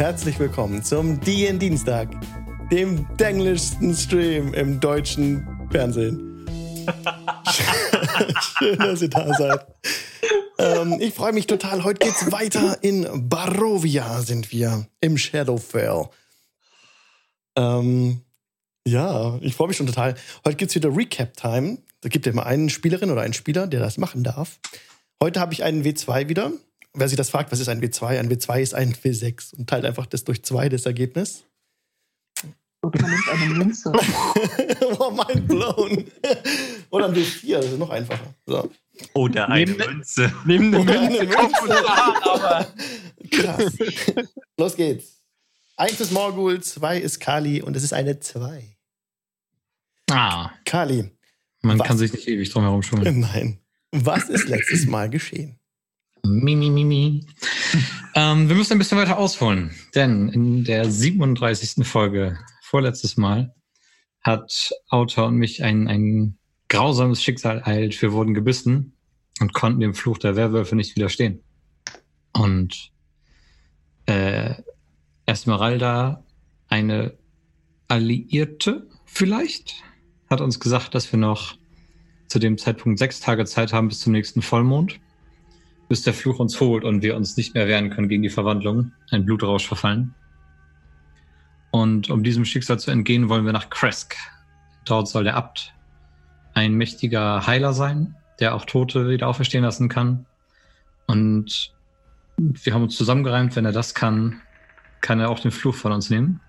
herzlich willkommen zum DN Dienstag, dem denglischsten Stream im deutschen Fernsehen. Schön, dass ihr da seid. Ähm, ich freue mich total. Heute geht's weiter in Barovia sind wir im Shadowfell. Ähm, ja, ich freue mich schon total. Heute gibt's wieder Recap-Time. Da gibt es immer eine Spielerin oder einen Spieler, der das machen darf. Heute habe ich einen W2 wieder. Wer sich das fragt, was ist ein W2? Ein W2 ist ein W6 und teilt einfach das durch zwei, das Ergebnis. Und man nimmt eine Münze. oh, mind blown. Oder ein W4, das ist noch einfacher. So. Oder eine Neben- Münze. Nimm eine Oder Münze, Münze. Krass. Los geht's. Eins ist Morgul, zwei ist Kali und es ist eine zwei. Ah, Kali, man Was? kann sich nicht ewig drum herum schummeln. nein. Was ist letztes Mal geschehen? Mimi, Mimi. ähm, wir müssen ein bisschen weiter ausholen, denn in der 37. Folge, vorletztes Mal, hat Autor und mich ein, ein grausames Schicksal ereilt. Wir wurden gebissen und konnten dem Fluch der Werwölfe nicht widerstehen. Und äh, Esmeralda, eine Alliierte vielleicht, hat uns gesagt, dass wir noch zu dem Zeitpunkt sechs Tage Zeit haben bis zum nächsten Vollmond bis der Fluch uns holt und wir uns nicht mehr wehren können gegen die Verwandlung, ein Blutrausch verfallen. Und um diesem Schicksal zu entgehen, wollen wir nach Kresk. Dort soll der Abt ein mächtiger Heiler sein, der auch Tote wieder auferstehen lassen kann. Und wir haben uns zusammengereimt, wenn er das kann, kann er auch den Fluch von uns nehmen.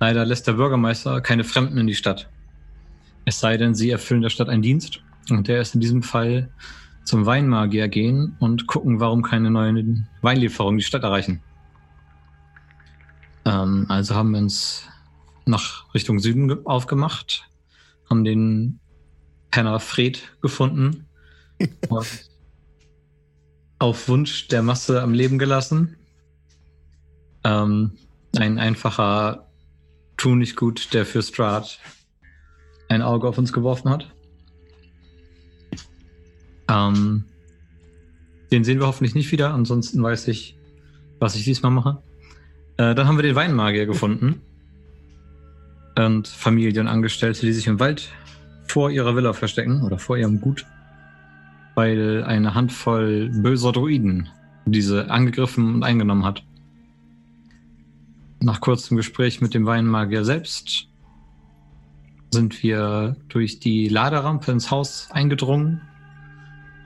Leider lässt der Bürgermeister keine Fremden in die Stadt. Es sei denn, sie erfüllen der Stadt einen Dienst. Und der ist in diesem Fall zum Weinmagier gehen und gucken, warum keine neuen Weinlieferungen die Stadt erreichen. Ähm, also haben wir uns nach Richtung Süden ge- aufgemacht, haben den Penner Fred gefunden und auf Wunsch der Masse am Leben gelassen. Ähm, ein einfacher Tu nicht gut, der für Strahd ein Auge auf uns geworfen hat. Ähm, den sehen wir hoffentlich nicht wieder, ansonsten weiß ich, was ich diesmal mache. Äh, dann haben wir den Weinmagier gefunden. Und Familie und Angestellte, die sich im Wald vor ihrer Villa verstecken oder vor ihrem Gut, weil eine Handvoll böser Druiden diese angegriffen und eingenommen hat. Nach kurzem Gespräch mit dem Weinmagier selbst sind wir durch die Laderampe ins Haus eingedrungen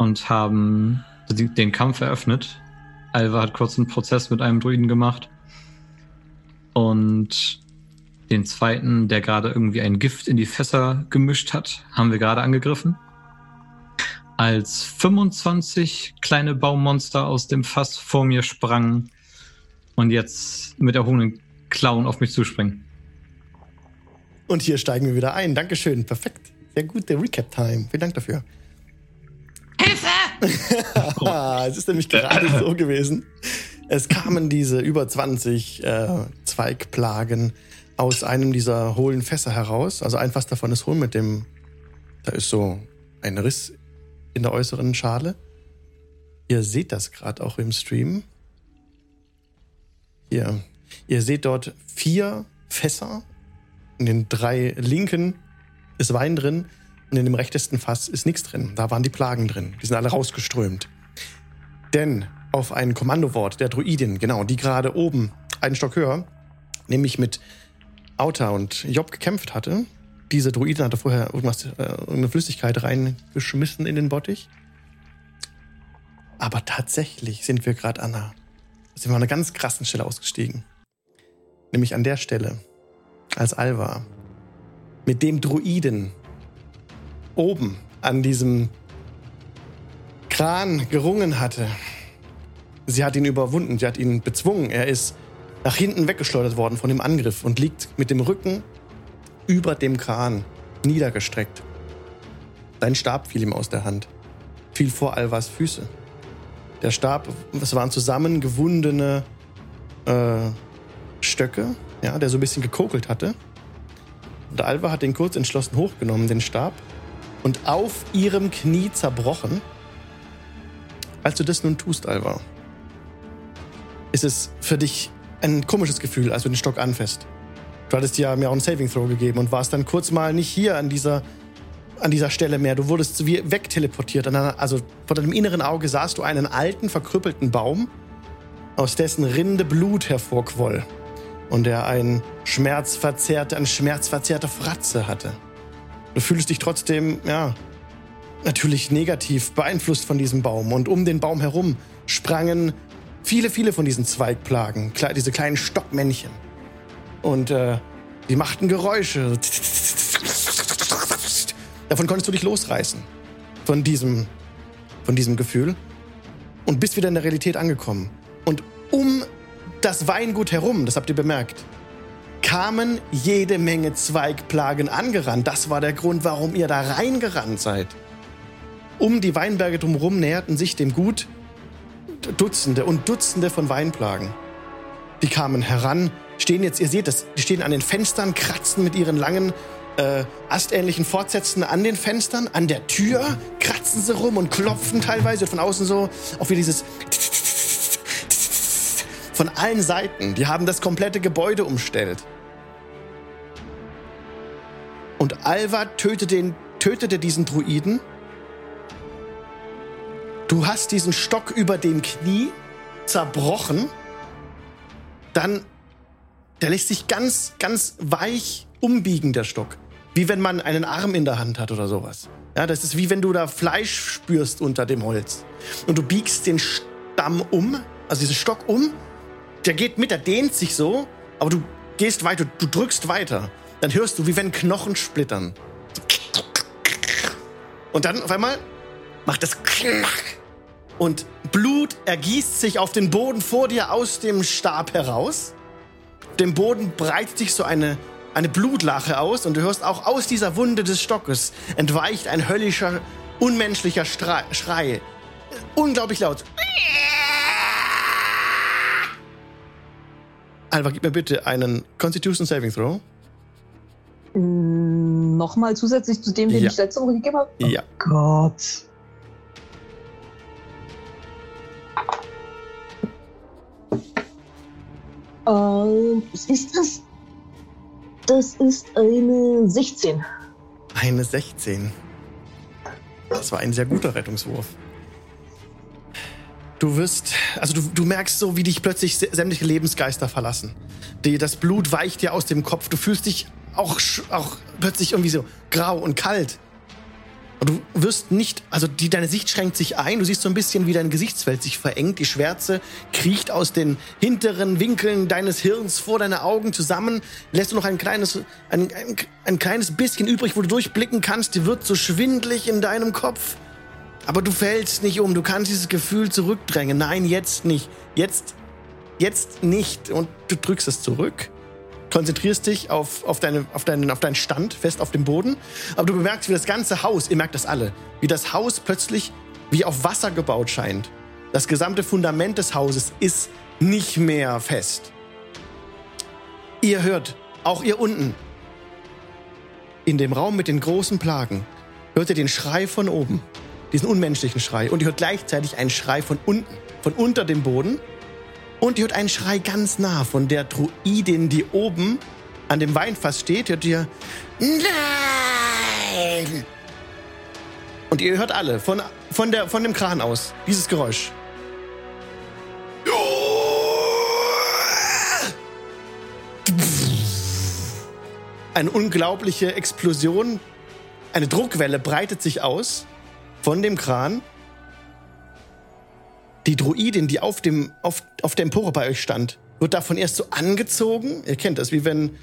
und haben den Kampf eröffnet. Alva hat kurz einen Prozess mit einem Druiden gemacht. Und den zweiten, der gerade irgendwie ein Gift in die Fässer gemischt hat, haben wir gerade angegriffen. Als 25 kleine Baummonster aus dem Fass vor mir sprangen und jetzt mit erhobenen Klauen auf mich zuspringen. Und hier steigen wir wieder ein. Dankeschön. Perfekt. Sehr gut, der Recap-Time. Vielen Dank dafür. Es ist nämlich gerade so gewesen. Es kamen diese über 20 äh, Zweigplagen aus einem dieser hohlen Fässer heraus. Also ein Fass davon ist hohl mit dem. Da ist so ein Riss in der äußeren Schale. Ihr seht das gerade auch im Stream. Hier. Ihr seht dort vier Fässer. In den drei linken ist Wein drin und in dem rechtesten Fass ist nichts drin. Da waren die Plagen drin. Die sind alle rausgeströmt. Denn auf ein Kommandowort der Druidin, genau, die gerade oben einen Stock höher, nämlich mit Auta und Job gekämpft hatte. Diese Druidin hatte vorher irgendwas, äh, irgendeine Flüssigkeit reingeschmissen in den Bottich. Aber tatsächlich sind wir gerade an einer, sind wir an einer ganz krassen Stelle ausgestiegen. Nämlich an der Stelle, als Alva mit dem Druiden oben an diesem Kran gerungen hatte. Sie hat ihn überwunden, sie hat ihn bezwungen. Er ist nach hinten weggeschleudert worden von dem Angriff und liegt mit dem Rücken über dem Kran niedergestreckt. Sein Stab fiel ihm aus der Hand, fiel vor Alvas Füße. Der Stab, es waren zusammengewundene äh, Stöcke, ja, der so ein bisschen gekokelt hatte. Und Alva hat den kurz entschlossen hochgenommen, den Stab, und auf ihrem Knie zerbrochen. Als du das nun tust, Alva, ist es für dich ein komisches Gefühl, als du den Stock anfasst. Du hattest ja mir auch einen Saving Throw gegeben und warst dann kurz mal nicht hier an dieser, an dieser Stelle mehr. Du wurdest wie wegteleportiert. Also vor deinem inneren Auge sahst du einen alten, verkrüppelten Baum, aus dessen Rinde Blut hervorquoll und der ein schmerzverzerrte, eine schmerzverzerrte Fratze hatte. Du fühlst dich trotzdem, ja, natürlich negativ beeinflusst von diesem Baum. Und um den Baum herum sprangen viele, viele von diesen Zweigplagen, diese kleinen Stockmännchen. Und äh, die machten Geräusche. Davon konntest du dich losreißen. Von diesem, von diesem Gefühl. Und bist wieder in der Realität angekommen. Und um das Weingut herum, das habt ihr bemerkt, kamen jede Menge Zweigplagen angerannt. Das war der Grund, warum ihr da reingerannt seid. Um die Weinberge drumherum näherten sich dem Gut Dutzende und Dutzende von Weinplagen. Die kamen heran, stehen jetzt, ihr seht das, die stehen an den Fenstern, kratzen mit ihren langen äh, astähnlichen Fortsätzen an den Fenstern, an der Tür, kratzen sie rum und klopfen teilweise von außen so, auch wie dieses von allen Seiten. Die haben das komplette Gebäude umstellt. Und Alva tötete, den, tötete diesen Druiden. Du hast diesen Stock über dem Knie zerbrochen. Dann, der lässt sich ganz, ganz weich umbiegen, der Stock. Wie wenn man einen Arm in der Hand hat oder sowas. Ja, das ist wie wenn du da Fleisch spürst unter dem Holz. Und du biegst den Stamm um, also diesen Stock um der geht mit, der dehnt sich so, aber du gehst weiter, du drückst weiter. Dann hörst du, wie wenn Knochen splittern. Und dann auf einmal macht es und Blut ergießt sich auf den Boden vor dir aus dem Stab heraus. Dem Boden breitet sich so eine, eine Blutlache aus und du hörst auch aus dieser Wunde des Stockes entweicht ein höllischer, unmenschlicher Schrei. Unglaublich laut. Alva, gib mir bitte einen Constitution Saving Throw. Mm, Nochmal zusätzlich zu dem, den ja. ich letzte Woche gegeben habe? Ja. Oh Gott. Ähm, was ist das? Das ist eine 16. Eine 16. Das war ein sehr guter Rettungswurf. Du wirst, also du, du merkst so, wie dich plötzlich sämtliche Lebensgeister verlassen. Die, das Blut weicht dir aus dem Kopf. Du fühlst dich auch, auch plötzlich irgendwie so grau und kalt. Und du wirst nicht, also die, deine Sicht schränkt sich ein. Du siehst so ein bisschen, wie dein Gesichtsfeld sich verengt. Die Schwärze kriecht aus den hinteren Winkeln deines Hirns vor deine Augen zusammen. Lässt du noch ein kleines, ein, ein, ein kleines bisschen übrig, wo du durchblicken kannst. Die wird so schwindlig in deinem Kopf. Aber du fällst nicht um, du kannst dieses Gefühl zurückdrängen. Nein, jetzt nicht. Jetzt, jetzt nicht. Und du drückst es zurück. Konzentrierst dich auf, auf, deine, auf, deinen, auf deinen Stand, fest auf dem Boden. Aber du bemerkst, wie das ganze Haus, ihr merkt das alle, wie das Haus plötzlich wie auf Wasser gebaut scheint. Das gesamte Fundament des Hauses ist nicht mehr fest. Ihr hört, auch ihr unten, in dem Raum mit den großen Plagen, hört ihr den Schrei von oben diesen unmenschlichen Schrei. Und ihr hört gleichzeitig einen Schrei von unten, von unter dem Boden. Und ihr hört einen Schrei ganz nah von der Druidin, die oben an dem Weinfass steht. Hört ihr Nein! Und ihr hört alle von, von, der, von dem Kran aus dieses Geräusch. Eine unglaubliche Explosion, eine Druckwelle breitet sich aus von dem Kran die Druidin, die auf dem, auf, auf der Empore bei euch stand, wird davon erst so angezogen. Ihr kennt das, wie wenn,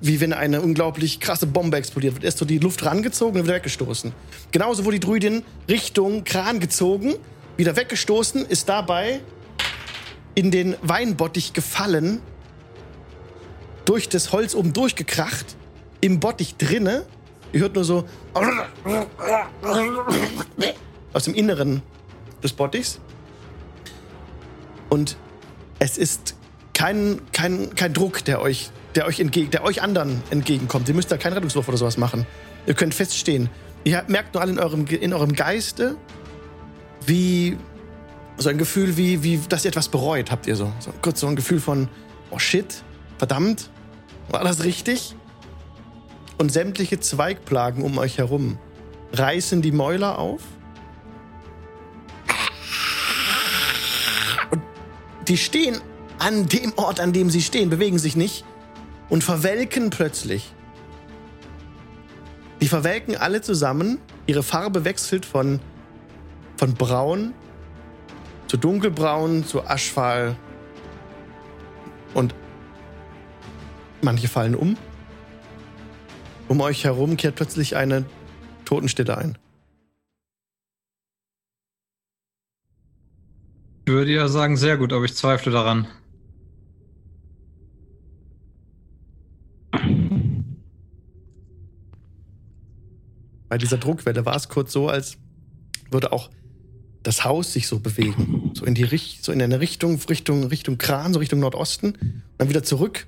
wie wenn eine unglaublich krasse Bombe explodiert, wird erst so die Luft rangezogen und wieder weggestoßen. Genauso wurde die Druidin Richtung Kran gezogen, wieder weggestoßen, ist dabei in den Weinbottich gefallen, durch das Holz oben durchgekracht, im Bottich drinne Ihr hört nur so aus dem Inneren des Bottichs. Und es ist kein, kein, kein Druck, der euch, der euch entgegen, der euch anderen entgegenkommt. Ihr müsst da keinen Rettungswurf oder sowas machen. Ihr könnt feststehen. Ihr merkt nur alle in eurem, in eurem Geiste, wie, so ein Gefühl wie, wie, dass ihr etwas bereut, habt ihr so. so. Kurz so ein Gefühl von, oh shit, verdammt, war das richtig? Und sämtliche Zweigplagen um euch herum reißen die Mäuler auf. Und die stehen an dem Ort, an dem sie stehen, bewegen sich nicht und verwelken plötzlich. Die verwelken alle zusammen. Ihre Farbe wechselt von, von braun zu dunkelbraun, zu aschfahl. Und manche fallen um. Um euch herum kehrt plötzlich eine Totenstille ein. Ich würde ja sagen, sehr gut, aber ich zweifle daran. Bei dieser Druckwelle war es kurz so, als würde auch das Haus sich so bewegen. So in die Richt so in eine Richtung, Richtung, Richtung Kran, so Richtung Nordosten. Dann wieder zurück.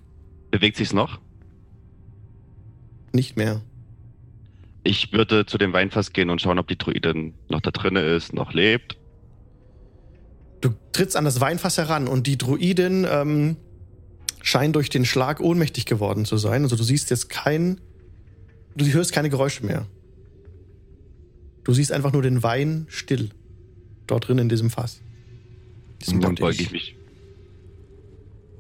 Bewegt sich's noch? Nicht mehr. Ich würde zu dem Weinfass gehen und schauen, ob die Druidin noch da drinne ist, noch lebt. Du trittst an das Weinfass heran und die Druidin ähm, scheint durch den Schlag ohnmächtig geworden zu sein. Also du siehst jetzt kein. Du hörst keine Geräusche mehr. Du siehst einfach nur den Wein still. Dort drin in diesem Fass. Diesem Und dann beuge ich mich.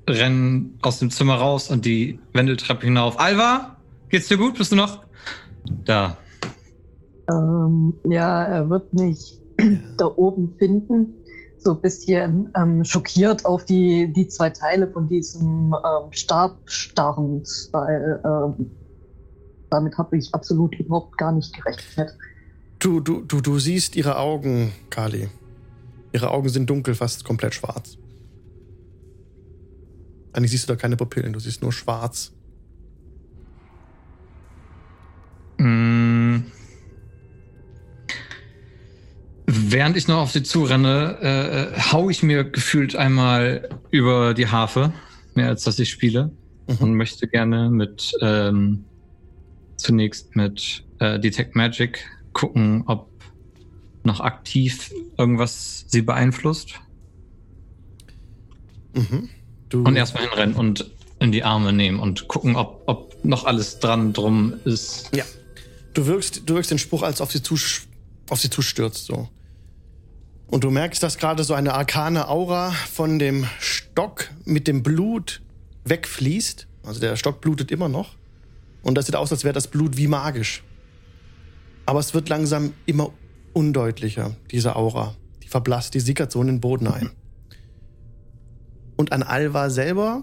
Renn aus dem Zimmer raus und die Wendeltreppe hinauf. Alva, geht's dir gut? Bist du noch? Da. Ähm, ja, er wird mich da oben finden. So ein bisschen ähm, schockiert auf die, die zwei Teile von diesem ähm, Stab starrend, weil ähm, damit habe ich absolut überhaupt gar nicht gerechnet. Du, du, du, du siehst ihre Augen, Kali. Ihre Augen sind dunkel, fast komplett schwarz. Eigentlich siehst du da keine Pupillen, du siehst nur schwarz. Mm. Während ich noch auf sie zurenne, äh, hau ich mir gefühlt einmal über die Harfe, mehr als dass ich spiele, Mhm. und möchte gerne mit ähm, zunächst mit äh, Detect Magic gucken, ob noch aktiv irgendwas sie beeinflusst. Mhm. Du, Und erstmal hinrennen und in die Arme nehmen und gucken, ob, ob noch alles dran drum ist. Ja. Du wirkst, du wirkst den Spruch, als auf sie, zusch- auf sie zustürzt, so. Und du merkst, dass gerade so eine arkane Aura von dem Stock mit dem Blut wegfließt. Also der Stock blutet immer noch. Und das sieht aus, als wäre das Blut wie magisch. Aber es wird langsam immer undeutlicher, diese Aura. Die verblasst, die sickert so in den Boden ein. Und an Alva selber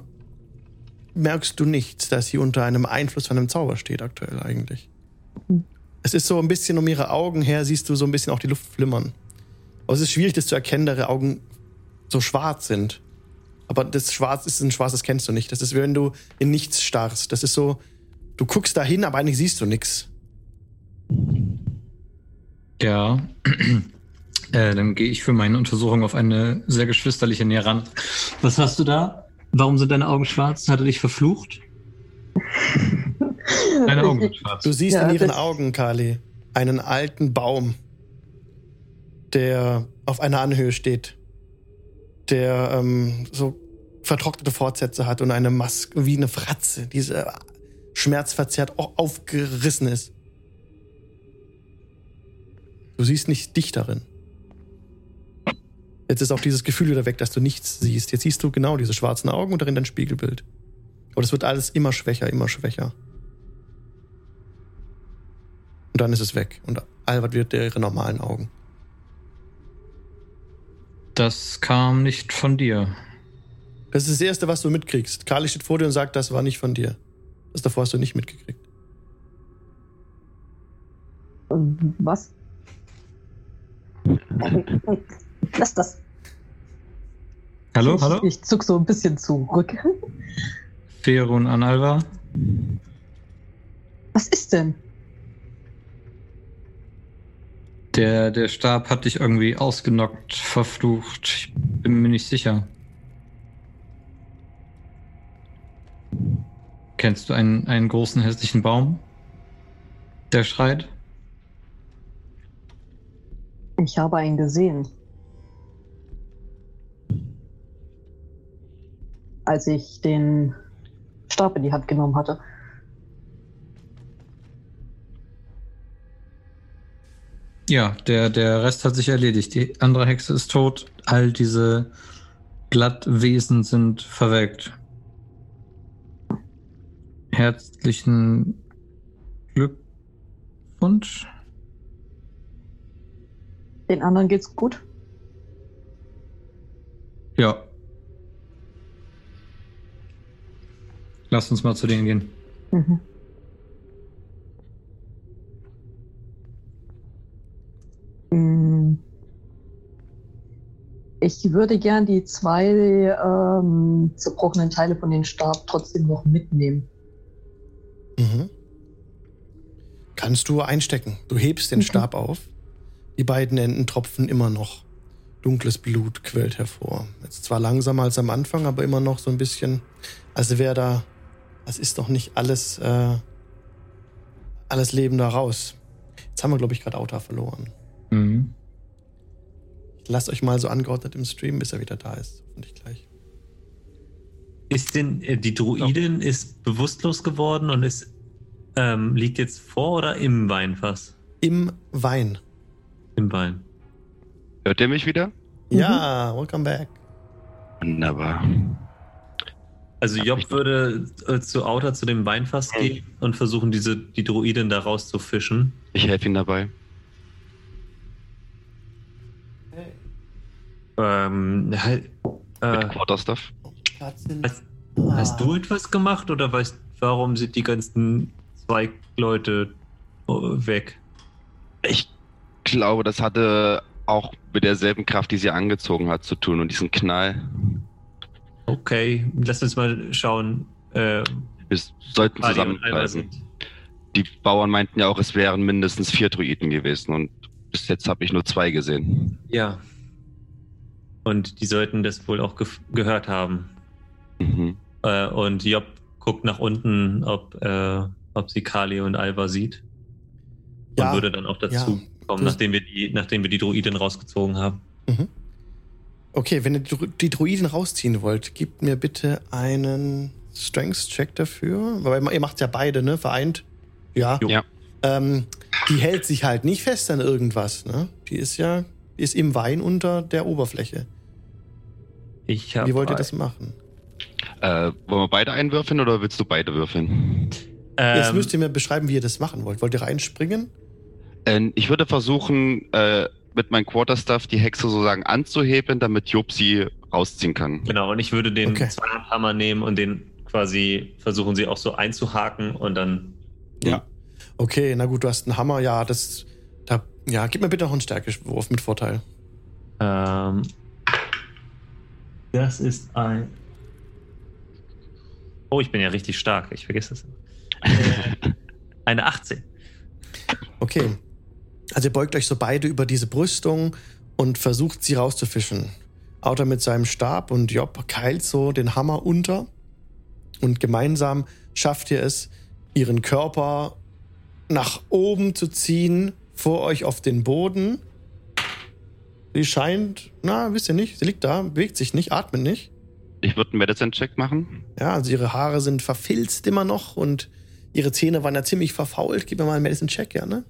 merkst du nichts, dass sie unter einem Einfluss von einem Zauber steht aktuell eigentlich. Es ist so ein bisschen um ihre Augen her, siehst du so ein bisschen auch die Luft flimmern. Aber es ist schwierig, das zu erkennen, da ihre Augen so schwarz sind. Aber das Schwarz ist ein Schwarz, das kennst du nicht. Das ist, wie wenn du in nichts starrst. Das ist so, du guckst dahin, aber eigentlich siehst du nichts. Ja. äh, dann gehe ich für meine Untersuchung auf eine sehr geschwisterliche Nähe ran. Was hast du da? Warum sind deine Augen schwarz? Hat er dich verflucht? Deine Augen sind schwarz. Du siehst Ja, in ihren Augen, Kali, einen alten Baum, der auf einer Anhöhe steht, der ähm, so vertrocknete Fortsätze hat und eine Maske wie eine Fratze, diese schmerzverzerrt au- aufgerissen ist. Du siehst nicht dich darin. Jetzt ist auch dieses Gefühl wieder weg, dass du nichts siehst. Jetzt siehst du genau diese schwarzen Augen und darin dein Spiegelbild. Aber das wird alles immer schwächer, immer schwächer. Und dann ist es weg. Und Albert wird ihre normalen Augen. Das kam nicht von dir. Das ist das Erste, was du mitkriegst. Kali steht vor dir und sagt, das war nicht von dir. Das davor hast du nicht mitgekriegt. Was? Lass das. Hallo, ich, hallo? Ich zuck so ein bisschen zurück. Ferun an Alva. Was ist denn? Der, der Stab hat dich irgendwie ausgenockt, verflucht. Ich bin mir nicht sicher. Kennst du einen, einen großen hässlichen Baum, der schreit? Ich habe einen gesehen. Als ich den Stab in die Hand genommen hatte. Ja, der, der Rest hat sich erledigt. Die andere Hexe ist tot. All diese Glattwesen sind verwelkt. Herzlichen Glückwunsch. Den anderen geht's gut. Ja. Lass uns mal zu denen gehen. Mhm. Ich würde gern die zwei ähm, zerbrochenen Teile von den Stab trotzdem noch mitnehmen. Mhm. Kannst du einstecken. Du hebst den Mhm. Stab auf. Die beiden Enden tropfen immer noch. Dunkles Blut quillt hervor. Jetzt zwar langsamer als am Anfang, aber immer noch so ein bisschen, als wäre da, das ist doch nicht alles, äh, alles Leben da raus. Jetzt haben wir, glaube ich, gerade Auta verloren. Mhm. Lasst euch mal so angeordnet im Stream, bis er wieder da ist. Hoffentlich gleich. Ist denn äh, die Druidin ist bewusstlos geworden und ist ähm, liegt jetzt vor oder im Weinfass? Im Wein. Im Wein. Hört ihr mich wieder? Ja, welcome back. Wunderbar. Also Job würde äh, zu Outer zu dem Weinfass gehen und versuchen, diese die Druidin da rauszufischen. Ich helfe ihm dabei. Ähm, halt, äh, Quarterstaff. hast, hast du etwas gemacht oder weißt, warum sind die ganzen zwei Leute äh, weg? Ich glaube, das hatte auch mit derselben Kraft, die sie angezogen hat, zu tun und diesen Knall. Okay, lass uns mal schauen. Äh, Wir sollten zusammenbleiben. sind. Die Bauern meinten ja auch, es wären mindestens vier Druiden gewesen und bis jetzt habe ich nur zwei gesehen. Ja. Und die sollten das wohl auch gef- gehört haben. Mhm. Äh, und Job guckt nach unten, ob, äh, ob sie Kali und Alba sieht. Ja, und würde dann auch dazu ja. kommen, nachdem wir, die, nachdem wir die Druidin rausgezogen haben. Okay, wenn ihr die Dru- die Druiden rausziehen wollt, gebt mir bitte einen Strengths-Check dafür. Weil ihr macht ja beide, ne? Vereint. Ja. Jo. Ja. Ähm, die hält sich halt nicht fest an irgendwas, ne? Die ist ja, die ist im Wein unter der Oberfläche. Ich Wie wollt ihr das machen? Äh, wollen wir beide einwürfeln oder willst du beide würfeln? Jetzt Ähm, müsst ihr mir beschreiben, wie ihr das machen wollt. Wollt ihr reinspringen? Äh, ich würde versuchen, äh, mit meinem Quarterstaff die Hexe sozusagen anzuheben, damit Job sie rausziehen kann. genau, und ich würde den Okay. Zweihandhammer nehmen und den quasi versuchen, sie auch so einzuhaken und dann. Ja. Okay, na gut, du hast einen Hammer. Ja, das. Da, ja, gib mir bitte noch einen Stärkewurf mit Vorteil. Ähm, das ist ein. Oh, ich bin ja richtig stark. Ich vergesse das. Äh, eine 18. Okay. Also ihr beugt euch so beide über diese Brüstung und versucht sie rauszufischen. Autor mit seinem Stab und Job keilt so den Hammer unter und gemeinsam schafft ihr es, ihren Körper nach oben zu ziehen, vor euch auf den Boden. Sie scheint, na, wisst ihr nicht, sie liegt da, bewegt sich nicht, atmet nicht. Ich würde einen Medicine-Check machen. Ja, also ihre Haare sind verfilzt immer noch und ihre Zähne waren ja ziemlich verfault. Gib mir mal einen Medicine-Check, ja, ne?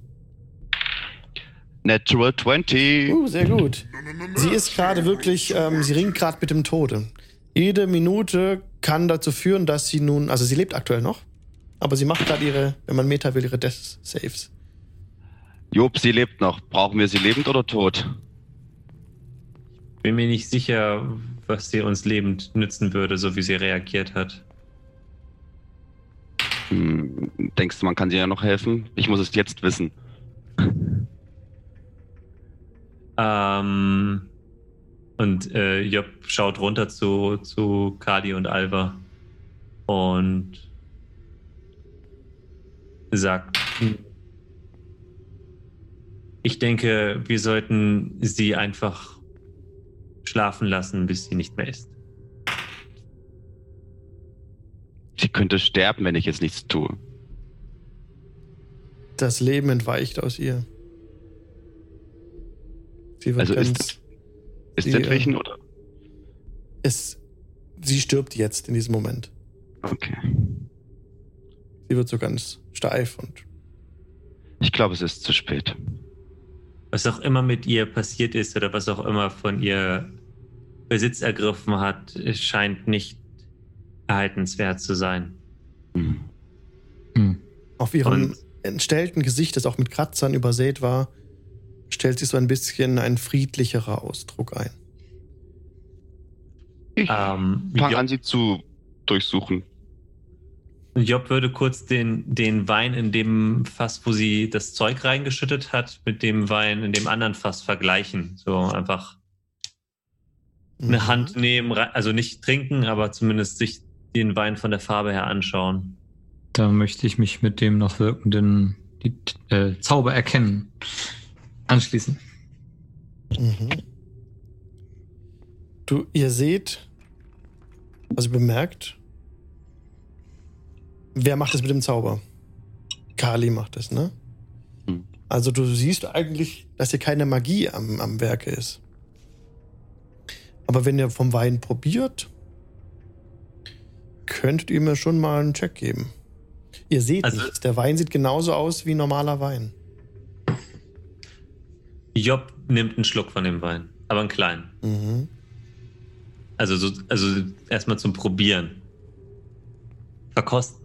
Natural 20. Uh, sehr gut. Sie ist gerade wirklich, ähm, sie ringt gerade mit dem Tode. Jede Minute kann dazu führen, dass sie nun, also sie lebt aktuell noch, aber sie macht gerade ihre, wenn man Meta will, ihre Death Saves. Job, sie lebt noch. Brauchen wir sie lebend oder tot? Bin mir nicht sicher, was sie uns lebend nützen würde, so wie sie reagiert hat. Hm, denkst du, man kann sie ja noch helfen? Ich muss es jetzt wissen. Ähm, und äh, Job schaut runter zu, zu Kali und Alva und sagt, "Hm, ich denke, wir sollten sie einfach schlafen lassen, bis sie nicht mehr ist. Sie könnte sterben, wenn ich jetzt nichts tue. Das Leben entweicht aus ihr. Sie wird Also ganz, ist, ist Sie, sie entwichen oder? es, sie stirbt jetzt in diesem Moment. Okay. Sie wird so ganz steif und Ich glaube, es ist zu spät. Was auch immer mit ihr passiert ist oder was auch immer von ihr Besitz ergriffen hat, scheint nicht erhaltenswert zu sein. Hm. Hm. auf ihrem Und- entstellten Gesicht, das auch mit Kratzern übersät war, stellt sich so ein bisschen ein friedlicherer Ausdruck ein. Ich Ähm, fange an, sie zu durchsuchen. Job würde kurz den, den Wein in dem Fass, wo sie das Zeug reingeschüttet hat, mit dem Wein in dem anderen Fass vergleichen. So einfach eine Mhm. Hand nehmen, also nicht trinken, aber zumindest sich den Wein von der Farbe her anschauen. Da möchte ich mich mit dem noch wirkenden die, äh, Zauber erkennen anschließen. Mhm. Du, ihr seht, also bemerkt, wer macht das mit dem Zauber? Kali macht es, ne? Hm. Also du siehst eigentlich, dass hier keine Magie am, am Werke ist. Aber wenn ihr vom Wein probiert, könntet ihr mir schon mal einen Check geben. Ihr seht Also- nichts. Der Wein sieht genauso aus wie normaler Wein. Job nimmt einen Schluck von dem Wein, aber einen kleinen. Mhm. Also, so, also erstmal zum Probieren. Verkosten.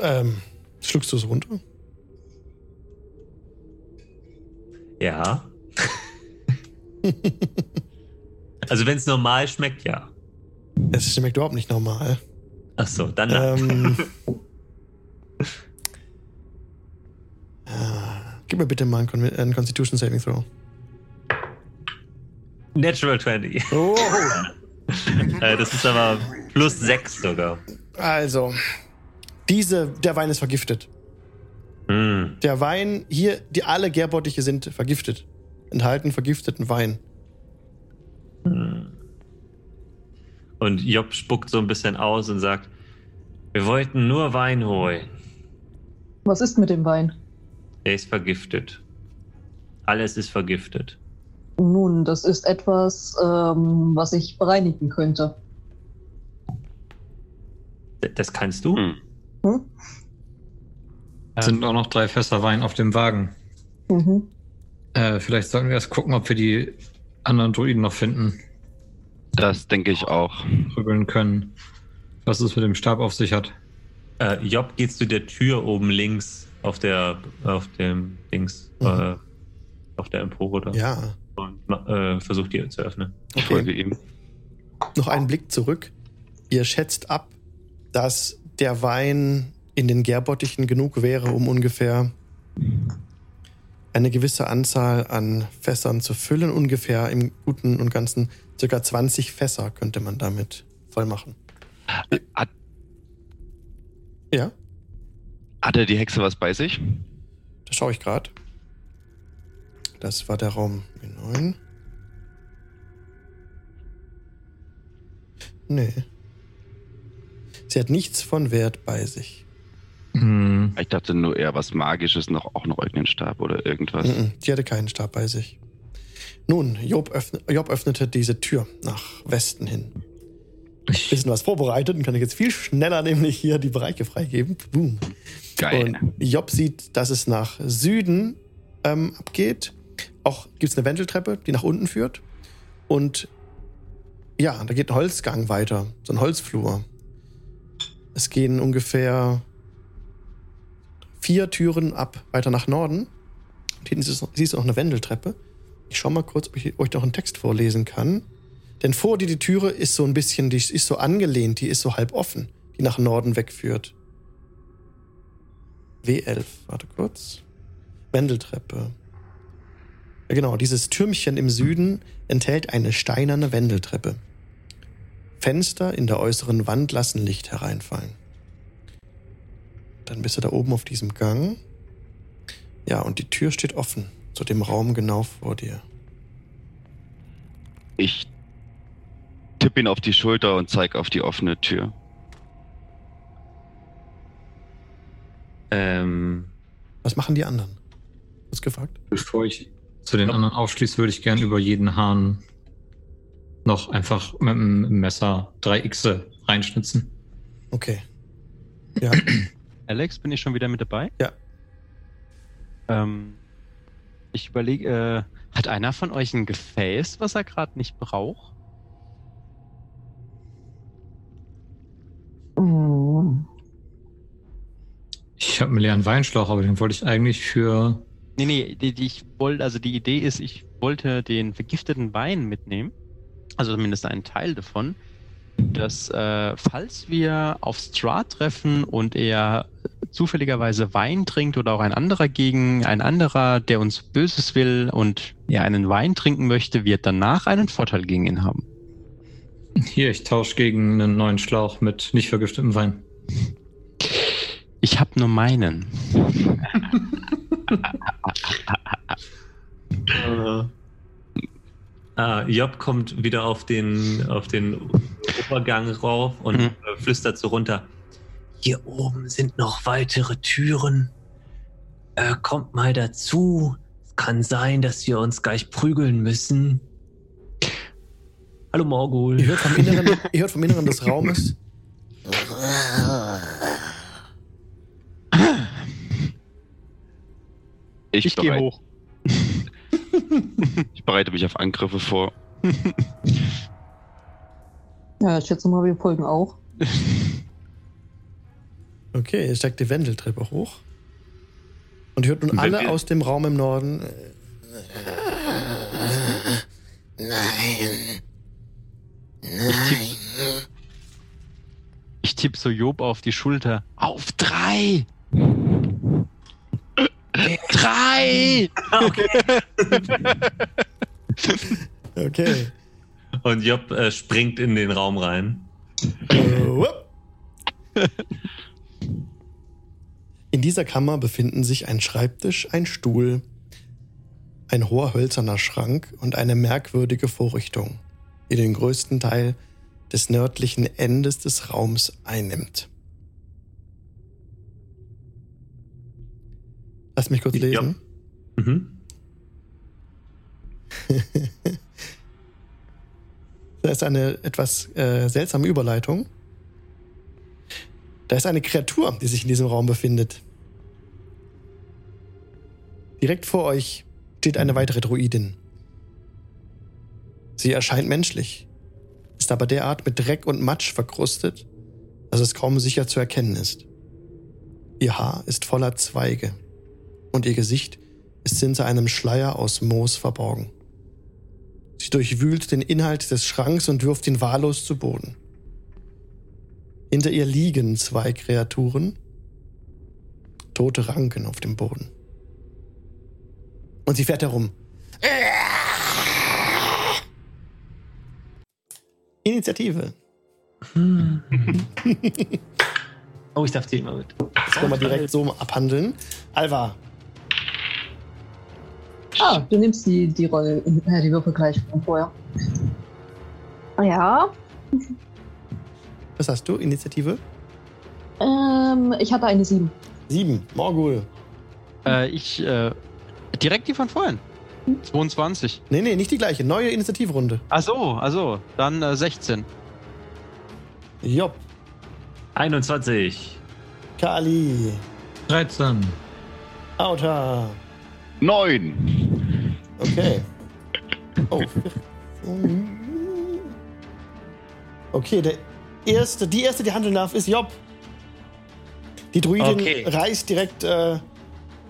Ähm, schluckst du es runter? Ja. also wenn es normal schmeckt, ja. Es schmeckt überhaupt nicht normal. Ach so, dann. Ähm, ah, gib mir bitte mal einen, Con einen Constitution Saving Throw. Natural 20. Oh. äh, das ist aber plus 6 sogar. Also, diese, der Wein ist vergiftet. Hm. Der Wein hier, die alle Gärbottiche sind vergiftet. Enthalten vergifteten Wein. Hm. Und Job spuckt so ein bisschen aus und sagt, wir wollten nur Wein holen. Was ist mit dem Wein? Der ist vergiftet. Alles ist vergiftet. Nun, das ist etwas, ähm, was ich bereinigen könnte. D- Das kannst du? Hm. Hm? Es sind auch noch drei Fässer Wein auf dem Wagen. Mhm. Äh, vielleicht sollten wir erst gucken, ob wir die anderen Druiden noch finden, Das denke ich auch. prügeln können. Was es mit dem Stab auf sich hat. Äh, Job geht zu der Tür oben links auf der auf dem Dings, Mhm. äh, auf der Empore da Ja. und äh, versucht die zu öffnen. Ich folge ihm. Noch einen Blick zurück. Ihr schätzt ab, dass der Wein in den Gärbottichen genug wäre, um ungefähr eine gewisse Anzahl an Fässern zu füllen. Ungefähr im Guten und Ganzen circa 20 Fässer könnte man damit voll machen. Hat, Ja, hatte die Hexe was bei sich? da schaue ich gerade. Das war der Raum B9. Nee. Sie hat nichts von Wert bei sich. Hm. Ich dachte nur eher was Magisches, noch auch noch irgendeinen Stab oder irgendwas. Mhm, Die hatte keinen Stab bei sich. Nun, Job, öffne, Job öffnete diese Tür nach Westen hin. Ich, Bisschen was vorbereitet und kann ich jetzt viel schneller nämlich hier die Bereiche freigeben. Boom. Geil. Und Job sieht, dass es nach Süden ähm, abgeht. Auch gibt es eine Wendeltreppe, die nach unten führt. Und ja, da geht ein Holzgang weiter, so ein Holzflur. Es gehen ungefähr vier Türen ab weiter nach Norden. Und hinten siehst du noch- eine Wendeltreppe. Ich schau mal kurz, ob ich euch noch einen Text vorlesen kann. Denn vor dir die Türe ist so ein bisschen, die ist so angelehnt, die ist so halb offen, die nach Norden wegführt. W11, warte kurz. Wendeltreppe. Ja, genau, dieses Türmchen im Süden enthält eine steinerne Wendeltreppe. Fenster in der äußeren Wand lassen Licht hereinfallen. Dann bist du da oben auf diesem Gang. Ja, und die Tür steht offen zu dem Raum genau vor dir. Ich tippe ihn auf die Schulter und zeige auf die offene Tür. Ähm, Was machen die anderen? Was gefragt? bevor ich zu den anderen aufschließe, würde ich gern über jeden Hahn noch einfach mit dem Messer drei Xe reinschnitzen. Okay. Ja. Alex, bin ich schon wieder mit dabei? Ja. Ähm, ich überlege, äh, hat einer von euch ein Gefäß, was er gerade nicht braucht? Ich habe einen leeren Weinschlauch, aber den wollte ich eigentlich für. Nee, nee, die, die ich wollte, also die Idee ist, ich wollte den vergifteten Wein mitnehmen. Also zumindest einen Teil davon. Dass, äh, falls wir auf Stra treffen und er zufälligerweise Wein trinkt oder auch ein anderer gegen ein anderer, der uns Böses will und ja einen Wein trinken möchte, wird danach einen Vorteil gegen ihn haben. Hier, ich tausche gegen einen neuen Schlauch mit nicht vergiftetem Wein. Ich habe nur meinen. Ah, Job kommt wieder auf den, auf den Obergang rauf und Mhm. äh, flüstert so runter. Hier oben sind noch weitere Türen. Äh, kommt mal dazu. Es kann sein, dass wir uns gleich prügeln müssen. Hallo Morgul. Ihr hört vom Inneren, ihr hört vom Inneren des Raumes. Ich, Ich gehe hoch. Ich bereite mich auf Angriffe vor. Ja, ich schätze mal, wir folgen auch. Okay, ihr steigt die Wendeltreppe hoch. Und hört nun Wenn alle aus dem Raum im Norden. äh, Ich tippe so Job auf die Schulter. Auf drei! Drei! Okay. Und Job äh, springt in den Raum rein. Äh. In dieser Kammer befinden sich ein Schreibtisch, ein Stuhl, ein hoher hölzerner Schrank und eine merkwürdige Vorrichtung, die den größten Teil des nördlichen Endes des Raums einnimmt. Lass mich kurz Ja. lesen. Mhm. Da ist eine etwas äh, seltsame Überleitung. Da ist eine Kreatur, die sich in diesem Raum befindet. Direkt vor euch steht eine weitere Druidin. Sie erscheint menschlich, ist aber derart mit Dreck und Matsch verkrustet, dass es kaum sicher zu erkennen ist. Ihr Haar ist voller Zweige und ihr Gesicht ist hinter einem Schleier aus Moos verborgen. Sie durchwühlt den Inhalt des Schranks und wirft ihn wahllos zu Boden. Hinter ihr liegen zwei Kreaturen, tote Ranken auf dem Boden. Und sie fährt herum. Initiative. Oh, ich darf die immer mit. Das können wir direkt so abhandeln. Alva, Ah, du nimmst die, die Rolle, äh, die Würfel gleich von vorher. Ja, was hast du? Initiative? ähm, ich hatte eine 7. Sieben. Morgul. Äh, ich, äh, direkt die von vorhin. 22. Nee, nee, nicht die gleiche. Neue Initiativrunde. Ach so, also, dann äh, 16. Job. 21. Kali. 13. Auta. Neun! Okay. Oh. Okay, der erste, die erste, die handeln darf, ist Job. Die Druidin Okay. reißt direkt äh,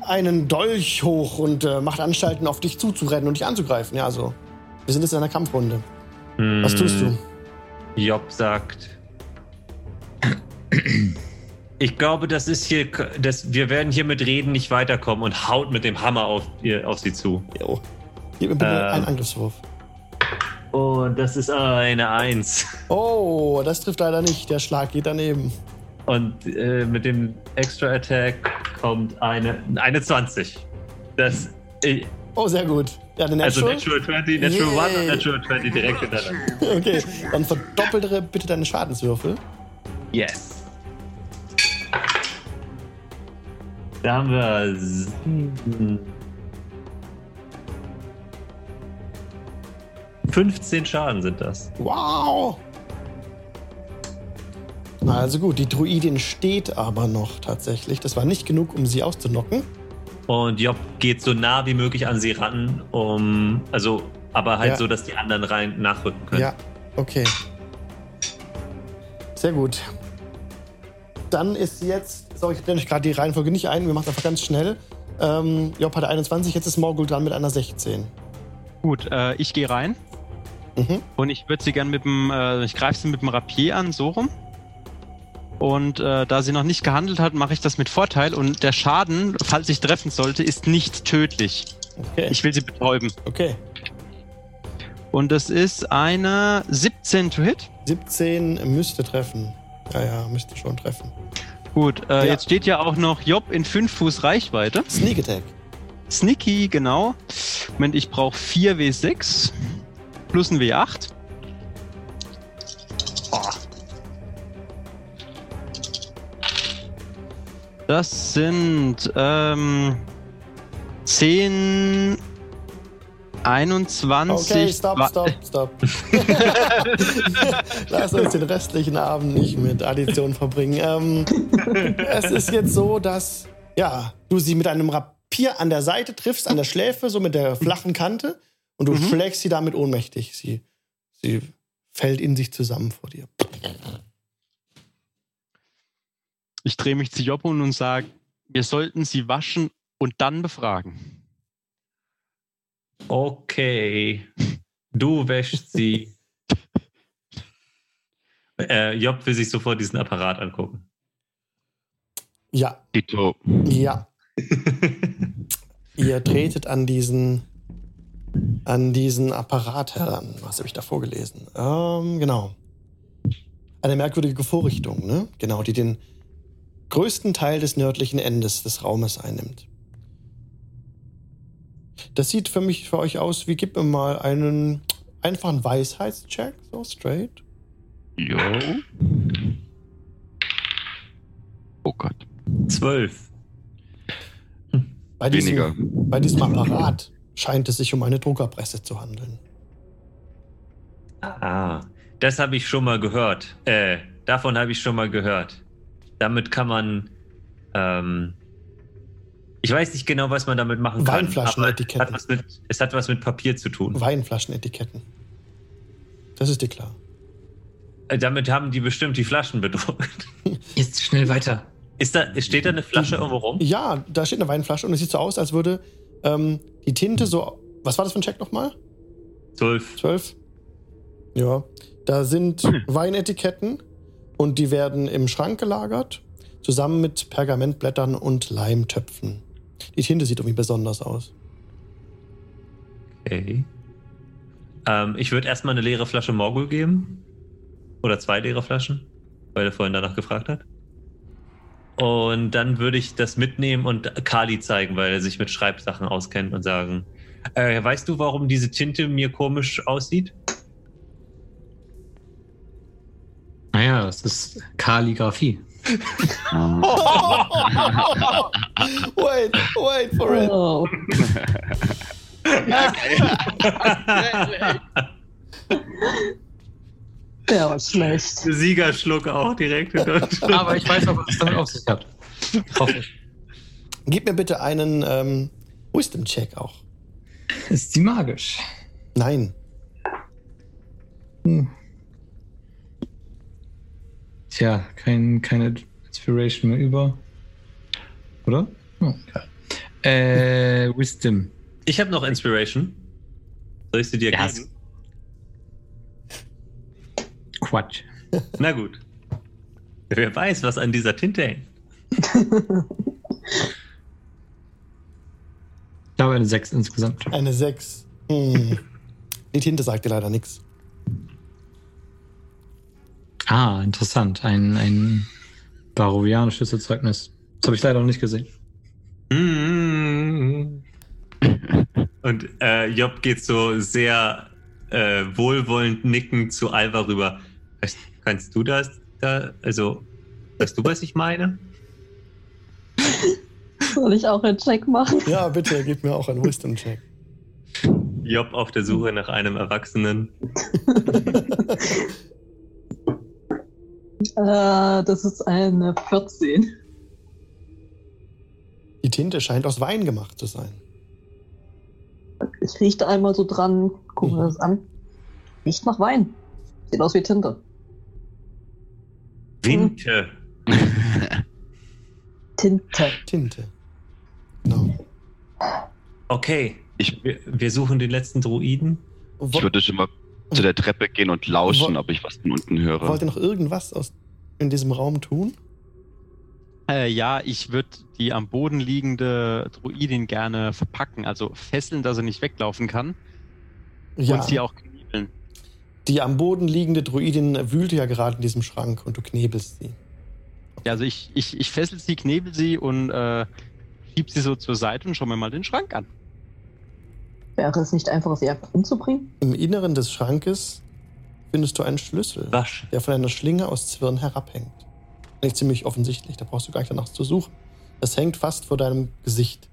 einen Dolch hoch und äh, macht Anstalten, auf dich zuzurennen und dich anzugreifen. Ja, also, wir sind jetzt in einer Kampfrunde. Was tust du? Hm, Job sagt. Ich glaube, das ist hier, das, wir werden hier mit Reden nicht weiterkommen und haut mit dem Hammer auf, auf sie zu. Jo. Gib mir bitte Ähm. einen Angriffswurf. Und das ist eine Eins. Oh, das trifft leider nicht. Der Schlag geht daneben. Und äh, mit dem Extra Attack kommt eine, eine 20. Das, äh, Oh, sehr gut. Ja, den also Natural. Natural 20, Natural Yay. 1 und Natural 20 direkt hintereinander. Okay, dann verdoppelte bitte deine Schadenswürfel. Yes. Da haben wir sieben. 15 Schaden sind das. Wow! Also gut, die Druidin steht aber noch tatsächlich. Das war nicht genug, um sie auszunocken. Und Job geht so nah wie möglich an sie ran, um. Also, aber halt Ja. so, dass die anderen rein nachrücken können. Ja, okay. Sehr gut. Dann ist jetzt, sorry, ich blende euch gerade die Reihenfolge nicht ein, wir machen es einfach ganz schnell. Ähm, Job hatte 21, jetzt ist Morgul dran mit einer 16. Gut, äh, ich gehe rein Mhm. und ich würde sie gern mit dem, äh, ich greife sie mit dem Rapier an, so rum. Und äh, da sie noch nicht gehandelt hat, mache ich das mit Vorteil und der Schaden, falls ich treffen sollte, ist nicht tödlich. Okay. Ich will sie betäuben. okay. Und das ist eine 17 to hit. 17 müsste treffen. Ja, ja, müsste schon treffen. Gut, äh, Ja. jetzt steht ja auch noch Job in 5 Fuß Reichweite. Sneak Attack. Sneaky, genau. Moment, ich brauche 4 W6 plus ein W8. Das sind ähm, 10, 21. Okay, stopp, stopp, stopp. Lass uns den restlichen Abend nicht mit Addition verbringen. Ähm, es ist jetzt so, dass ja, du sie mit einem Rapier an der Seite triffst, an der Schläfe, so mit der flachen Kante, und du Mhm. schlägst sie damit ohnmächtig. Sie, sie fällt in sich zusammen vor dir. Ich drehe mich zu Job um und sage, wir sollten sie waschen und dann befragen. Okay. Du wäschst sie. äh, Job will sich sofort diesen Apparat angucken. Ja, Tito. ja. Ihr tretet an diesen, an diesen Apparat heran. Was habe ich da vorgelesen? Ähm, genau. Eine merkwürdige Vorrichtung, ne? Genau, die den größten Teil des nördlichen Endes des Raumes einnimmt. Das sieht für mich für euch aus, wie gib mir mal einen einfachen Weisheitscheck, so straight. Jo. Oh Gott. Zwölf. Bei diesem, Weniger. bei diesem Apparat scheint es sich um eine Druckerpresse zu handeln. Ah, das habe ich schon mal gehört. Äh, davon habe ich schon mal gehört. Damit kann man. Ähm, ich weiß nicht genau, was man damit machen kann. Weinflaschenetiketten. aber es hat, was mit, es hat was mit Papier zu tun. Weinflaschenetiketten. Das ist dir klar. Äh, damit haben die bestimmt die Flaschen bedruckt. Jetzt schnell weiter. Ist da, steht da eine Flasche irgendwo rum? Ja, da steht eine Weinflasche und es sieht so aus, als würde ähm, die Tinte so. Was war das für ein Check nochmal? Zwölf. Zwölf? Ja. Da sind Weinetiketten und die werden im Schrank gelagert, zusammen mit Pergamentblättern und Leimtöpfen. Die Tinte sieht irgendwie besonders aus. Okay. Ähm, ich würde erstmal eine leere Flasche Morgul geben. Oder zwei leere Flaschen, weil er vorhin danach gefragt hat. Und dann würde ich das mitnehmen und Kali zeigen, weil er sich mit Schreibsachen auskennt und sagen: äh, Weißt du, warum diese Tinte mir komisch aussieht? Naja, das ist Kalligraphie. wait, wait for it. Oh, der war schlecht. Siegerschluck auch direkt in Deutschland. Aber ich weiß auch, was es damit auf sich hat. Hoffe ich. Gib mir bitte einen ähm, Wisdom-Check auch. Ist sie magisch? Nein. Hm. Tja, kein, keine Inspiration mehr über. Oder? Oh. Äh, Wisdom. Ich habe noch Inspiration. Soll ich sie dir Ja. geben? Quatsch. Na gut. Wer weiß, was an dieser Tinte hängt. Ich glaube eine 6 insgesamt. Eine 6. Hm. Die Tinte sagt dir leider nichts. Ah, interessant. Ein, ein barovianisches Erzeugnis. Das habe ich leider noch nicht gesehen. Mm. Und äh, Job geht so sehr äh, wohlwollend nickend zu Alva rüber. Weißt, kannst du das da, also, weißt du, was ich meine? Soll ich auch einen Check machen? Ja, bitte, gib mir auch einen Wisdom-Check. Job auf der Suche nach einem Erwachsenen. Äh, das ist eine 14. Die Tinte scheint aus Wein gemacht zu sein. Ich rieche einmal so dran, gucke mir Mhm. das an. Riecht nach Wein. Sieht aus wie Tinte. Winte. Tinte. Tinte. Genau. Okay. Ich- wir, wir suchen den letzten Druiden. Ich würde schon mal zu der Treppe gehen und lauschen, ob ich was von unten höre. Wollt ihr noch irgendwas aus, in diesem Raum tun? Äh, ja, ich würde die am Boden liegende Druidin gerne verpacken, also fesseln, dass sie nicht weglaufen kann Ja. und sie auch. Die am Boden liegende Druidin wühlt ja gerade in diesem Schrank und du knebelst sie. Ja, also ich, ich, ich fessel sie, knebel sie und äh, schieb sie so zur Seite und schau mir mal den Schrank an. Wäre es nicht einfacher, sie einfach umzubringen? Im Inneren des Schrankes findest du einen Schlüssel, Wasch. der von einer Schlinge aus Zwirn herabhängt. Nicht ziemlich offensichtlich, da brauchst du gar nicht danach zu suchen. Es hängt fast vor deinem Gesicht.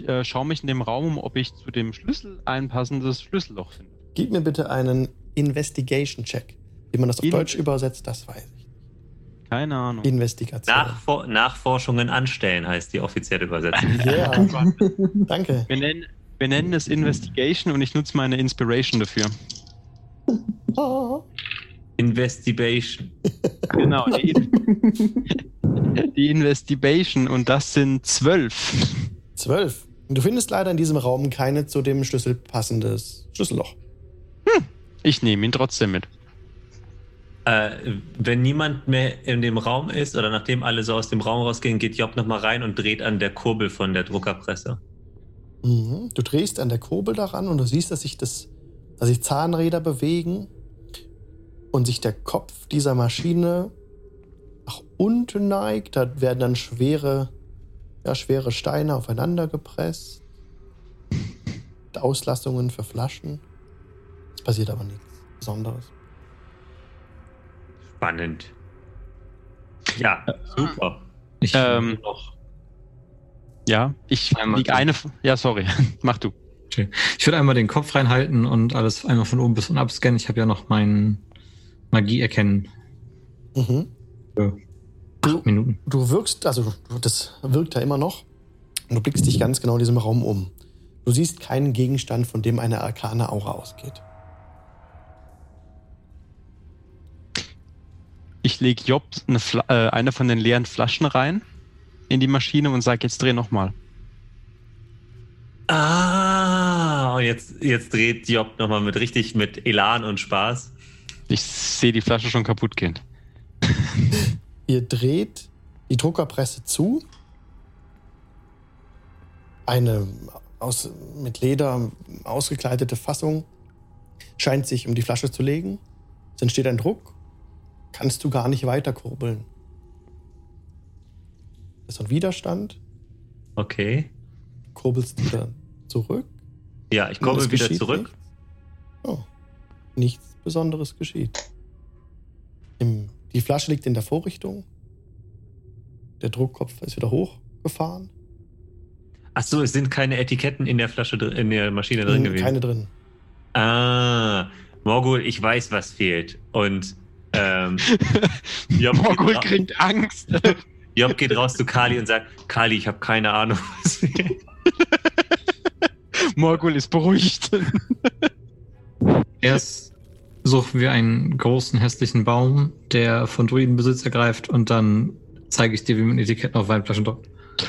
Ich äh, schaue mich in dem Raum um, ob ich zu dem Schlüssel ein passendes Schlüsselloch finde. Gib mir bitte einen Investigation-Check. Wie man das auf In- Deutsch übersetzt, das weiß ich. Keine Ahnung. Investigation. Nachfor Nachforschungen anstellen heißt die offizielle Übersetzung. Ja, danke. Wir nennen, wir nennen es Investigation und ich nutze meine Inspiration dafür. Oh. Investigation. Genau, die, In- die Investigation und das sind zwölf. Zwölf. Du findest leider in diesem Raum keine zu dem Schlüssel passendes Schlüsselloch. Ich nehme ihn trotzdem mit. Äh, wenn niemand mehr in dem Raum ist oder nachdem alle so aus dem Raum rausgehen, geht Job nochmal rein und dreht an der Kurbel von der Druckerpresse. Mhm. Du drehst an der Kurbel daran und du siehst, dass sich, das, dass sich Zahnräder bewegen und sich der Kopf dieser Maschine nach unten neigt. Da werden dann schwere, ja, schwere Steine aufeinander gepresst. Auslassungen für Flaschen. Es passiert aber nichts Besonderes. Spannend. Ja, super. Ich Ähm, noch. Ja, ich Einmal lieg eine. Ja, sorry. Mach du. Ich würde einmal den Kopf reinhalten und alles einmal von oben bis unten abscannen. Ich habe ja noch mein Magie erkennen. Mhm. Für Du, acht Minuten. du wirkst, also das wirkt ja immer noch. Und du blickst dich ganz genau in diesem Raum um. Du siehst keinen Gegenstand, von dem eine arkane Aura ausgeht. Ich lege Job eine, äh, eine von den leeren Flaschen rein in die Maschine und sage, jetzt dreh nochmal. Ah, und jetzt, jetzt dreht Job nochmal mit richtig mit Elan und Spaß. Ich sehe die Flasche schon kaputt gehen. Ihr dreht die Druckerpresse zu. Eine aus, mit Leder ausgekleidete Fassung scheint sich um die Flasche zu legen. Es entsteht ein Druck. Kannst du gar nicht weiter kurbeln. Es ist ein Widerstand. Okay. Kurbelst wieder zurück. Ja, ich es wieder zurück. Nichts. Oh, nichts Besonderes geschieht. Im, die Flasche liegt in der Vorrichtung. Der Druckkopf ist wieder hochgefahren. Ach so, es sind keine Etiketten in der Flasche in der Maschine drin gewesen. Keine drin. Ah, Morgul, ich weiß, was fehlt. Und ähm, Job, Morgul kriegt Angst. Job geht raus zu Kali und sagt, Kali, ich habe keine Ahnung, was fehlt. Morgul ist beruhigt. Erst suchen wir einen großen hässlichen Baum, der von Druidenbesitz ergreift und dann zeige ich dir, wie man Etiketten auf Weinflaschen druckt.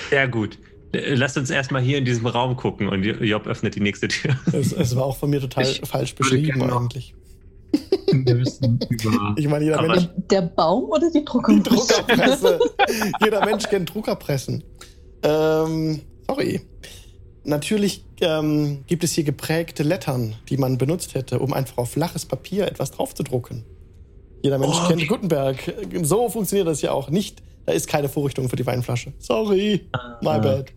Sehr gut. Lasst uns erstmal hier in diesem Raum gucken und Job öffnet die nächste Tür. Es, es war auch von mir total Ich falsch beschrieben eigentlich. Ich meine, jeder Mensch, Der Baum oder die die Druckerpresse? Druckerpresse. jeder Mensch kennt Druckerpressen. Ähm, sorry. Natürlich ähm, gibt es hier geprägte Lettern, die man benutzt hätte, um einfach auf flaches Papier etwas draufzudrucken. Jeder Mensch Oh, kennt Gutenberg. So funktioniert das ja auch nicht. Da ist keine Vorrichtung für die Weinflasche. Sorry, my bad.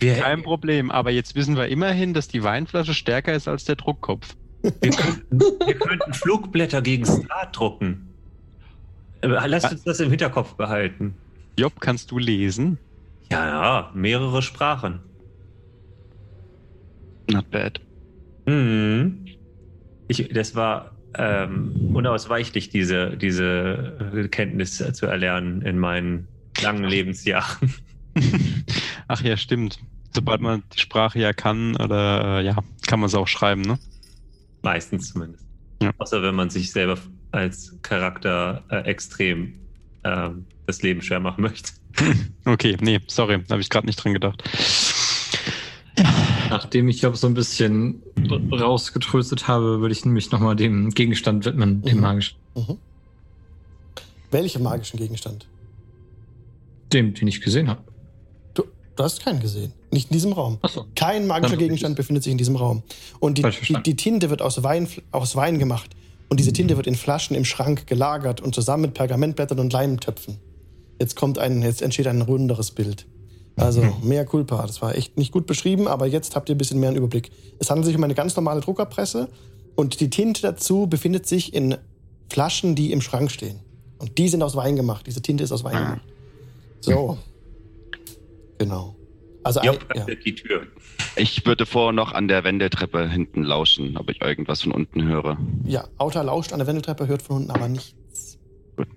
Kein Problem, aber jetzt wissen wir immerhin, dass die Weinflasche stärker ist als der Druckkopf. wir, könnten, wir könnten Flugblätter gegen Star drucken. Äh, Lasst uns das im Hinterkopf behalten. Job, kannst du lesen? Ja, ja, mehrere Sprachen. Not bad. Hm. Ich, das war ähm, unausweichlich, diese, diese Kenntnis zu erlernen in meinen langen Lebensjahren. Ach ja, stimmt. Sobald man die Sprache ja kann, oder äh, ja, kann man es auch schreiben, ne? Meistens zumindest. Ja. Außer wenn man sich selber als Charakter äh, extrem ähm, das Leben schwer machen möchte. Okay, nee, sorry, habe ich gerade nicht dran gedacht. Nachdem ich Job so ein bisschen rausgetröstet habe, würde ich nämlich nochmal dem Gegenstand widmen, dem Mhm. magischen. Mhm. Welchen magischen Gegenstand? Dem, den ich gesehen habe. Du, du hast keinen gesehen. Nicht in diesem Raum. Achso. Kein magischer Gegenstand befindet sich in diesem Raum. Und die, die, die Tinte wird aus Wein, aus Wein gemacht. Und diese Tinte wird in Flaschen im Schrank gelagert und zusammen mit Pergamentblättern und Leimtöpfen. Jetzt kommt ein, jetzt entsteht ein runderes Bild. Also Mhm. mehr Culpa. Das war echt nicht gut beschrieben, aber jetzt habt ihr ein bisschen mehr einen Überblick. Es handelt sich um eine ganz normale Druckerpresse und die Tinte dazu befindet sich in Flaschen, die im Schrank stehen. Und die sind aus Wein gemacht. Diese Tinte ist aus Wein Ah. gemacht. So. Genau. Also ein- ja. die Tür. Ich würde vorher noch an der Wendeltreppe hinten lauschen, ob ich irgendwas von unten höre. Ja, Auta lauscht an der Wendeltreppe, hört von unten aber nichts. Gut.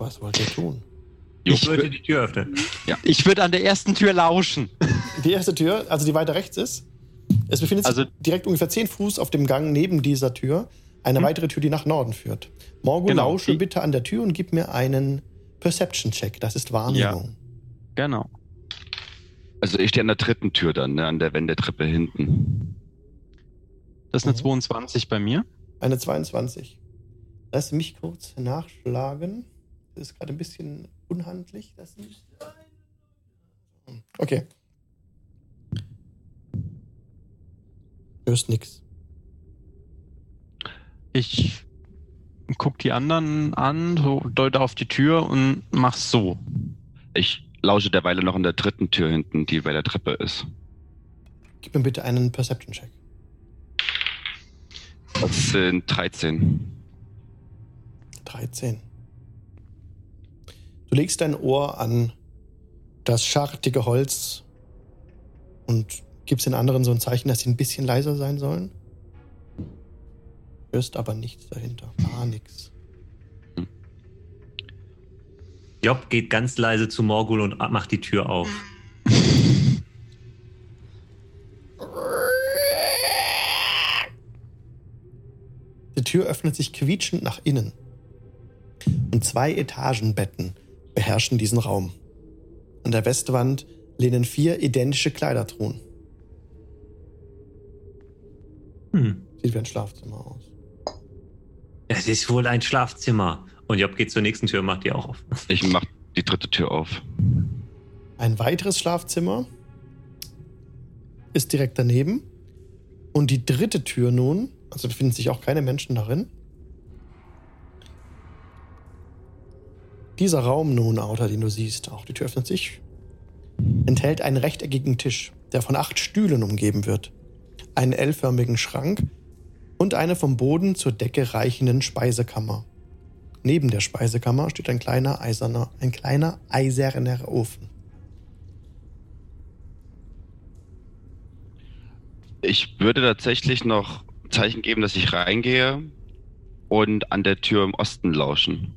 Was wollt ihr tun? Ich Ich würde wür- die Tür öffnen. Ich würde an der ersten Tür lauschen. Die erste Tür, also die weiter rechts ist, es befindet sich Also- direkt ungefähr 10 Fuß auf dem Gang neben dieser Tür eine Hm. weitere Tür, die nach Norden führt. Morgul, Genau, lausche die- bitte an der Tür und gib mir einen Perception-Check. Das ist Wahrnehmung. Genau. Also ich stehe an der dritten Tür dann, ne, an der Wendeltreppe hinten. Das ist eine Mhm. 22 bei mir. Eine 22. Lass mich kurz nachschlagen. Ist gerade ein bisschen unhandlich. Das Okay. Hörst nix. Ich guck die anderen an, so deute auf die Tür und mach's so. Ich lausche derweile noch an der dritten Tür hinten, die bei der Treppe ist. Gib mir bitte einen Perception-Check. Das sind 13. 13. Du legst dein Ohr an das schartige Holz und gibst den anderen so ein Zeichen, dass sie ein bisschen leiser sein sollen. Hörst aber nichts dahinter. Gar nichts. Job geht ganz leise zu Morgul und macht die Tür auf. Die Tür öffnet sich quietschend nach innen. Und zwei Etagenbetten beherrschen diesen Raum. An der Westwand lehnen vier identische Kleidertruhen. Hm. Sieht wie ein Schlafzimmer aus. Es ist wohl ein Schlafzimmer. Und Job geht zur nächsten Tür und macht die auch auf. Ich mach die dritte Tür auf. Ein weiteres Schlafzimmer ist direkt daneben. Und die dritte Tür nun, also befinden sich auch keine Menschen darin. Dieser Raum nun, Outer, den du siehst, auch die Tür öffnet sich, enthält einen rechteckigen Tisch, der von acht Stühlen umgeben wird, einen L-förmigen Schrank und eine vom Boden zur Decke reichenden Speisekammer. Neben der Speisekammer steht ein kleiner eiserner, ein kleiner eiserner Ofen. Ich würde tatsächlich noch Zeichen geben, dass ich reingehe und an der Tür im Osten lauschen.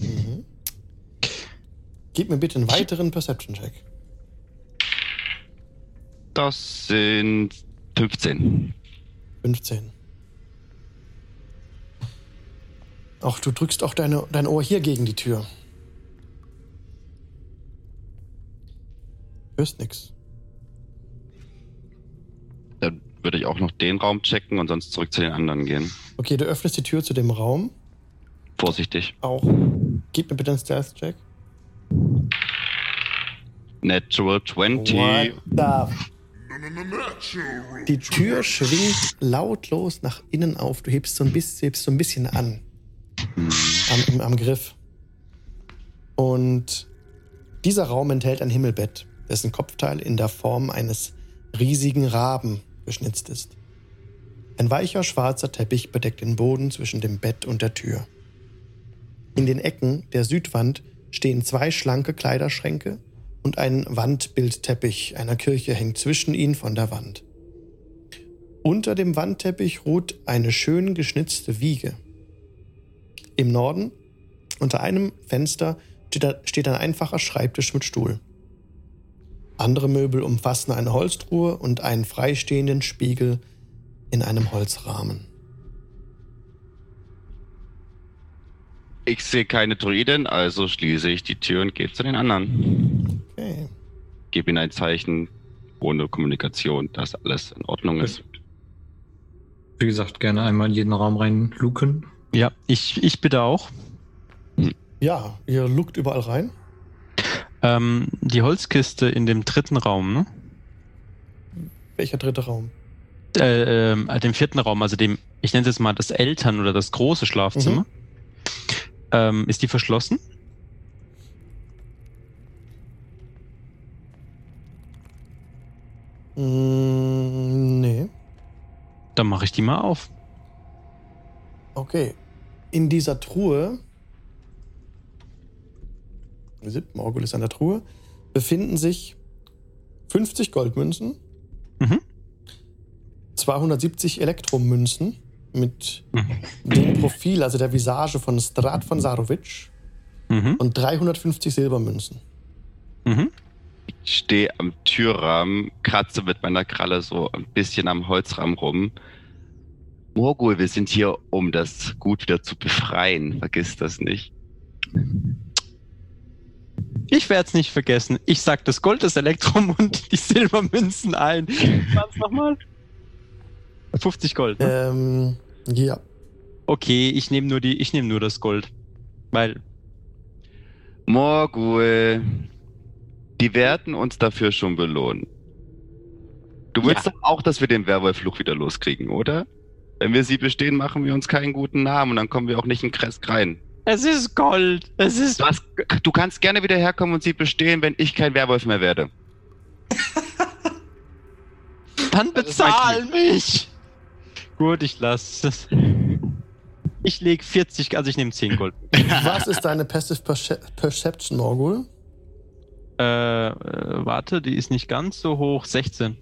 Mhm. Gib mir bitte einen weiteren Perception-Check. Das sind 15. 15. Ach, du drückst auch deine, dein Ohr hier gegen die Tür. Hörst nix. Dann würde ich auch noch den Raum checken und sonst zurück zu den anderen gehen. Okay, du öffnest die Tür zu dem Raum. Vorsichtig. Auch. Gib mir bitte einen Stealth-Check. Natural 20. What the Die Tür schwingt lautlos nach innen auf. Du hebst so ein bisschen, hebst so ein bisschen an. Am, am Griff. Und dieser Raum enthält ein Himmelbett, dessen Kopfteil in der Form eines riesigen Raben geschnitzt ist. Ein weicher schwarzer Teppich bedeckt den Boden zwischen dem Bett und der Tür. In den Ecken der Südwand stehen zwei schlanke Kleiderschränke und ein Wandbildteppich einer Kirche hängt zwischen ihnen von der Wand. Unter dem Wandteppich ruht eine schön geschnitzte Wiege. Im Norden, unter einem Fenster, steht, ein einfacher Schreibtisch mit Stuhl. Andere Möbel umfassen eine Holztruhe und einen freistehenden Spiegel in einem Holzrahmen. Ich sehe keine Druiden, also schließe ich die Tür und gehe zu den anderen. Okay. Gebe ihnen ein Zeichen ohne Kommunikation, dass alles in Ordnung ist. Wie gesagt, gerne einmal in jeden Raum rein luken. Ja, ich, ich bitte auch. Ja, ihr lugt überall rein. Ähm, die Holzkiste in dem dritten Raum, ne? Welcher dritte Raum? Äh, ähm, dem vierten Raum, also dem, ich nenne es jetzt mal das Eltern- oder das große Schlafzimmer. Mhm. Ähm, ist die verschlossen? Mm, nee. Dann mache ich die mal auf. Okay. In dieser Truhe, Morgul ist an der Truhe, befinden sich 50 Goldmünzen, Mhm. 270 Elektromünzen mit Mhm. dem Profil, also der Visage von Strat von Sarovic Mhm. und 350 Silbermünzen. Mhm. Ich stehe am Türrahmen, kratze mit meiner Kralle so ein bisschen am Holzrahmen rum. Morgul, wir sind hier, um das Gut wieder zu befreien. Vergiss das nicht. Ich werde es nicht vergessen. Ich sag das Gold, das Elektrum und die Silbermünzen ein. Was nochmal? 50 Gold. Ne? Ähm, ja. Okay, ich nehme nur die, ich nehme nur das Gold. Weil, Morgul, die werden uns dafür schon belohnen. Du willst Ja. doch auch, dass wir den Werwolf-Fluch wieder loskriegen, oder? Wenn wir sie bestehen, machen wir uns keinen guten Namen und dann kommen wir auch nicht in Kresk rein. es ist Gold. Es ist. Du, hast, du kannst gerne wieder herkommen und sie bestehen, wenn ich kein Werwolf mehr werde. Dann bezahl mich! Gut, ich lasse es. Ich lege 40, also ich nehme 10 Gold. Was ist deine Passive Perce Perception, Morgul? Äh, äh, warte, die ist nicht ganz so hoch. 16.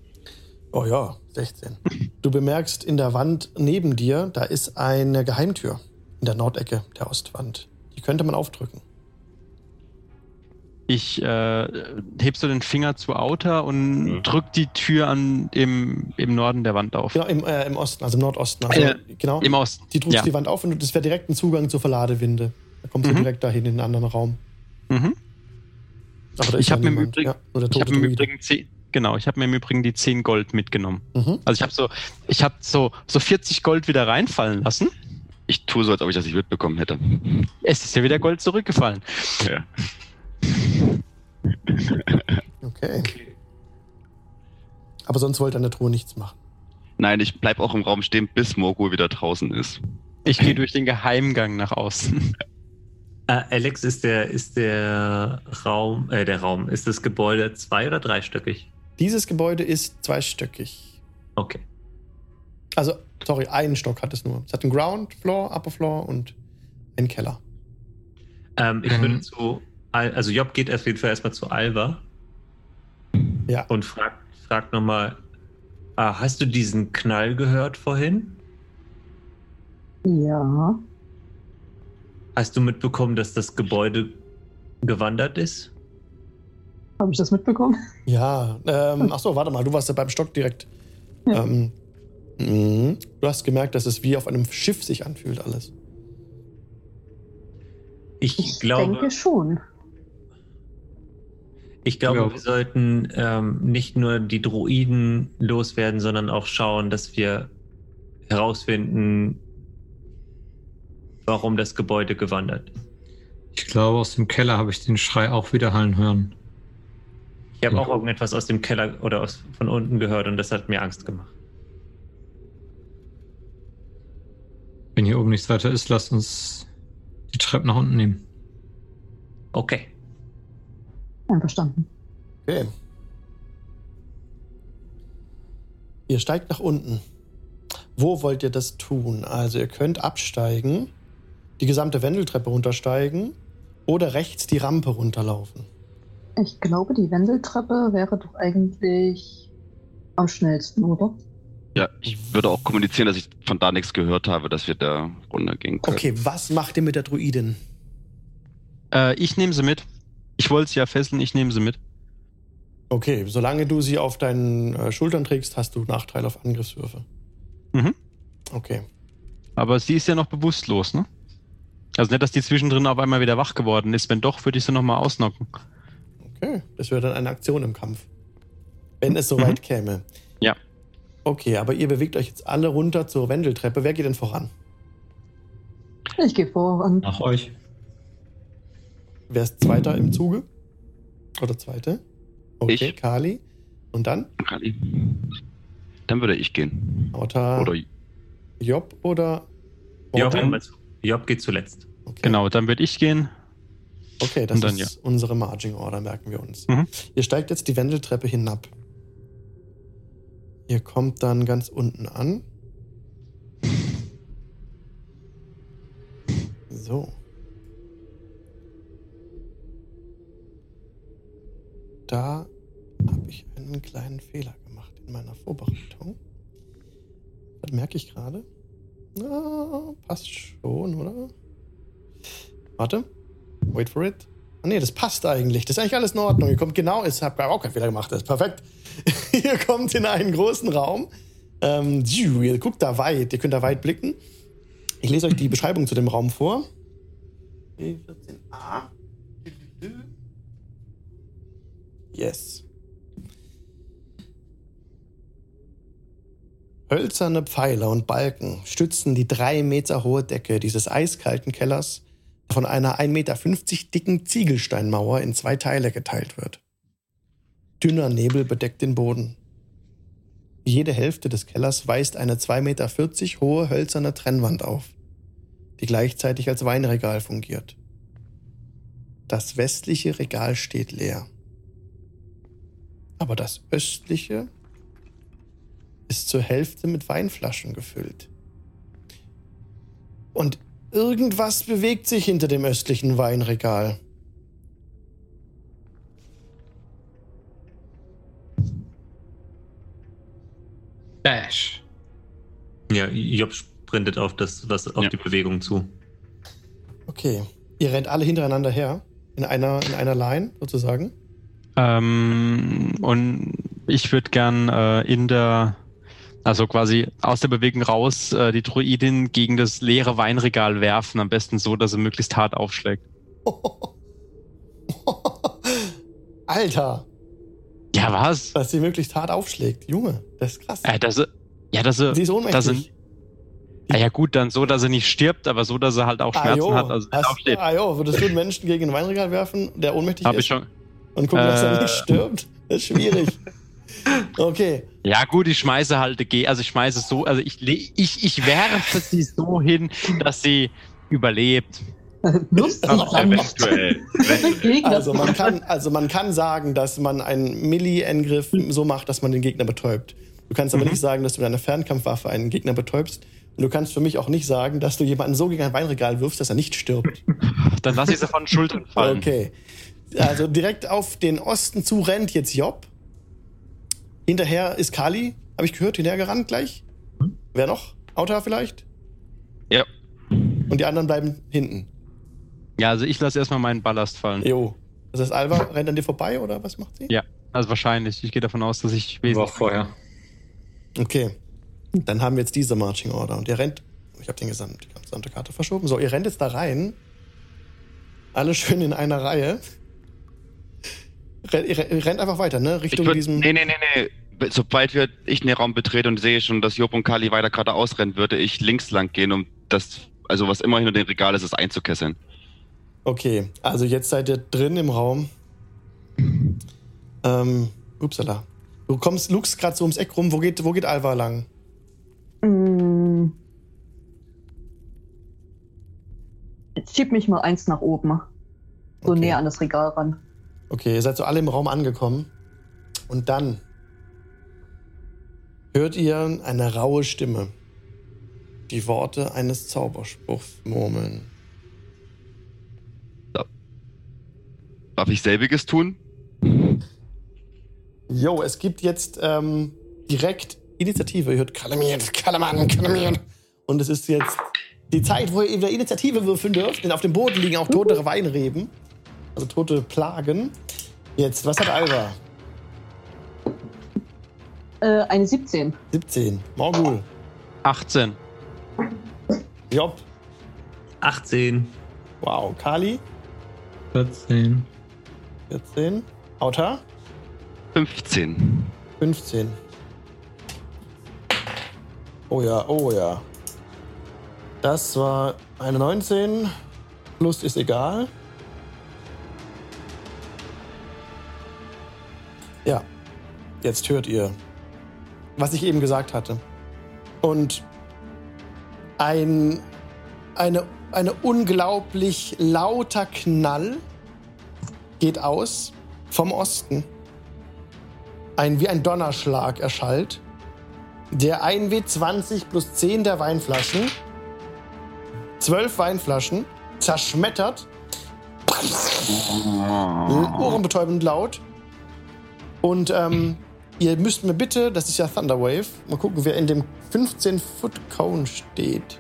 Oh ja, 16. Du bemerkst in der Wand neben dir, da ist eine Geheimtür in der Nordecke der Ostwand. Die könnte man aufdrücken. Ich äh, heb so den Finger zu Outer und Mhm. drück die Tür an im, im Norden der Wand auf. Genau, im, äh, im Osten, also im Nordosten. Also, Ja, genau. Im Osten. Die drückst ja. die Wand auf und das wäre direkt ein Zugang zur Verladewinde. Da kommst du Mhm. direkt dahin in einen anderen Raum. Mhm. Aber da Ich ja hab mir im. Übrigen- ja, Ich habe mir im. Übrigen 10, genau, ich habe mir im Übrigen die 10 Gold mitgenommen. Mhm. Also ich habe so, ich habe so, so 40 Gold wieder reinfallen lassen. Ich tue so, als ob ich das nicht mitbekommen hätte. Es ist ja wieder Gold zurückgefallen. Ja. Okay. Aber sonst wollte an der Truhe nichts machen. Nein, ich bleib auch im Raum stehen, bis Morgul wieder draußen ist. Ich gehe durch den Geheimgang nach außen. Äh, Alex, ist der, ist der Raum, äh, der Raum, ist das Gebäude zwei- oder dreistöckig? Dieses Gebäude ist zweistöckig. Okay. Also, sorry, einen Stock hat es nur. Es hat einen Ground Floor, Upper Floor und einen Keller. Ähm, ich Ähm. würde zu, also Job geht auf jeden Fall erstmal zu Alva Ja. und fragt, fragt nochmal, ah, hast du diesen Knall gehört vorhin? Ja. Hast du mitbekommen, dass das Gebäude gewandert ist? Habe ich das mitbekommen? Ja, ähm, ach so, warte mal, du warst ja beim Stock direkt. Ja. Ähm, mhm. du hast gemerkt, dass es wie auf einem Schiff sich anfühlt alles. Ich, Ich glaube, denke schon. Ich glaube, Ja. wir sollten ähm, nicht nur die Droiden loswerden, sondern auch schauen, dass wir herausfinden, warum das Gebäude gewandert ist. Ich glaube, aus dem Keller habe ich den Schrei auch wieder hallen hören. Ich habe Ja. auch irgendetwas aus dem Keller oder aus, von unten gehört und das hat mir Angst gemacht. Wenn hier oben nichts weiter ist, lasst uns die Treppe nach unten nehmen. Okay. Einverstanden. Okay. Ihr steigt nach unten. Wo wollt ihr das tun? Also ihr könnt absteigen, die gesamte Wendeltreppe runtersteigen oder rechts die Rampe runterlaufen. Ich glaube, die Wendeltreppe wäre doch eigentlich am schnellsten, oder? Ja, ich würde auch kommunizieren, dass ich von da nichts gehört habe, dass wir da runtergehen können. Okay, was macht ihr mit der Druidin? Äh, ich nehme sie mit. Ich wollte sie ja fesseln, ich nehme sie mit. Okay, solange du sie auf deinen äh, Schultern trägst, hast du Nachteil auf Angriffswürfe. Mhm. Okay. Aber sie ist ja noch bewusstlos, ne? Also nicht, dass die zwischendrin auf einmal wieder wach geworden ist. Wenn doch, würde ich sie nochmal ausnocken. Okay, das wäre dann eine Aktion im Kampf. Wenn es soweit Mhm. käme. Ja. Okay, aber ihr bewegt euch jetzt alle runter zur Wendeltreppe. Wer geht denn voran? Ich gehe voran. Nach euch. Wer ist Zweiter im Zuge? Oder Zweite? Okay, Ich. Kali. Und dann? Kali. Dann würde ich gehen. Auta, Oder Job oder Job, Job geht zuletzt. Okay. Genau, dann würde ich gehen. Okay, das dann, ist unsere Marging Order, merken wir uns. Mhm. Ihr steigt jetzt die Wendeltreppe hinab. Ihr kommt dann ganz unten an. So. Da habe ich einen kleinen Fehler gemacht in meiner Vorbereitung. Das merke ich gerade. Na, passt schon, oder? Warte. Wait for it. Ah, nee, das passt eigentlich. Das ist eigentlich alles in Ordnung. Ihr kommt genau, ich habe auch keinen Fehler gemacht. Das ist perfekt. ihr kommt in einen großen Raum. Ähm, ihr guckt da weit. Ihr könnt da weit blicken. Ich lese euch die Beschreibung zu dem Raum vor. E14a. Yes. Hölzerne Pfeiler und Balken stützen die drei Meter hohe Decke dieses eiskalten Kellers, der von einer 1,50 Meter dicken Ziegelsteinmauer in zwei Teile geteilt wird. Dünner Nebel bedeckt den Boden. Jede Hälfte des Kellers weist eine 2,40 Meter hohe hölzerne Trennwand auf, die gleichzeitig als Weinregal fungiert. Das westliche Regal steht leer. Aber das östliche ist zur Hälfte mit Weinflaschen gefüllt. Und irgendwas bewegt sich hinter dem östlichen Weinregal. Dash. Ja, Job sprintet auf, das, was, auf Ja. die Bewegung zu. Okay. Ihr rennt alle hintereinander her. In einer, in einer Line sozusagen. Ähm, und ich würde gern äh, in der, also quasi aus der Bewegung raus, äh, die Druidin gegen das leere Weinregal werfen. Am besten so, dass sie möglichst hart aufschlägt. Alter, Ja, was? dass sie möglichst hart aufschlägt. Junge, das ist krass. Äh, dass sie, ja, dass sie, sie ist dass ohnmächtig. sie, ah, ja gut, dann so, dass sie nicht stirbt, aber so, dass sie halt auch Schmerzen jo, hat, also hast, aufsteht. ah, jo, würdest du einen Menschen gegen ein Weinregal werfen, der ohnmächtig Hab ist? ich schon. Und gucken, dass er Äh. nicht stirbt? Das ist schwierig. Okay. Ja gut, ich schmeiße halt G, also ich schmeiße so, also ich, ich, ich werfe sie so hin, dass sie überlebt. Lustig. Also eventuell. eventuell. Also man, kann, also man kann sagen, dass man einen Milli-Angriff so macht, dass man den Gegner betäubt. Du kannst aber Mhm. nicht sagen, dass du mit einer Fernkampfwaffe einen Gegner betäubst. Und du kannst für mich auch nicht sagen, dass du jemanden so gegen ein Weinregal wirfst, dass er nicht stirbt. Dann lasse ich sie von den Schultern fallen. Okay. Also direkt auf den Osten zu rennt jetzt Job. Hinterher ist Kali, habe ich gehört, hinterher gerannt gleich. Wer noch? Auta vielleicht? Ja. Und die anderen bleiben hinten. Ja, also ich lasse erstmal meinen Ballast fallen. Jo. Das heißt, Alva rennt an dir vorbei oder was macht sie? Ja. Also wahrscheinlich. Ich gehe davon aus, dass ich War wesentlich. vorher. Okay. Dann haben wir jetzt diese Marching Order. Und ihr rennt. Ich habe den gesamt, die gesamte Karte verschoben. So, ihr rennt jetzt da rein. Alle schön in einer Reihe. Rennt, einfach weiter, ne? Ich Richtung würd, diesem. nee, nee, nee, nee. Sobald wir ich den Raum betrete und sehe schon, dass Job und Kali weiter geradeaus rennen, würde ich links lang gehen, um das, also was immer hinter dem Regal ist, es einzukesseln. Okay, also jetzt seid ihr drin im Raum. Ähm, upsala. Du kommst, lugst gerade so ums Eck rum. Wo geht, wo geht Alva lang? Mm. Jetzt schieb mich mal eins nach oben. So Okay. näher an das Regal ran. Okay, ihr seid so alle im Raum angekommen. Und dann hört ihr eine raue Stimme. Die Worte eines Zauberspruchs murmeln. Darf ich selbiges tun? Jo, es gibt jetzt ähm, direkt Initiative. Ihr hört Kalamiert, Kalaman, Kalamiert. Und es ist jetzt die Zeit, wo ihr wieder Initiative würfeln dürft. Denn auf dem Boden liegen auch tote Weinreben. Also tote Plagen. Jetzt, was hat Alva? Äh, eine 17. 17. Morgul. 18. Job. 18. Wow. Kali. 14. 14. Auta. 15. 15. Oh ja, oh ja. Das war eine 19. Plus ist egal. Ja. Jetzt hört ihr, was ich eben gesagt hatte. Und ein, eine, eine unglaublich lauter Knall geht aus vom Osten. Ein, wie ein Donnerschlag erschallt. Der 1W20 plus 10 der Weinflaschen, 12 Weinflaschen, zerschmettert. Ohrenbetäubend laut. Und ähm, ihr müsst mir bitte, das ist ja Thunderwave, mal gucken, wer in dem 15-Foot-Cone steht.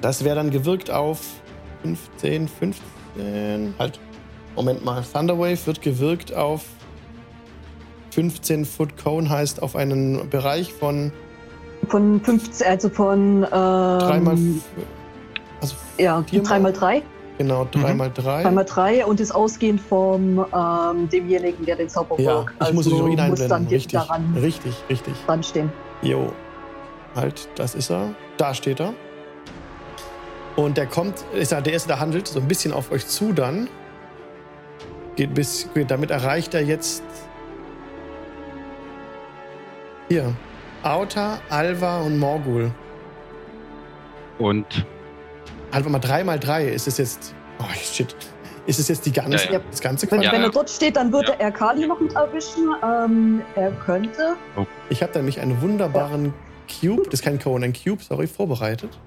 Das wäre dann gewirkt auf 15, 15. Halt. Moment mal. Thunderwave wird gewirkt auf 15 Foot Cone heißt auf einen Bereich von Von 15, also von. Ähm, 3 mal also Ja, vier mal- 3 mal 3. genau 3 mal 3. 3 mal 3 und ist ausgehend vom ähm, demjenigen, der den Zauber Ja, wirkt. ich muss also ihn muss dann Richtig, daran richtig, richtig. dran stehen. Jo. Halt, das ist er. Da steht er. Und der kommt, ist er der erste, der handelt, so ein bisschen auf euch zu dann. Geht bis, geht, damit erreicht er jetzt. Hier. Auta, Alva und Morgul. Und Alva mal 3 mal 3 ist es jetzt. Oh shit. Ist es jetzt die ganze, Ja, ja. das ganze Wenn, Quadrat? wenn er dort steht, dann würde Ja. er Kali noch mit erwischen. Ähm, er könnte. Ich habe nämlich einen wunderbaren Cube, das ist kein Cone, ein Cube, sorry, vorbereitet.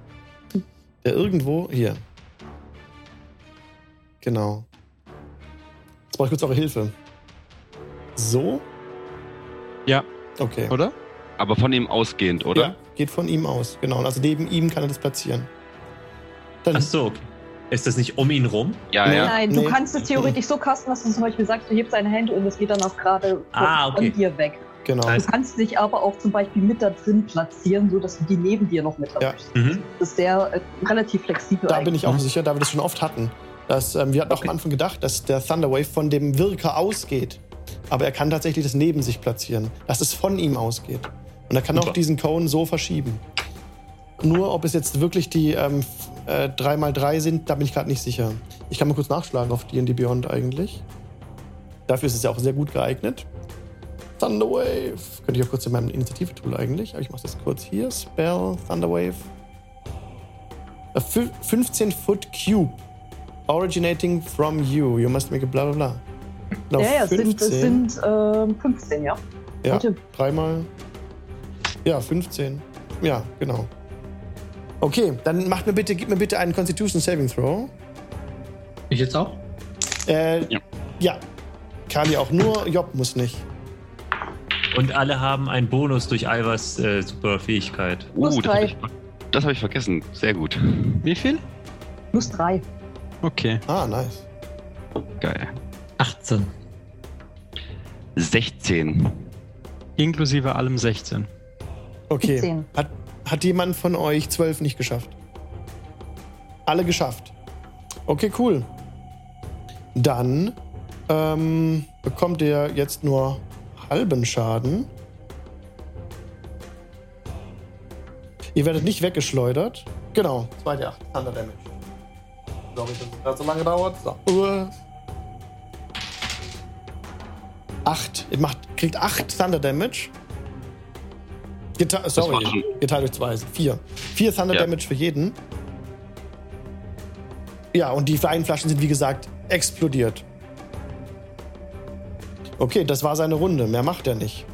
Der irgendwo, hier. Genau. Jetzt brauche ich kurz eure Hilfe. So? Ja. Okay. Oder? aber von ihm ausgehend, oder? Ja, geht von ihm aus, genau. Und Also neben ihm kann er das platzieren. Dann, Ach so, okay. Ist das nicht um ihn rum? Ja, Nee. ja. Nein, du nee. kannst es theoretisch so casten, dass du zum Beispiel sagst, du hebst deine Hände und es geht dann auch gerade von, Ah, okay. von dir weg. genau. Du kannst dich aber auch zum Beispiel mit da drin platzieren, sodass du die neben dir noch mit Ja. erwischst. Mhm. Das ist sehr äh, relativ flexibel. Da bin ich auch sicher, da wir das schon oft hatten. Dass, ähm, wir hatten auch am Anfang gedacht, dass der Thunderwave von dem Wirker ausgeht. Aber er kann tatsächlich das neben sich platzieren, dass es von ihm ausgeht. Und er kann auch Super. diesen Cone so verschieben. Nur ob es jetzt wirklich die ähm, äh, 3x3 sind, da bin ich gerade nicht sicher. Ich kann mal kurz nachschlagen auf D&D Beyond eigentlich. Dafür ist es ja auch sehr gut geeignet. Thunderwave. Könnte ich auch kurz in meinem Initiative-Tool eigentlich. Aber ich mache das kurz hier. Spell, Thunderwave. A fü- 15 Foot Cube. Originating from you. You must make a bla bla bla. Genau, ja, ja, es sind, es sind ähm, 15, ja. ja, dreimal. Ja, 15. Ja, genau. Okay, dann macht mir bitte, gib mir bitte einen Constitution Saving Throw. Ich jetzt auch? Äh, Ja. ja. Kali auch, nur Job muss nicht. Und alle haben einen Bonus durch Alvas äh, super Fähigkeit. Plus Uh, das habe drei. ich, das hab ich vergessen. Sehr gut. Wie viel? Plus 3. Okay. Ah, nice. Geil. 18. 16. Inklusive allem 16. Okay. 17. Hat, hat jemand von euch 12 nicht geschafft? Alle geschafft. Okay, cool. Dann ähm, bekommt ihr jetzt nur halben Schaden. Ihr werdet nicht weggeschleudert. Genau, 2d8 Thunder Damage. Sorry, dass es gerade so lange dauert. So. Uah. Acht. Ihr macht, kriegt 8 Thunder Damage. Geta sorry, geteilt durch zwei. Vier. Vier Thunder Ja. Damage für jeden. Ja, und die Weinflaschen sind wie gesagt explodiert. Okay, das war seine Runde. Mehr macht er nicht.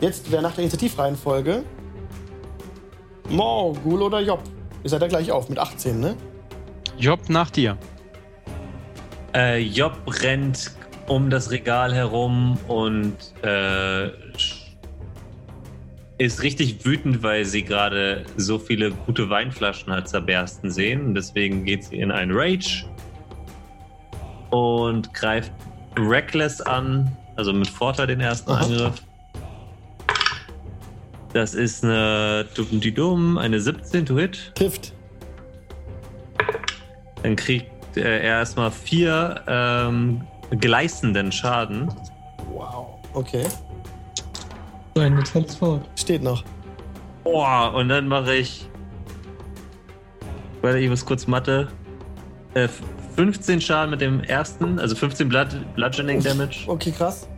Jetzt wäre nach der Initiativreihenfolge Morgul oder Job. Ihr seid ja gleich auf mit 18, ne? Job nach dir. Äh, Job rennt um das Regal herum und äh, ist richtig wütend, weil sie gerade so viele gute Weinflaschen hat zerbersten sehen. Deswegen geht sie in ein Rage und greift Reckless an, also mit Vorteil den ersten Aha. Angriff. Das ist eine dumm, eine 17 to hit. Trifft. Dann kriegt er erstmal vier ähm, gleißenden Schaden. Wow. Okay. So ein tolles Wort. Steht noch. Boah, und dann mache ich. Warte, ich muss kurz Mathe. Äh, 15 Schaden mit dem ersten, also 15 Blood, Bludgeoning Damage. Okay, krass.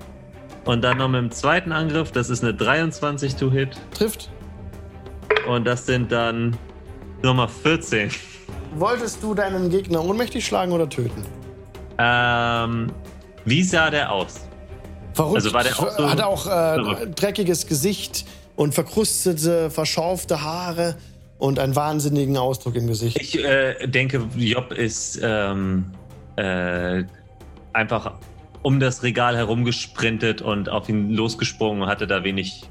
Und dann noch mit dem zweiten Angriff, das ist eine 23 to Hit. Trifft. Und das sind dann nochmal 14. Wolltest du deinen Gegner ohnmächtig schlagen oder töten? Ähm, wie sah der aus? Verrückt. Also war der auch so- Hat auch äh, dreckiges Gesicht und verkrustete, verschaufte Haare und einen wahnsinnigen Ausdruck im Gesicht. Ich äh, denke, Job ist ähm, äh, einfach um das Regal herumgesprintet und auf ihn losgesprungen und hatte da wenig,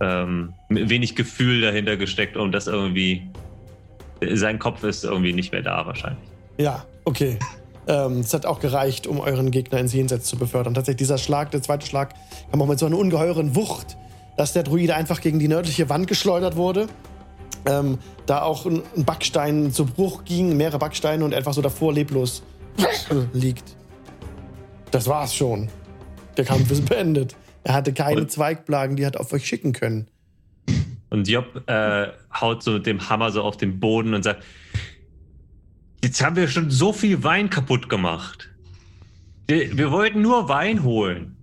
ähm, wenig Gefühl dahinter gesteckt, um das irgendwie. Sein Kopf ist irgendwie nicht mehr da, wahrscheinlich. Ja, okay. Ähm, Es hat auch gereicht, um euren Gegner ins Jenseits zu befördern. Tatsächlich, dieser Schlag, der zweite Schlag, kam auch mit so einer ungeheuren Wucht, dass der Druide einfach gegen die nördliche Wand geschleudert wurde. Ähm, da auch ein ein Backstein zu Bruch ging, mehrere Backsteine und einfach so davor leblos liegt. Das war's schon. Der Kampf ist beendet. Er hatte keine Und- Zweigblagen, die er hat auf euch schicken können. Und Job äh, haut so mit dem Hammer so auf den Boden und sagt: Jetzt haben wir schon so viel Wein kaputt gemacht. Wir, wir wollten nur Wein holen.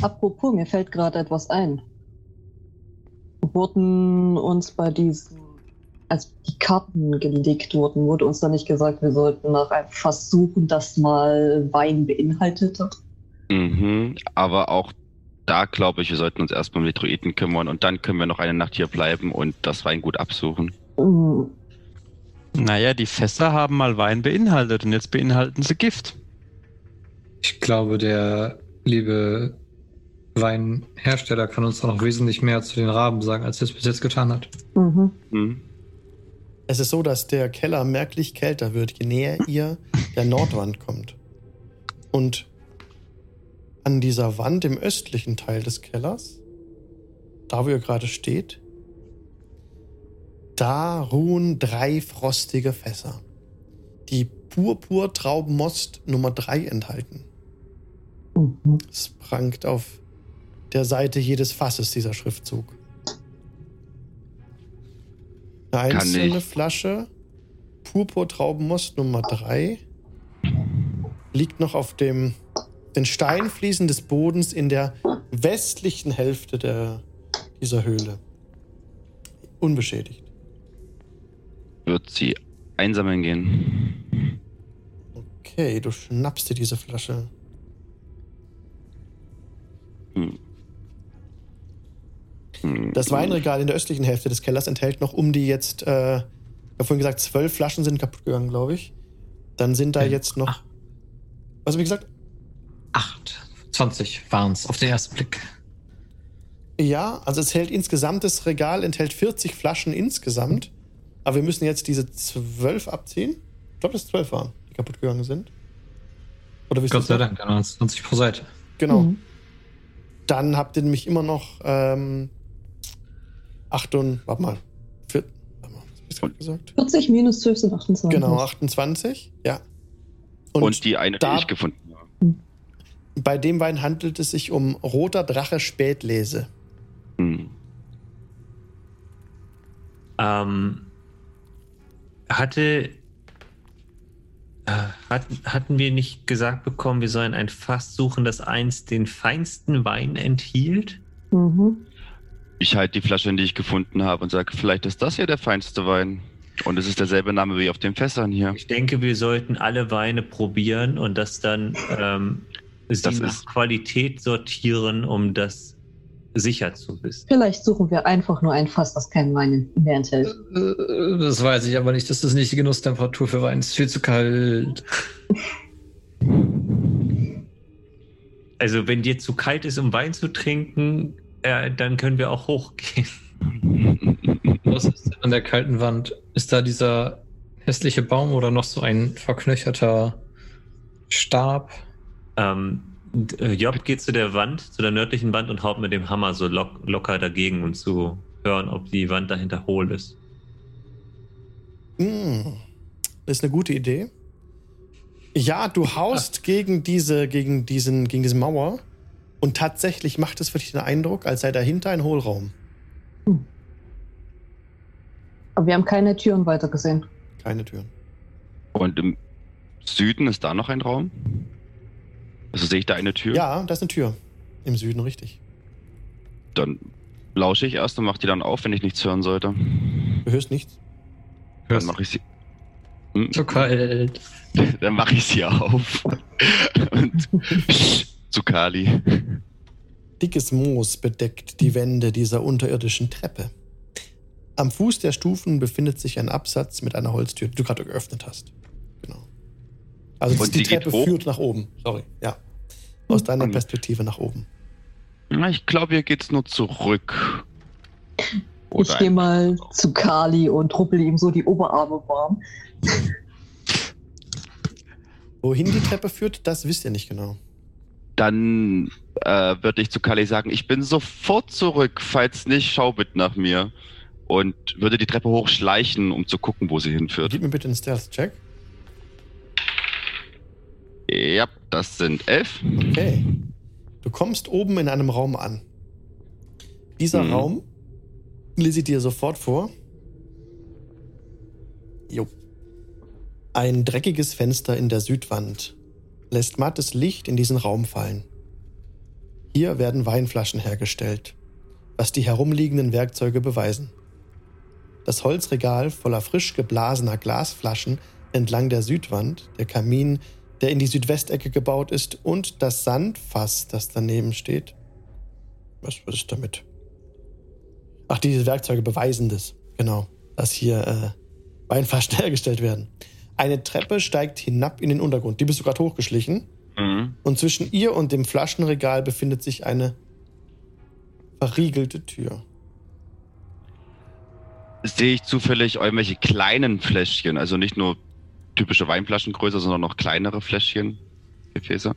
Apropos, mir fällt gerade etwas ein. Wurden uns bei diesen, als die Karten gelegt wurden, wurde uns da nicht gesagt, wir sollten nach einem Fass suchen, das mal Wein beinhaltet hat? Mhm, aber auch da glaube ich, wir sollten uns erstmal um die Druiden kümmern und dann können wir noch eine Nacht hier bleiben und das Weingut absuchen. Hm, Naja, die Fässer haben mal Wein beinhaltet und jetzt beinhalten sie Gift. Ich glaube, der liebe Weinhersteller kann uns da noch wesentlich mehr zu den Raben sagen, als er es bis jetzt getan hat. Mhm. Mhm. Es ist so, dass der Keller merklich kälter wird, je näher ihr der Nordwand kommt. Und an dieser Wand im östlichen Teil des Kellers, da wo ihr gerade steht, da ruhen drei frostige Fässer, die Purpur-Traubenmost Nummer 3 enthalten. Mhm. Es prangt auf der Seite jedes Fasses dieser Schriftzug. Eine einzelne Flasche Purpurtraubenmost Nummer 3 liegt noch auf dem den Steinfliesen des Bodens in der westlichen Hälfte der, dieser Höhle. Unbeschädigt. Wird sie einsammeln gehen. Okay, du schnappst dir diese Flasche. Hm. Hm. Das Weinregal in der östlichen Hälfte des Kellers enthält noch um die jetzt, äh, ich habe vorhin gesagt, zwölf Flaschen sind kaputt gegangen, glaube ich. Dann sind da Ähm, jetzt noch. Was habe ich gesagt? Acht. 20 waren es auf den ersten Blick. Ja, also es hält insgesamt, das Regal enthält 40 Flaschen insgesamt. Aber wir müssen jetzt diese zwölf abziehen. Ich glaube, dass zwölf waren, die kaputt gegangen sind. Oder ihr Gott sei? Dank, genau, 20 pro Seite. Genau. Mhm. Dann habt ihr nämlich immer noch ähm, acht und, warte mal, vier, warte mal, was hab ich gerade gesagt? 40 minus 12 sind 28. Genau, 28, ja. Und, die eine, da- die ich gefunden habe. bei dem Wein handelt es sich um Roter Drache Spätlese. Hm. Ähm, hatte. Äh, hatten, hatten wir nicht gesagt bekommen, wir sollen ein Fass suchen, das einst den feinsten Wein enthielt? Mhm. Ich halte die Flasche, die ich gefunden habe, und sage, vielleicht ist das hier der feinste Wein. Und es ist derselbe Name wie auf den Fässern hier. Ich denke, wir sollten alle Weine probieren und das dann ähm, sie Das nach ist- Qualität sortieren, um das sicher zu wissen. Vielleicht suchen wir einfach nur ein Fass, das keinen Wein mehr enthält. Äh, Das weiß ich aber nicht. Das ist nicht die Genusstemperatur für Wein. Es ist viel zu kalt. Also, wenn dir zu kalt ist, um Wein zu trinken, äh, dann können wir auch hochgehen. Was ist denn an der kalten Wand? Ist da dieser hässliche Baum oder noch so ein verknöcherter Stab? Ähm, äh, Job geht zu der Wand, zu der nördlichen Wand und haut mit dem Hammer so lock, locker dagegen, um zu hören, ob die Wand dahinter hohl ist. Hm, das ist eine gute Idee. Ja, du haust gegen diese, gegen diesen, gegen diese Mauer und tatsächlich macht es für dich den Eindruck, als sei dahinter ein Hohlraum. Aber wir haben keine Türen weiter gesehen. Keine Türen. Und im Süden ist da noch ein Raum? Also sehe ich da eine Tür? Ja, da ist eine Tür. Im Süden, richtig. Dann lausche ich erst und mache die dann auf, wenn ich nichts hören sollte. Du hörst nichts. Dann Hörst mache ich sie. Hm, zu kalt. Dann mache ich sie auf. und zu Kali. Dickes Moos bedeckt die Wände dieser unterirdischen Treppe. Am Fuß der Stufen befindet sich ein Absatz mit einer Holztür, die du gerade geöffnet hast. Genau. Also Und die die Treppe führt nach oben. Sorry, ja. Aus deiner Perspektive nach oben. Na, ich glaube, hier geht's nur zurück. ich Oder gehe ein- mal zu Kali und ruppel ihm so die Oberarme warm. Wohin die Treppe führt, das wisst ihr nicht genau. Dann äh, würde ich zu Kali sagen, ich bin sofort zurück. Falls nicht, schau bitte nach mir. Und würde die Treppe hochschleichen, um zu gucken, wo sie hinführt. Gib mir bitte einen Stealth-Check. Ja, das sind elf. Okay. Du kommst oben in einem Raum an. Dieser Mhm. Raum lese ich dir sofort vor. Jo. Ein dreckiges Fenster in der Südwand lässt mattes Licht in diesen Raum fallen. Hier werden Weinflaschen hergestellt, was die herumliegenden Werkzeuge beweisen. Das Holzregal voller frisch geblasener Glasflaschen entlang der Südwand, der Kamin, der in die Südwestecke gebaut ist, und das Sandfass, das daneben steht. Was, was ist damit? Ach, diese Werkzeuge beweisen das. Genau, dass hier äh, Weinflaschen hergestellt werden. Eine Treppe steigt hinab in den Untergrund. Die bist du gerade hochgeschlichen. Mhm. Und zwischen ihr und dem Flaschenregal befindet sich eine verriegelte Tür. Sehe ich zufällig irgendwelche kleinen Fläschchen, also nicht nur typische Weinflaschengröße, sondern noch kleinere Fläschchen, Gefäße?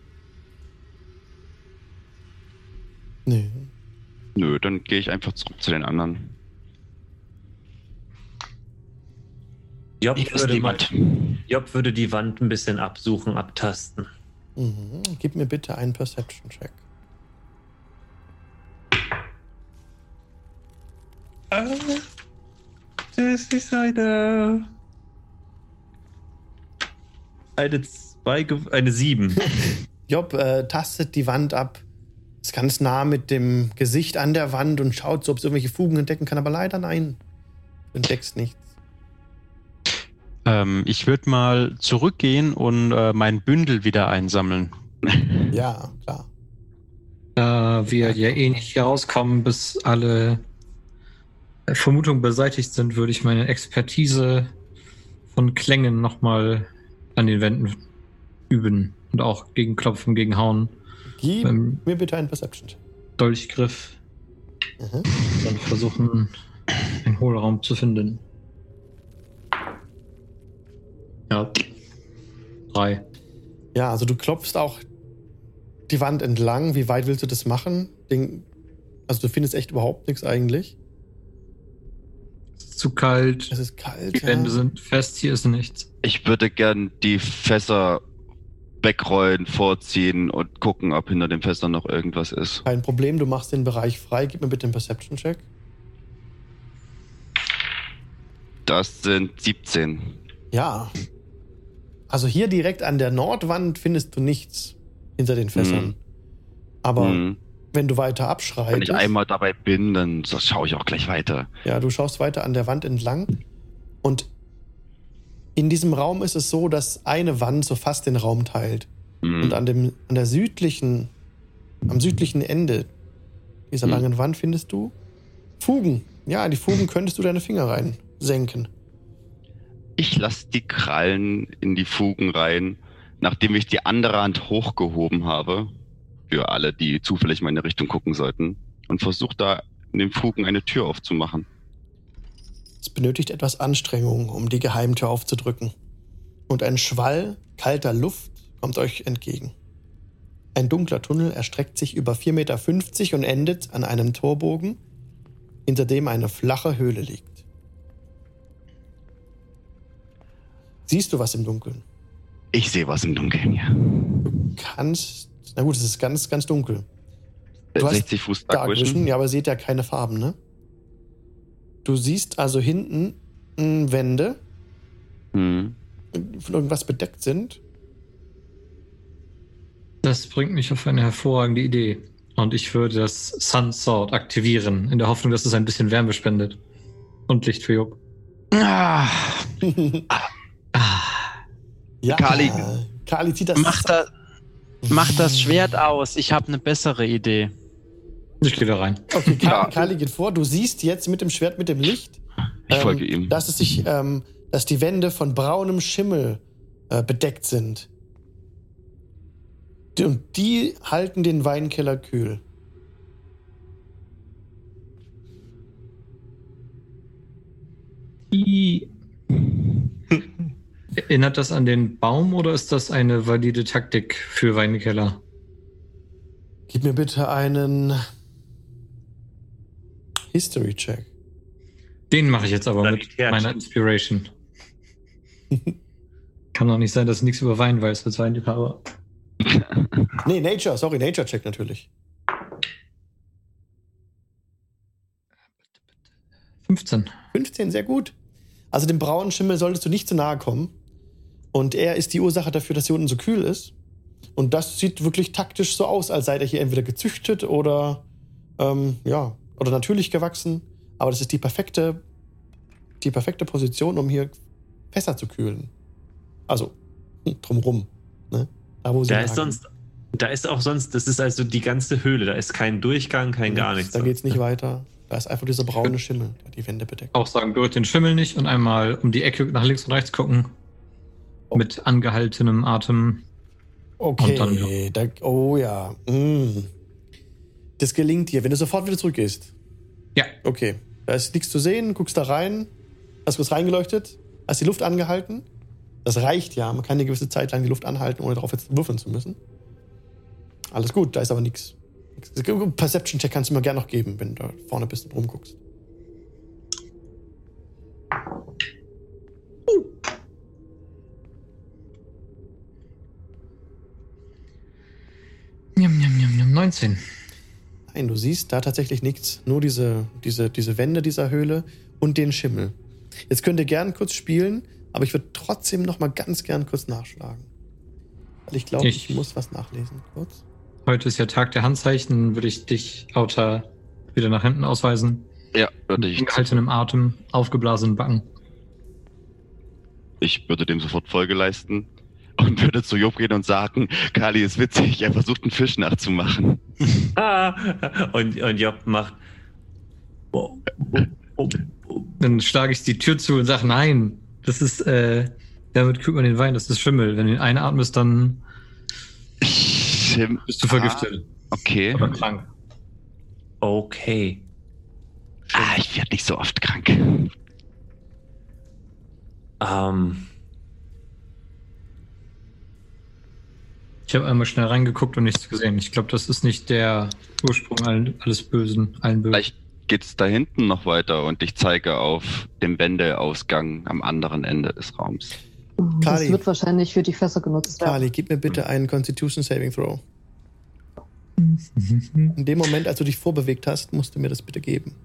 Nee. Nö, dann gehe ich einfach zurück zu den anderen. Job ist würde, mal. Job würde die Wand ein bisschen absuchen, abtasten. Mhm. Gib mir bitte einen Perception-Check. Das ist eine. Eine zwei, ge- eine sieben. Job äh, tastet die Wand ab. Ist ganz nah mit dem Gesicht an der Wand und schaut so, ob es irgendwelche Fugen entdecken kann, aber leider nein. Du entdeckst nichts. Ähm, ich würde mal zurückgehen und äh, mein Bündel wieder einsammeln. Ja, klar. Da wir ja eh nicht hier rauskommen, bis alle Vermutungen beseitigt sind, würde ich meine Expertise von Klängen nochmal an den Wänden üben. Und auch gegen Klopfen, gegen Hauen, Gib beim mir bitte einen Perception-Check. Dolchgriff. Mhm. Dann versuchen, einen Hohlraum zu finden. Ja. Drei. Ja, also du klopfst auch die Wand entlang. Wie weit willst du das machen? Den, also du findest echt überhaupt nichts eigentlich. Es ist zu kalt. Es ist kalt. Die Wände ja. sind fest, hier ist nichts. Ich würde gern die Fässer wegrollen, vorziehen und gucken, ob hinter den Fässern noch irgendwas ist. Kein Problem, du machst den Bereich frei. Gib mir bitte einen Perception-Check. Das sind 17. Ja. Also hier direkt an der Nordwand findest du nichts hinter den Fässern. Mhm. Aber Hm. Wenn du weiter Wenn abschreitest, ich einmal dabei bin, dann schaue ich auch gleich weiter. ja, du schaust weiter an der Wand entlang und in diesem Raum ist es so, dass eine Wand so fast den Raum teilt. Hm. Und an dem, an der südlichen, am südlichen Ende dieser Hm. langen Wand findest du Fugen. Ja, in die Fugen könntest du deine Finger rein senken. Ich lasse die Krallen in die Fugen rein, nachdem ich die andere Hand hochgehoben habe für alle, die zufällig mal in eine Richtung gucken sollten und versucht da in den Fugen eine Tür aufzumachen. Es benötigt etwas Anstrengung, um die Geheimtür aufzudrücken. Und ein Schwall kalter Luft kommt euch entgegen. Ein dunkler Tunnel erstreckt sich über 4,50 Meter und endet an einem Torbogen, hinter dem eine flache Höhle liegt. Siehst du was im Dunkeln? Ich sehe was im Dunkeln, ja. Du kannst. Na gut, es ist ganz, ganz dunkel. Du hast 60 Fuß Dark Dark Vision, ja, aber seht ja keine Farben, ne? Du siehst also hinten Wände, Hm. die von irgendwas bedeckt sind. Das bringt mich auf eine hervorragende Idee. Und ich würde das Sun Sword aktivieren, in der Hoffnung, dass es ein bisschen Wärme spendet. Und Licht für Job. Ah, Ah, ja, Kali. Kali zieht das. mach, da, mach das Schwert aus. Ich habe eine bessere Idee. ich gehe da rein. Okay, Kali, Ja. Kali geht vor. Du siehst jetzt mit dem Schwert, mit dem Licht, Ich ähm, folge ihm. dass es sich, ähm, dass die Wände von braunem Schimmel äh, bedeckt sind. Die- Und die halten den Weinkeller kühl. I- Erinnert das an den Baum oder ist das eine valide Taktik für Weinkeller? Gib mir bitte einen History-Check. Den mache ich jetzt aber mit meiner Inspiration. Kann doch nicht sein, dass ich nichts über Wein weiß als Weinliebhaber. Nee, Nature, sorry, Nature-Check natürlich. 15. 15, sehr gut. Also dem braunen Schimmel solltest du nicht zu nahe kommen. Und er ist die Ursache dafür, dass hier unten so kühl ist. Und das sieht wirklich taktisch so aus, als sei der hier entweder gezüchtet oder ähm, ja, oder natürlich gewachsen. Aber das ist die perfekte, die perfekte Position, um hier Fässer zu kühlen. Also hm, drumrum. Ne? Da, wo sie Da ist sonst, da ist auch sonst, das ist also die ganze Höhle, da ist kein Durchgang, kein gar nichts. Da geht's nicht weiter. Da ist einfach dieser braune Schimmel, der die Wände bedeckt. Auch sagen, berührt den Schimmel nicht und einmal um die Ecke nach links und rechts gucken. Mit angehaltenem Atem. Okay, Und dann, da, oh ja. Mm. Das gelingt dir, wenn du sofort wieder zurückgehst. Ja. Okay, da ist nichts zu sehen, guckst da rein, hast kurz reingeleuchtet, hast die Luft angehalten. Das reicht ja, man kann eine gewisse Zeit lang die Luft anhalten, ohne darauf jetzt würfeln zu müssen. Alles gut, da ist aber nichts. Perception-Check kannst du mir gerne noch geben, wenn du da vorne bist und rumguckst. Njam, 19. Nein, du siehst da tatsächlich nichts. Nur diese, diese, diese Wände dieser Höhle und den Schimmel. Jetzt könnt ihr gern kurz spielen, aber ich würde trotzdem noch mal ganz gern kurz nachschlagen. Weil ich glaube, ich, Ich- muss was nachlesen. Kurz. Heute ist ja Tag der Handzeichen, würde ich dich, Autor, wieder nach hinten ausweisen. Ja, würde ich. Angehaltenem Atem, aufgeblasenen Backen. Ich würde dem sofort Folge leisten und würde zu Job gehen und sagen, Kali ist witzig, er versucht einen Fisch nachzumachen. Ah, und, und Job macht. Oh, oh, oh, oh. Dann schlage ich die Tür zu und sage, nein, das ist, äh, damit kühlt man den Wein, das ist Schimmel. Wenn du ihn einatmest, dann Schim bist du vergiftet okay. oder krank. Okay. Ah, ich werde nicht so oft krank. Ähm, Ich habe einmal schnell reingeguckt und nichts gesehen. Ich glaube, das ist nicht der Ursprung allen, alles Bösen, allen Bösen. Vielleicht geht's da hinten noch weiter und ich zeige auf dem Wendeausgang am anderen Ende des Raums. Das Kali. wird wahrscheinlich für die Fässer genutzt werden. Kali, gib mir bitte einen Constitution Saving Throw. In dem Moment, als du dich vorbewegt hast, musst du mir das bitte geben.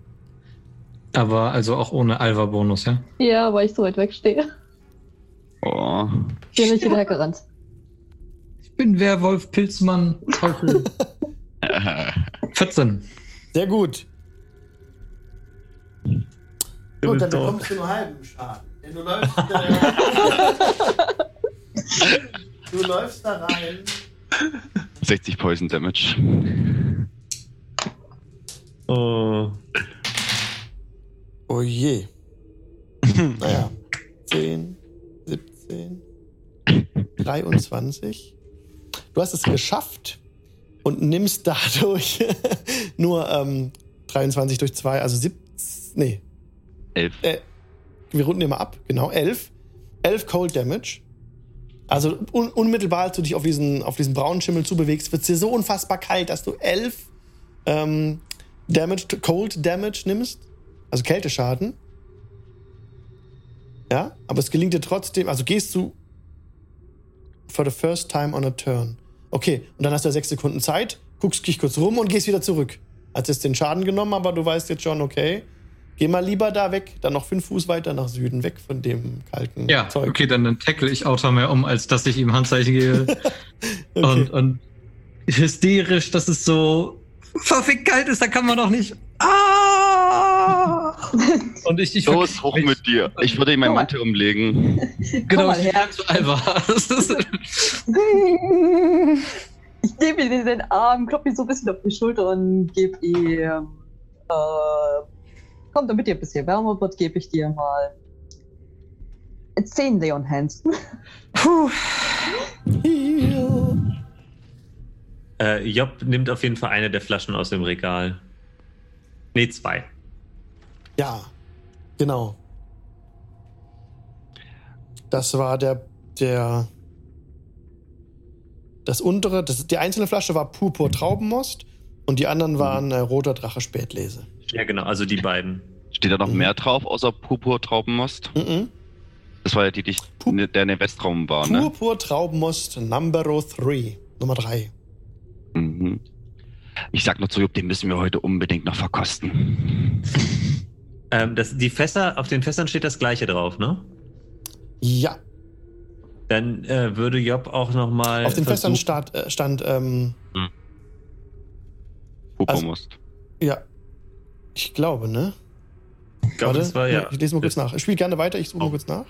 Aber also auch ohne Alva-Bonus, ja? Ja, weil ich so weit wegstehe. Oh. Bin nicht wieder hergerannt. Bin Werwolf, Pilzmann, Teufel. 14. Sehr gut. Du Gut, dann bekommst du nur halben Schaden. Denn du läufst, äh, du läufst da rein. 60 Poison Damage. Oh. Oh je. naja. 10, 17, 23. Du hast es geschafft, und nimmst dadurch nur ähm, 23 durch 2, also 17. Nee, Elf. äh, wir runden immer ab, genau, 11. 11 Cold Damage. Also un unmittelbar, als du dich auf diesen, auf diesen braunen Schimmel zubewegst, wird es dir so unfassbar kalt, dass du 11 ähm, Damage, Cold Damage nimmst. Also Kälteschaden. Ja, aber es gelingt dir trotzdem, also gehst du for the first time on a turn. Okay, und dann hast du ja sechs Sekunden Zeit, guckst dich kurz rum und gehst wieder zurück. Hast jetzt den Schaden genommen, aber du weißt jetzt schon, okay, geh mal lieber da weg, dann noch fünf Fuß weiter nach Süden, weg von dem kalten Ja, Zeug. okay, dann, dann tackle ich Auto mehr um, als dass ich ihm Handzeichen gebe. Okay. und, und hysterisch, dass es so verfickt kalt ist, da kann man doch nicht. Ah! Und ich, ich Los, hoch mit dir. Ich würde ihm meinen. Mantel umlegen. Genau, ich her. zu Alva. Ich gebe ihm den Arm, klopfe ihn so ein bisschen auf die Schulter und gebe ihm. Äh, komm, damit dir ein bisschen wärmer wird, gebe ich dir mal 10 Leon Hands. puh. Äh, Job nimmt auf jeden Fall eine der Flaschen aus dem Regal. Nee, zwei. Ja, genau. Das war der, der, das untere, das, die einzelne Flasche war Purpur Traubenmost und die anderen waren äh, roter Drache Spätlese. Ja, genau, also die beiden. Steht da noch Mhm. mehr drauf, außer Purpur Traubenmost? Mhm. Das war ja die, die ich, Pup- ne- der in der Westraum war, ne? Purpur Traubenmost Number 3, Nummer 3. Mhm. Ich sag noch zu Jupp, den müssen wir heute unbedingt noch verkosten. Ähm, das, die Fässer, auf den Fässern steht das gleiche drauf, ne? Ja, Dann äh, würde Job auch nochmal. auf den Fässern stand, äh, stand ähm, Purpurmost. ja, ich glaube, ne? Ich glaube, das war ja. ich lese mal kurz nach. Ich spiele gerne weiter, ich suche mal Oh. kurz nach.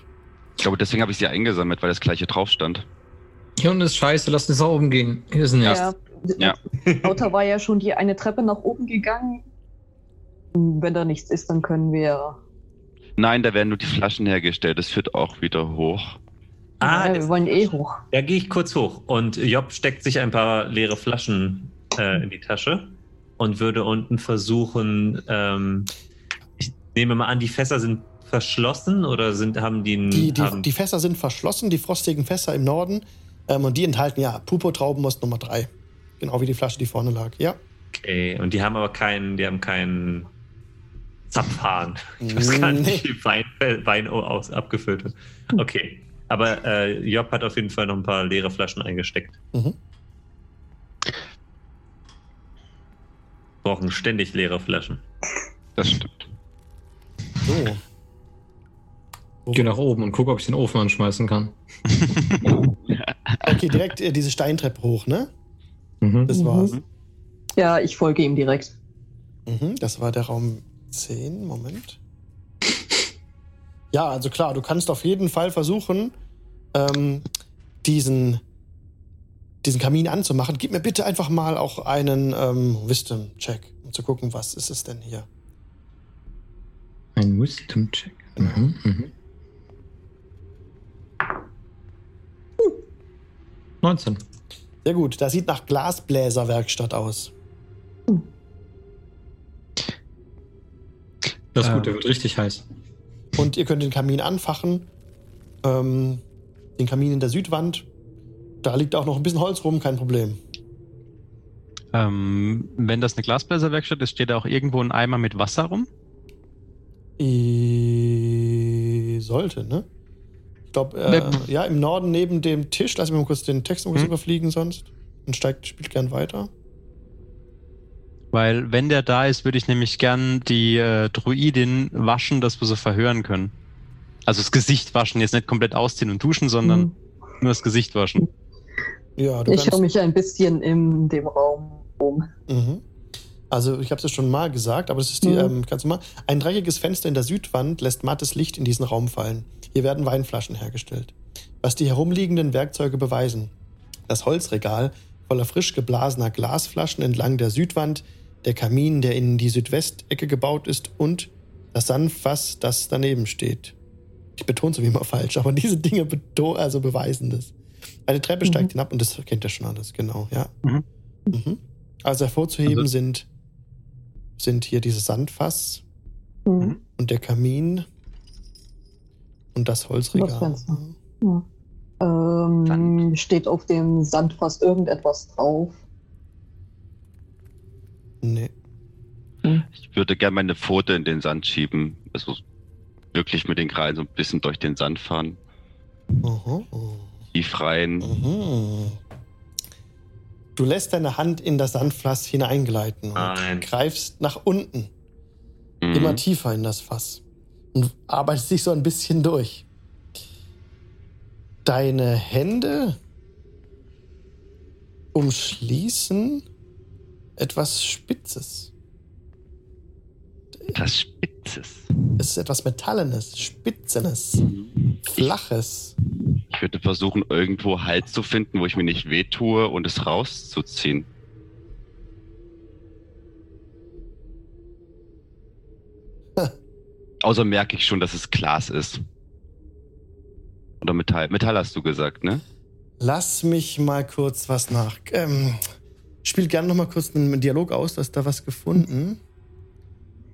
ich glaube, deswegen habe ich sie eingesammelt, weil das gleiche drauf stand. Hier unten ist scheiße, lass uns nach oben gehen. Hier ist nichts. Ja. Ja. Auto war ja schon die eine Treppe nach oben gegangen. Wenn da nichts ist, dann können wir. Nein, da werden nur die Flaschen hergestellt. Das führt auch wieder hoch. Ah, ja, wir wollen eh hoch. Da gehe ich kurz hoch und Job steckt sich ein paar leere Flaschen äh, in die Tasche und würde unten versuchen. Ähm, ich nehme mal an, die Fässer sind verschlossen oder sind haben die, einen- Die, die, haben, die Fässer sind verschlossen, die frostigen Fässer im Norden. Ähm, und die enthalten ja Purpur-Traubenmost Nummer 3. Genau wie die Flasche, die vorne lag. Ja. okay und die haben aber keinen, die haben keinen Zapfhahn. Ich weiß gar nicht, Nee. wie Wein, Wein aus, abgefüllt wird. Okay, aber äh, Job hat auf jeden Fall noch ein paar leere Flaschen eingesteckt. Mhm. Brauchen ständig leere Flaschen. Das stimmt. So. Ich geh nach oben und guck, ob ich den Ofen anschmeißen kann. Okay, direkt äh, diese Steintreppe hoch, ne? Mhm. Das Mhm. war's. Ja, ich folge ihm direkt. Mhm, das war der Raum 10. Moment. Ja, also klar, du kannst auf jeden Fall versuchen, ähm, diesen, diesen Kamin anzumachen. Gib mir bitte einfach mal auch einen ähm, Wisdom-Check, um zu gucken, was ist es denn hier. Ein Wisdom-Check. Mhm. Mhm. 19. Sehr gut, das sieht nach Glasbläserwerkstatt aus. Das ist Ähm. gut, der wird richtig heiß. Und ihr könnt den Kamin anfachen. Ähm, den Kamin in der Südwand. Da liegt auch noch ein bisschen Holz rum, kein Problem. ähm, wenn das eine Glasbläserwerkstatt ist, steht da auch irgendwo ein Eimer mit Wasser rum? I sollte, ne? Ich glaube, äh, ja, im Norden neben dem Tisch. Lass mich mal kurz den Text mal kurz Hm. überfliegen sonst. Und steigt, spielt gern weiter. Weil wenn der da ist, würde ich nämlich gern die äh, Druidin waschen, dass wir sie verhören können. Also das Gesicht waschen, jetzt nicht komplett ausziehen und duschen, sondern Mhm. nur das Gesicht waschen. Ja, du Ich höre mich ein bisschen in dem Raum um. Mhm. Also, ich habe es ja schon mal gesagt, aber das ist die, Mhm. ähm, ganz normal. Ein dreckiges Fenster in der Südwand lässt mattes Licht in diesen Raum fallen. Hier werden Weinflaschen hergestellt. Was die herumliegenden Werkzeuge beweisen. Das Holzregal voller frisch geblasener Glasflaschen entlang der Südwand, der Kamin, der in die Südwestecke gebaut ist und das Sandfass, das daneben steht. Ich betone es wie immer falsch, aber diese Dinge also beweisen das. Eine Treppe Mhm. steigt hinab und das kennt ihr schon alles, genau, ja. Mhm. Mhm. Also hervorzuheben Also- sind, sind hier dieses Sandfass Hm. und der Kamin und das Holzregal. Das Fenster. Ja. Ähm, steht auf dem Sandfass irgendetwas drauf? Nee. Ich würde gerne meine Pfote in den Sand schieben. Also wirklich mit den Krallen so ein bisschen durch den Sand fahren. Aha. Tief rein. Mhm. Du lässt deine Hand in das Sandfass hineingleiten und Nein. greifst nach unten, Mhm. immer tiefer in das Fass und arbeitest dich so ein bisschen durch. Deine Hände umschließen etwas Spitzes. Das Spitzes. Es ist etwas Metallenes, Spitzenes, Flaches. Ich würde versuchen, irgendwo Halt zu finden, wo ich mir nicht wehtue und es rauszuziehen. Außer merke ich schon, dass es Glas ist. Oder Metall. Metall hast du gesagt, ne? Lass mich mal kurz was nach. Ähm, spiel gerne noch mal kurz einen Dialog aus. Du hast da was gefunden.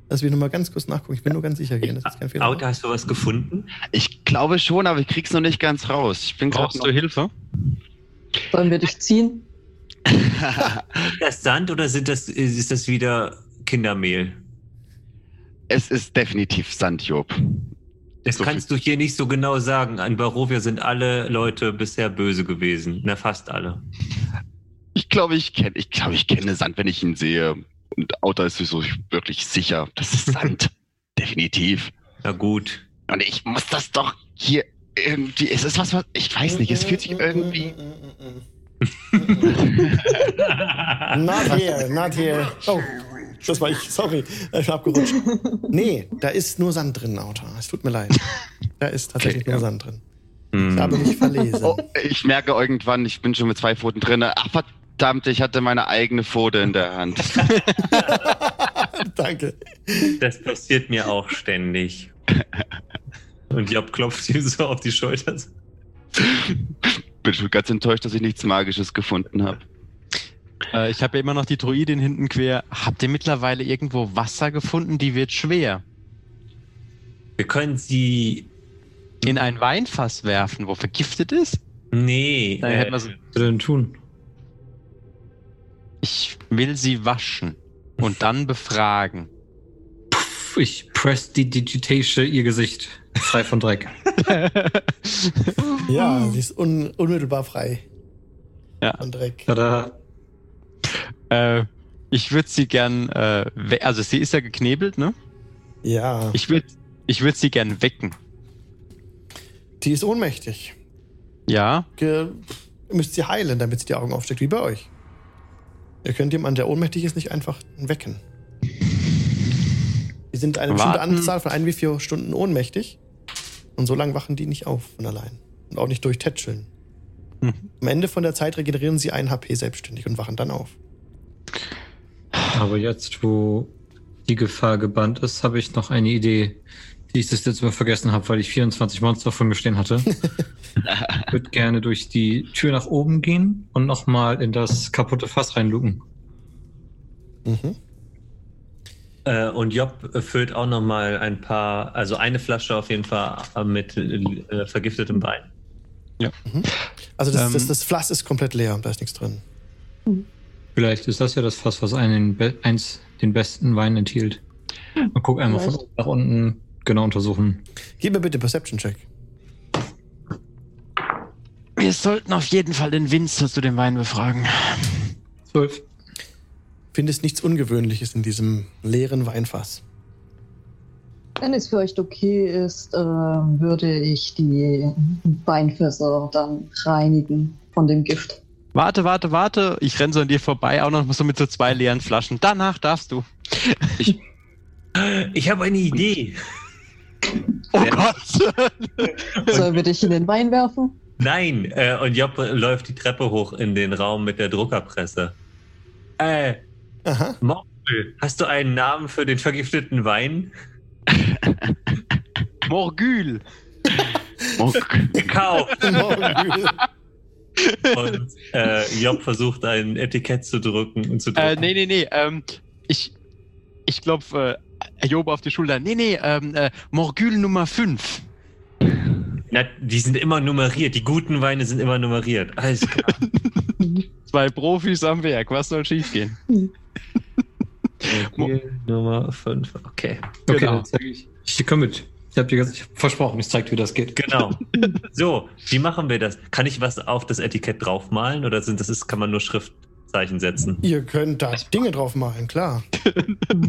Lass mich noch mal ganz kurz nachgucken. Ich will nur ganz sicher gehen. Das ist kein Fehler. Auto, hast du was gefunden? Ich glaube schon, aber ich krieg's noch nicht ganz raus. Ich bin gerade Brauchst du Hilfe? Sollen wir dich ziehen? Ist das Sand oder sind das, ist das wieder Kindermehl? Es ist definitiv Sand, Job. Das So kannst du hier nicht so genau sagen. An Barovia sind alle Leute bisher böse gewesen. Na, fast alle. Ich glaube, ich kenne, ich glaube, ich kenne Sand, wenn ich ihn sehe. Und Auto ist so wirklich sicher. Das ist Sand. definitiv. Na gut. Und ich muss das doch hier irgendwie. Es ist was, was ich weiß nicht. Es fühlt sich irgendwie. Not here, not here. Oh, das war ich. Sorry, ich bin abgerutscht. Nee, da ist nur Sand drin, Auto. Es tut mir leid. Da ist tatsächlich Okay, nur ja. Sand drin. Hm. Ich habe mich verlesen. Oh, ich merke irgendwann, ich bin schon mit zwei Pfoten drin. Ach verdammt, ich hatte meine eigene Pfote in der Hand. Danke. Das passiert mir auch ständig. Und Job klopft ihm so auf die Schulter. bin schon ganz enttäuscht, dass ich nichts Magisches gefunden habe. Äh, ich habe ja immer noch die Druidin hinten quer. Habt ihr mittlerweile irgendwo Wasser gefunden? Die wird schwer. Wir können sie. In ein Weinfass werfen, wo vergiftet ist? Nee. Dann äh, hätten wir so- denn tun? Ich will sie waschen und dann befragen. Puff, ich press die Digitation ihr Gesicht. Frei von Dreck. Ja, sie ist un unmittelbar frei. Ja. Von Dreck. Tada. äh, ich würde sie gern, äh, also sie ist ja geknebelt, ne? Ja, Ich würde ich würd sie gern wecken. die ist ohnmächtig. Ja, Ge ihr müsst sie heilen, damit sie die Augen aufsteckt, wie bei euch. Ihr könnt jemanden, der ohnmächtig ist, nicht einfach wecken. Die sind eine bestimmte Warten. Anzahl von ein wie vier Stunden ohnmächtig. Und so lange wachen die nicht auf von allein. Und auch nicht durch Tätscheln. Mhm. Am Ende von der Zeit regenerieren sie ein HP selbstständig und wachen dann auf. Aber jetzt, wo die Gefahr gebannt ist, habe ich noch eine Idee, die ich das letzte Mal vergessen habe, weil ich 24 Monster vor mir stehen hatte. Ich würde gerne durch die Tür nach oben gehen und nochmal in das kaputte Fass reinlucken. Mhm. Äh, und Job füllt auch noch mal ein paar, also eine Flasche auf jeden Fall äh, mit äh, vergiftetem Wein. Also das, Ähm. das, das Fass ist komplett leer, da ist nichts drin. Vielleicht ist das ja das Fass, was einen eins den besten Wein enthielt. Mal guck einmal von Vielleicht. oben nach unten genau untersuchen. Gib mir bitte Perception-Check. wir sollten auf jeden Fall den Winzer zu dem Wein befragen. Zwölf. Findest nichts Ungewöhnliches in diesem leeren Weinfass. Wenn es für euch okay ist, äh, würde ich die Weinfässer dann reinigen von dem Gift. Warte, warte, warte. Ich renn so an dir vorbei, auch noch so mit so zwei leeren Flaschen. Danach darfst du. Ich habe eine Idee. Oh. Gott. Sollen wir dich in den Wein werfen? Nein, äh, und Job läuft die Treppe hoch in den Raum mit der Druckerpresse. Äh, Aha. Morgul, hast du einen Namen für den vergifteten Wein? Morgül. Oh, Gekauft. Und äh, Job versucht ein Etikett zu drücken und zu Äh, drücken. nee, nee, nee. Ähm, ich ich klopfe äh, Job auf die Schulter. Nee, nee, ähm, äh, Morgül Nummer 5. Na, die sind immer nummeriert. Die guten Weine sind immer nummeriert. Alles klar. Zwei Profis am Werk. Was soll schiefgehen? Mobil Nummer 5. Okay. Okay, Genau. dann zeige ich. Ich komme mit. Ich habe dir ganz- ich hab versprochen, ich zeige dir, wie das geht. Genau. So, wie machen wir das? Kann ich was auf das Etikett draufmalen oder sind das ist, kann man nur Schriftzeichen setzen? Ihr könnt da Dinge drauf malen, klar.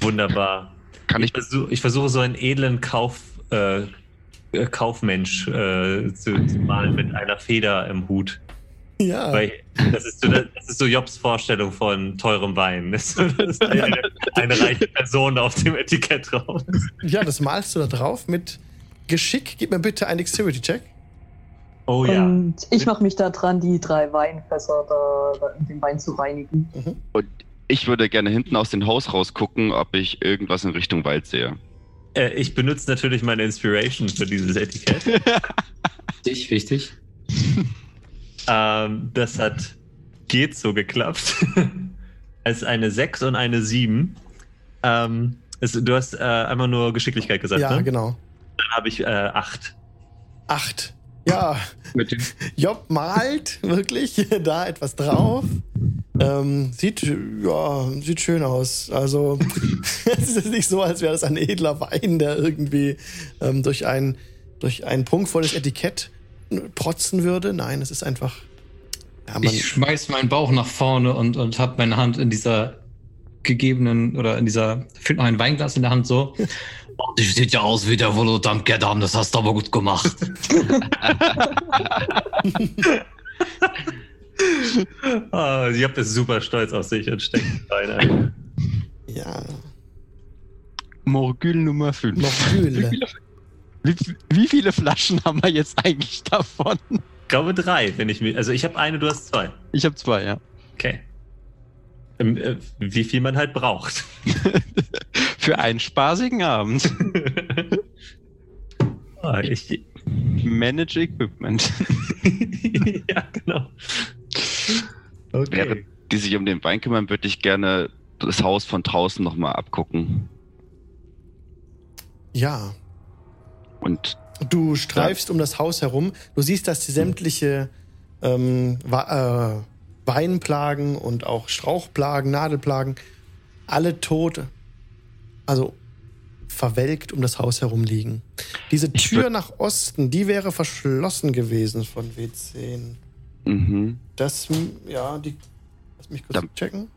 Kann Wunderbar. Ich, ich, versuch, ich versuche so einen edlen Kauf, äh, äh, Kaufmensch äh, zu, zu malen mit einer Feder im Hut. Ja. Weil das ist, so, das ist so Jobs Vorstellung von teurem Wein. Das ist eine, eine reiche Person auf dem Etikett drauf. Ja, das malst du da drauf mit Geschick. Gib mir bitte einen Dexterity-Check. Oh ja. Und ich mache mich da dran, die drei Weinfässer da, da in den Wein zu reinigen. Ich würde gerne hinten aus dem Haus rausgucken, ob ich irgendwas in Richtung Wald sehe. Äh, ich benutze natürlich meine Inspiration für dieses Etikett. Wichtig, wichtig. Ähm, das hat geht so geklappt. es ist eine 6 und eine 7. Ähm, es, du hast äh, einmal nur Geschicklichkeit gesagt, Ja, ne? genau. Dann habe ich äh, 8. Acht. Ja, Mit dem Job malt wirklich da etwas drauf. Ähm, sieht, ja, sieht schön aus. Also, es ist nicht so, als wäre das ein edler Wein, der irgendwie ähm, durch, ein, durch ein prunkvolles Etikett protzen würde. Nein, es ist einfach. Ja, man, Ich schmeiß meinen Bauch nach vorne und, und habe meine Hand in dieser gegebenen oder in dieser, find noch ein Weinglas in der Hand so. Ich sieht ja aus wie der Volodam Geddam, das hast du aber gut gemacht. Oh, ich habe super stolz auf sich und steckt rein. ein. ja, Morgül Nummer 5. noch Mühle. Wie, wie viele Flaschen haben wir jetzt eigentlich davon? Ich glaube drei, wenn ich mir. Also ich habe eine, du hast zwei. Ich habe zwei, ja. Okay. Ähm, äh, wie viel man halt braucht. Für einen spaßigen Abend. Ah, ich, Manage Equipment. ja, genau. Okay. Während die sich um den Wein kümmern, würde ich gerne das Haus von draußen nochmal abgucken. Ja, Und Du streifst um das Haus herum. Du siehst, dass die sämtliche ähm, äh, Weinplagen und auch Strauchplagen, Nadelplagen, alle tot, also verwelkt um das Haus herum liegen. Diese Tür nach Osten, die wäre verschlossen gewesen von W10. mhm. Das, ja, die. Lass mich kurz Dann- checken.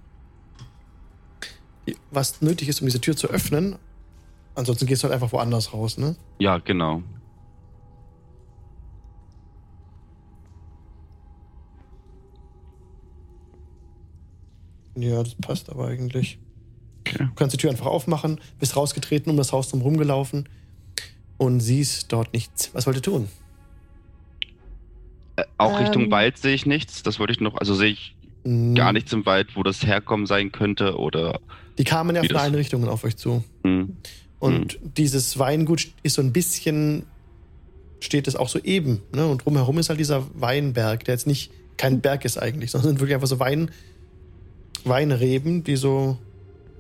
Die, was nötig ist, um diese Tür zu öffnen. Ansonsten gehst du halt einfach woanders raus, ne? ja, genau. Ja, das passt aber eigentlich. Okay. Du kannst die Tür einfach aufmachen, bist rausgetreten, um das Haus drum rumgelaufen und siehst dort nichts. Was wollt ihr tun? Äh, auch Richtung Ähm. Wald sehe ich nichts. Das wollte ich noch. Also sehe ich Hm, gar nichts im Wald, wo das herkommen sein könnte oder. Die kamen ja von allen Richtungen auf euch zu. Hm. Und dieses Weingut ist so ein bisschen, steht es auch so eben. Ne? Und drumherum ist halt dieser Weinberg, der jetzt nicht kein Berg ist eigentlich, sondern sind wirklich einfach so Wein, Weinreben, die so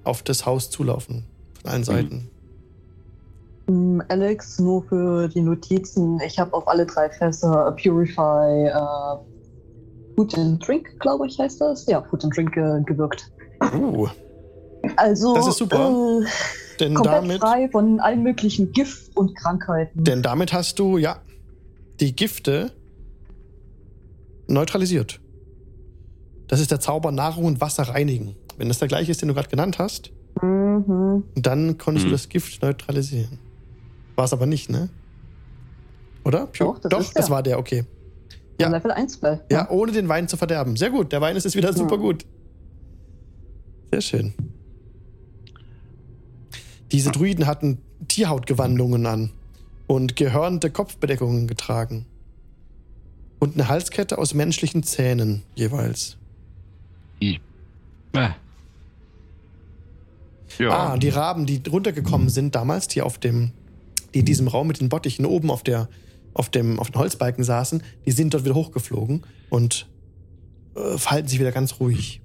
auf das Haus zulaufen. Von allen Seiten. Ähm, Alex, nur für die Notizen. Ich habe auf alle drei Fässer Purify äh, Food and Drink, glaube ich, heißt das. Ja, Food and Drink äh, gewirkt. Uh, Also Das ist super. Äh, denn komplett damit. frei von allen möglichen Gift und Krankheiten. Denn damit hast du, ja, die Gifte neutralisiert. Das ist der Zauber Nahrung und Wasser reinigen. Wenn das der gleiche ist, den du gerade genannt hast, Mhm. dann konntest Hm. du das Gift neutralisieren. War es aber nicht, ne? Oder? Doch, das ist der. war der, okay. Ja. Level 1 Spell. Ja, ohne den Wein zu verderben. Sehr gut, der Wein ist jetzt wieder super Ja. gut. Sehr schön. Diese Druiden hatten Tierhautgewandungen an und gehörnte Kopfbedeckungen getragen. Und eine Halskette aus menschlichen Zähnen jeweils. Äh, Ja. Ah, die Raben, die runtergekommen sind damals, die auf dem, die in diesem Raum mit den Bottichen oben auf der auf, dem, auf den Holzbalken saßen, die sind dort wieder hochgeflogen und äh, verhalten sich wieder ganz ruhig.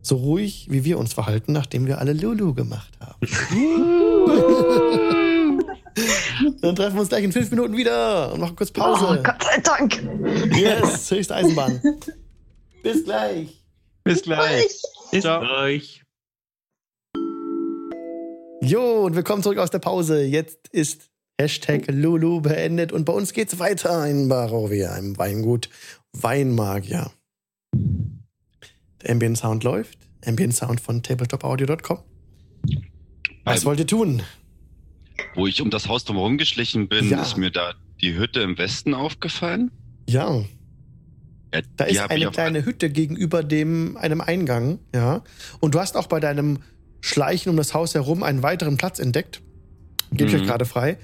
So ruhig, wie wir uns verhalten, nachdem wir alle Lulu gemacht haben. Dann treffen wir uns gleich in fünf Minuten wieder und machen kurz Oh, Pause. Gott sei Dank. yes, höchste Eisenbahn. Bis gleich. Bis gleich. Ciao. Euch. Jo, und willkommen zurück aus der Pause. Jetzt ist Hashtag Lulu beendet und bei uns geht's weiter in Barovia, im Weingut Weinmagier. Der Ambient Sound läuft. Ambient Sound von tabletopaudio.com. Was Ähm, wollt ihr tun? Wo ich um das Haus drumherum geschlichen bin, Ja. ist mir da die Hütte im Westen aufgefallen. Ja, Ja, da ist eine kleine Hütte gegenüber dem, einem Eingang, ja. Und du hast auch bei deinem Schleichen um das Haus herum einen weiteren Platz entdeckt. Gebe ich Mhm. euch gerade frei.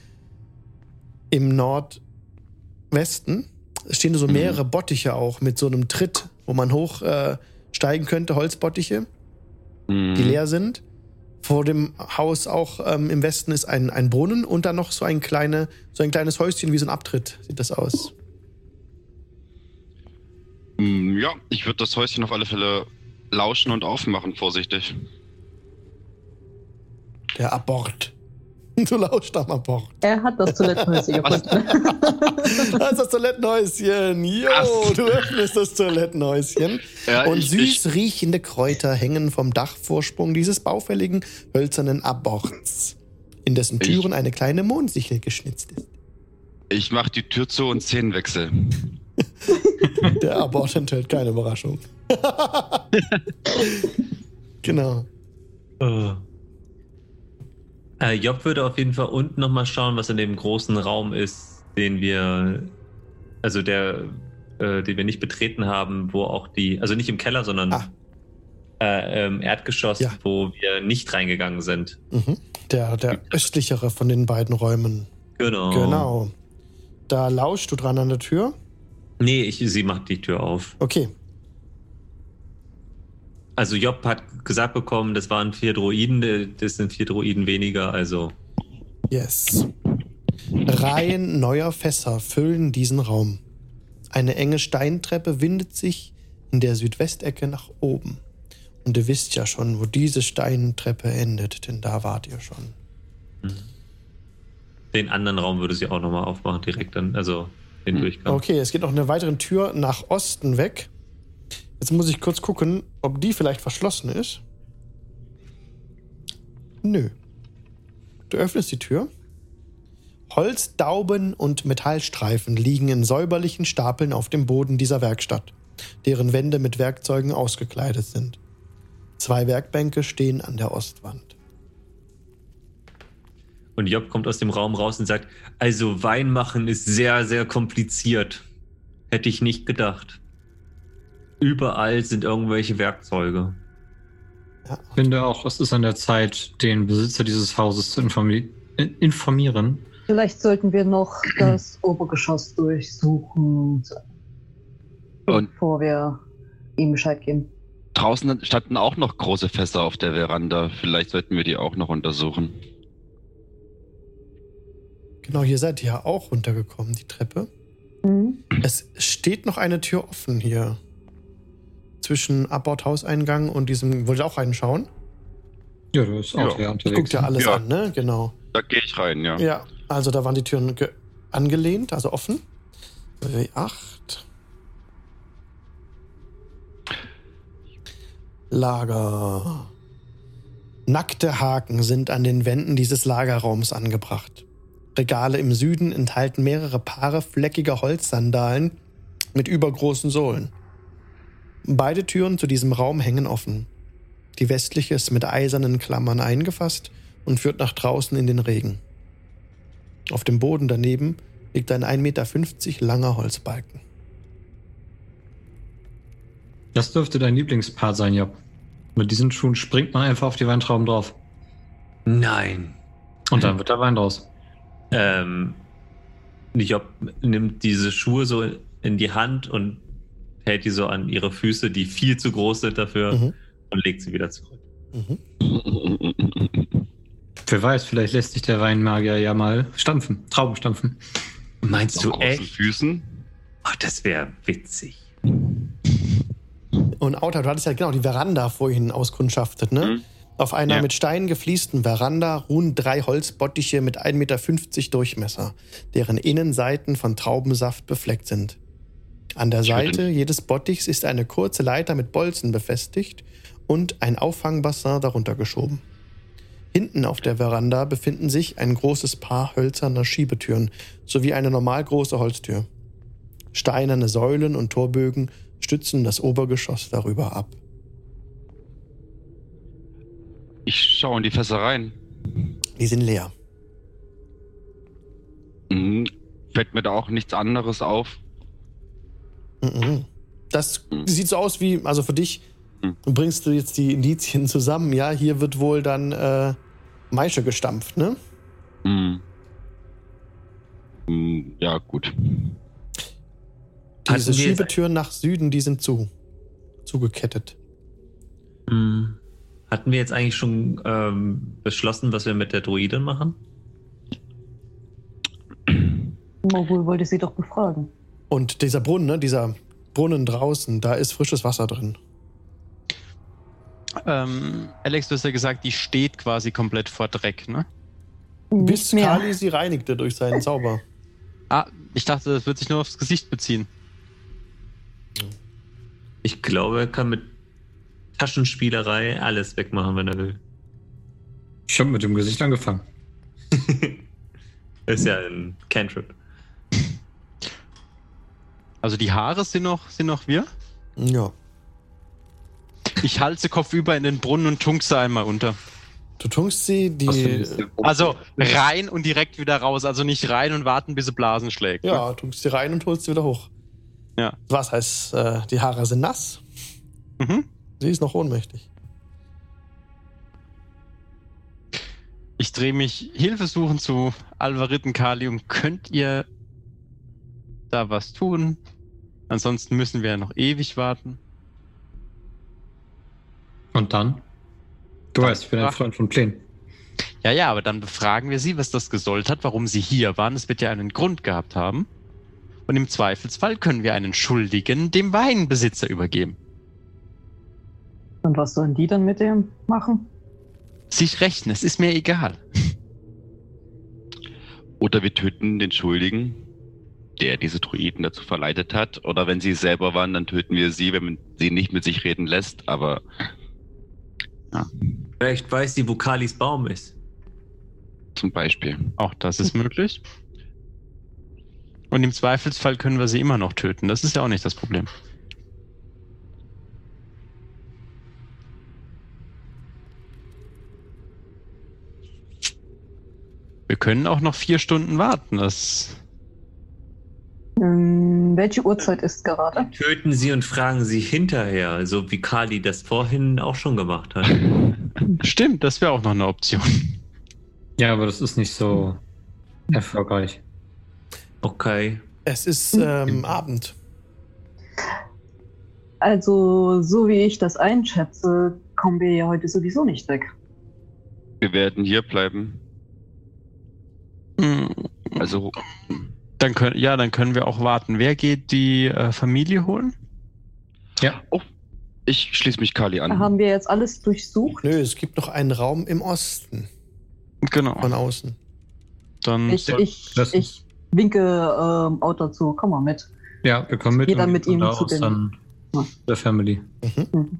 Im Nordwesten stehen so Mhm. mehrere Bottiche auch mit so einem Tritt, wo man hoch äh, steigen könnte, Holzbottiche, Mhm. die leer sind. Vor dem Haus auch ähm, im Westen ist ein, ein Brunnen und dann noch so ein, kleine, so ein kleines Häuschen wie so ein Abtritt, sieht das aus. Mm, Ja, ich würde das Häuschen auf alle Fälle lauschen und aufmachen, vorsichtig. Der Abort. Du lauscht am Abort. Er hat das Toilettenhäuschen gefunden. Das ist das Toilettenhäuschen. Jo, Was? du öffnest das Toilettenhäuschen. Ja, Und ich- süß riechende Kräuter hängen vom Dachvorsprung dieses baufälligen hölzernen Aborts, in dessen Ich- Türen eine kleine Mondsichel geschnitzt ist. Ich mach die Tür zu und Szenenwechsel. Der Abort enthält keine Überraschung. genau. Oh. Äh, Job würde auf jeden Fall unten nochmal schauen, was in dem großen Raum ist, den wir, also der, äh, den wir nicht betreten haben, wo auch die, also nicht im Keller, sondern Ah. äh, im Erdgeschoss, Ja. wo wir nicht reingegangen sind. Mhm. Der, der östlichere von den beiden Räumen. Genau. Genau. Da lauscht du dran an der Tür. Nee, ich, sie macht die Tür auf. Okay. Also Job hat gesagt bekommen, das waren vier Droiden, das sind vier Droiden weniger, also Yes. Reihen neuer Fässer füllen diesen Raum. Eine enge Steintreppe windet sich in der Südwestecke nach oben. Und ihr wisst ja schon, wo diese Steintreppe endet, denn da wart ihr schon. den anderen Raum würde sie auch nochmal aufmachen, direkt dann, also den Hm, Durchgang. Okay, es geht noch eine weitere Tür nach Osten weg. Jetzt muss ich kurz gucken, ob die vielleicht verschlossen ist. Nö. Du öffnest die Tür. Holzdauben und Metallstreifen liegen in säuberlichen Stapeln auf dem Boden dieser Werkstatt, deren Wände mit Werkzeugen ausgekleidet sind. Zwei Werkbänke stehen an der Ostwand. Und Job kommt aus dem Raum raus und sagt, also Wein machen ist sehr, sehr kompliziert. Hätte ich nicht gedacht. Überall sind irgendwelche Werkzeuge. Ja, Ich finde auch, es ist an der Zeit, den Besitzer dieses Hauses zu informi in- informieren. Vielleicht sollten wir noch das Obergeschoss durchsuchen, Und bevor wir ihm Bescheid geben. draußen standen auch noch große Fässer auf der Veranda. Vielleicht sollten wir die auch noch untersuchen. genau, hier seid ihr ja auch runtergekommen, die Treppe. Mhm. Es steht noch eine Tür offen hier. Zwischen Abbordhauseingang und diesem. Wollt ihr auch reinschauen? Ja, du bist auch Ja. ja, Ich guckt unterwegs. ja alles Ja. an, ne? Genau. Da gehe ich rein, ja. Ja, also da waren die Türen ge- angelehnt, also offen. W8. Lager. Nackte Haken sind an den Wänden dieses Lagerraums angebracht. Regale im Süden enthalten mehrere Paare fleckiger Holzsandalen mit übergroßen Sohlen. Beide Türen zu diesem Raum hängen offen. Die westliche ist mit eisernen Klammern eingefasst und führt nach draußen in den Regen. Auf dem Boden daneben liegt ein 1,50 Meter langer Holzbalken. Das dürfte dein Lieblingspart sein, Job. Mit diesen Schuhen springt man einfach auf die Weintrauben drauf. Nein. Und dann wird der Wein draus. Ähm, Job nimmt diese Schuhe so in die Hand und hält die so an ihre Füße, die viel zu groß sind dafür, Mhm. und legt sie wieder zurück. Mhm. Wer weiß, vielleicht lässt sich der Weinmagier ja mal stampfen, Trauben stampfen. Meinst Auf du echt? Füßen. Ach, das wäre witzig. Und Auta, du hattest ja genau die Veranda vorhin auskundschaftet, ne? Mhm. Auf einer Ja. mit Steinen gefliesten Veranda ruhen drei Holzbottiche mit 1,50 Meter Durchmesser, deren Innenseiten von Traubensaft befleckt sind. An der Seite jedes Bottichs ist eine kurze Leiter mit Bolzen befestigt und ein Auffangbassin darunter geschoben. Hinten auf der Veranda befinden sich ein großes Paar hölzerner Schiebetüren sowie eine normal große Holztür. Steinerne Säulen und Torbögen stützen das Obergeschoss darüber ab. Ich schaue in die Fässer rein. Die sind leer. Mhm. Fällt mir da auch nichts anderes auf. Mhm. Das sieht so aus wie, also für dich, Mhm. bringst du jetzt die Indizien zusammen. Ja, hier wird wohl dann äh, Maische gestampft, ne? Mhm. Mhm, Ja, gut. Diese Schiebetüren nach Süden, die sind zu. Zugekettet. Hatten wir jetzt eigentlich schon ähm, beschlossen, was wir mit der Druidin machen? Mogul wollte sie doch befragen. Und dieser Brunnen, ne? Dieser Brunnen draußen, da ist frisches Wasser drin. Ähm, Alex, du hast ja gesagt, die steht quasi komplett vor Dreck, ne? Bis Nicht mehr. Kali sie reinigte durch seinen Zauber. Ah, ich dachte, das wird sich nur aufs Gesicht beziehen. Ich glaube, er kann mit Taschenspielerei alles wegmachen, wenn er will. Ich habe mit dem Gesicht angefangen. ist ja ein Cantrip. Also die Haare sind noch, sind noch wir. Ja. Ich halte Kopf über in den Brunnen und tunk sie einmal unter. Du tunkst sie, die. Also rein und direkt wieder raus. Also nicht rein und warten, bis sie Blasen schlägt. ne? Ja, tunkst sie rein und holst sie wieder hoch. Ja. Was heißt, äh, die Haare sind nass? Mhm. Sie ist noch ohnmächtig. Ich drehe mich hilfesuchend zu Alvariten Kalium. Könnt ihr da was tun? Ansonsten müssen wir ja noch ewig warten. Und dann? Du weißt, ich bin ein. Freund von Plänen. Ja, ja, aber dann befragen wir sie, was das gesollt hat, warum sie hier waren. Es wird ja einen Grund gehabt haben. Und im Zweifelsfall können wir einen Schuldigen dem Weinbesitzer übergeben. Und was sollen die dann mit dem machen? Sich rächen, es ist mir egal. Oder wir töten den Schuldigen, der diese Druiden dazu verleitet hat. Oder wenn sie selber waren, dann töten wir sie, wenn man sie nicht mit sich reden lässt. Aber Vielleicht weiß sie, wo Kalis Baum ist. zum Beispiel. Auch das ist möglich. Und im Zweifelsfall können wir sie immer noch töten. Das ist ja auch nicht das Problem. Wir können auch noch vier Stunden warten. Das Ähm, welche Uhrzeit ist gerade? Töten sie und fragen sie hinterher, so wie Kali das vorhin auch schon gemacht hat. stimmt, das wäre auch noch eine Option. Ja, aber das ist nicht so erfolgreich. Okay. Es ist ähm, Abend. Also, so wie ich das einschätze, kommen wir ja heute sowieso nicht weg. Wir werden hier bleiben. Hm, Also Dann können, ja, dann können wir auch warten. Wer geht die äh, Familie holen? Ja. ich schließe mich Kali an. Haben wir jetzt alles durchsucht? Nö, es gibt noch einen Raum im Osten Genau. von außen. Dann Ich, ich, lass ich winke ähm, Auto zu. Komm mal mit. Ja, wir kommen mit. Jeder mit ihm da zu den- dann Ja. der Family. Mhm.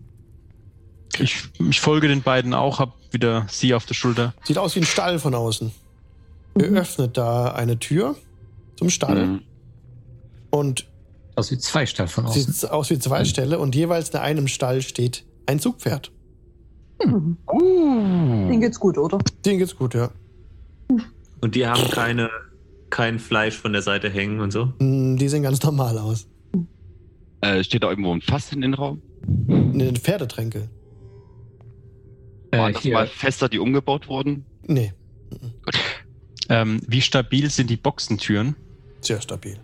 ich, ich folge den beiden auch, hab wieder sie auf der Schulter. Sieht aus wie ein Stall von außen. Ihr Mhm. öffnet da eine Tür zum Stall Mhm. und Aus wie zwei Stall von außen. sieht aus wie zwei Ställe und jeweils in einem Stall steht ein Zugpferd. Mhm. Uh. Denen geht's gut, oder? Denen geht's gut, ja. Und die haben keine, kein Fleisch von der Seite hängen und so. Mm, Die sehen ganz normal aus. Äh, steht da irgendwo ein Fass in den Raum? Eine Pferdetränke. Waren Äh, das hier, mal Fässer, die umgebaut wurden? Nee, Ähm, wie stabil sind die Boxentüren? Sehr stabil.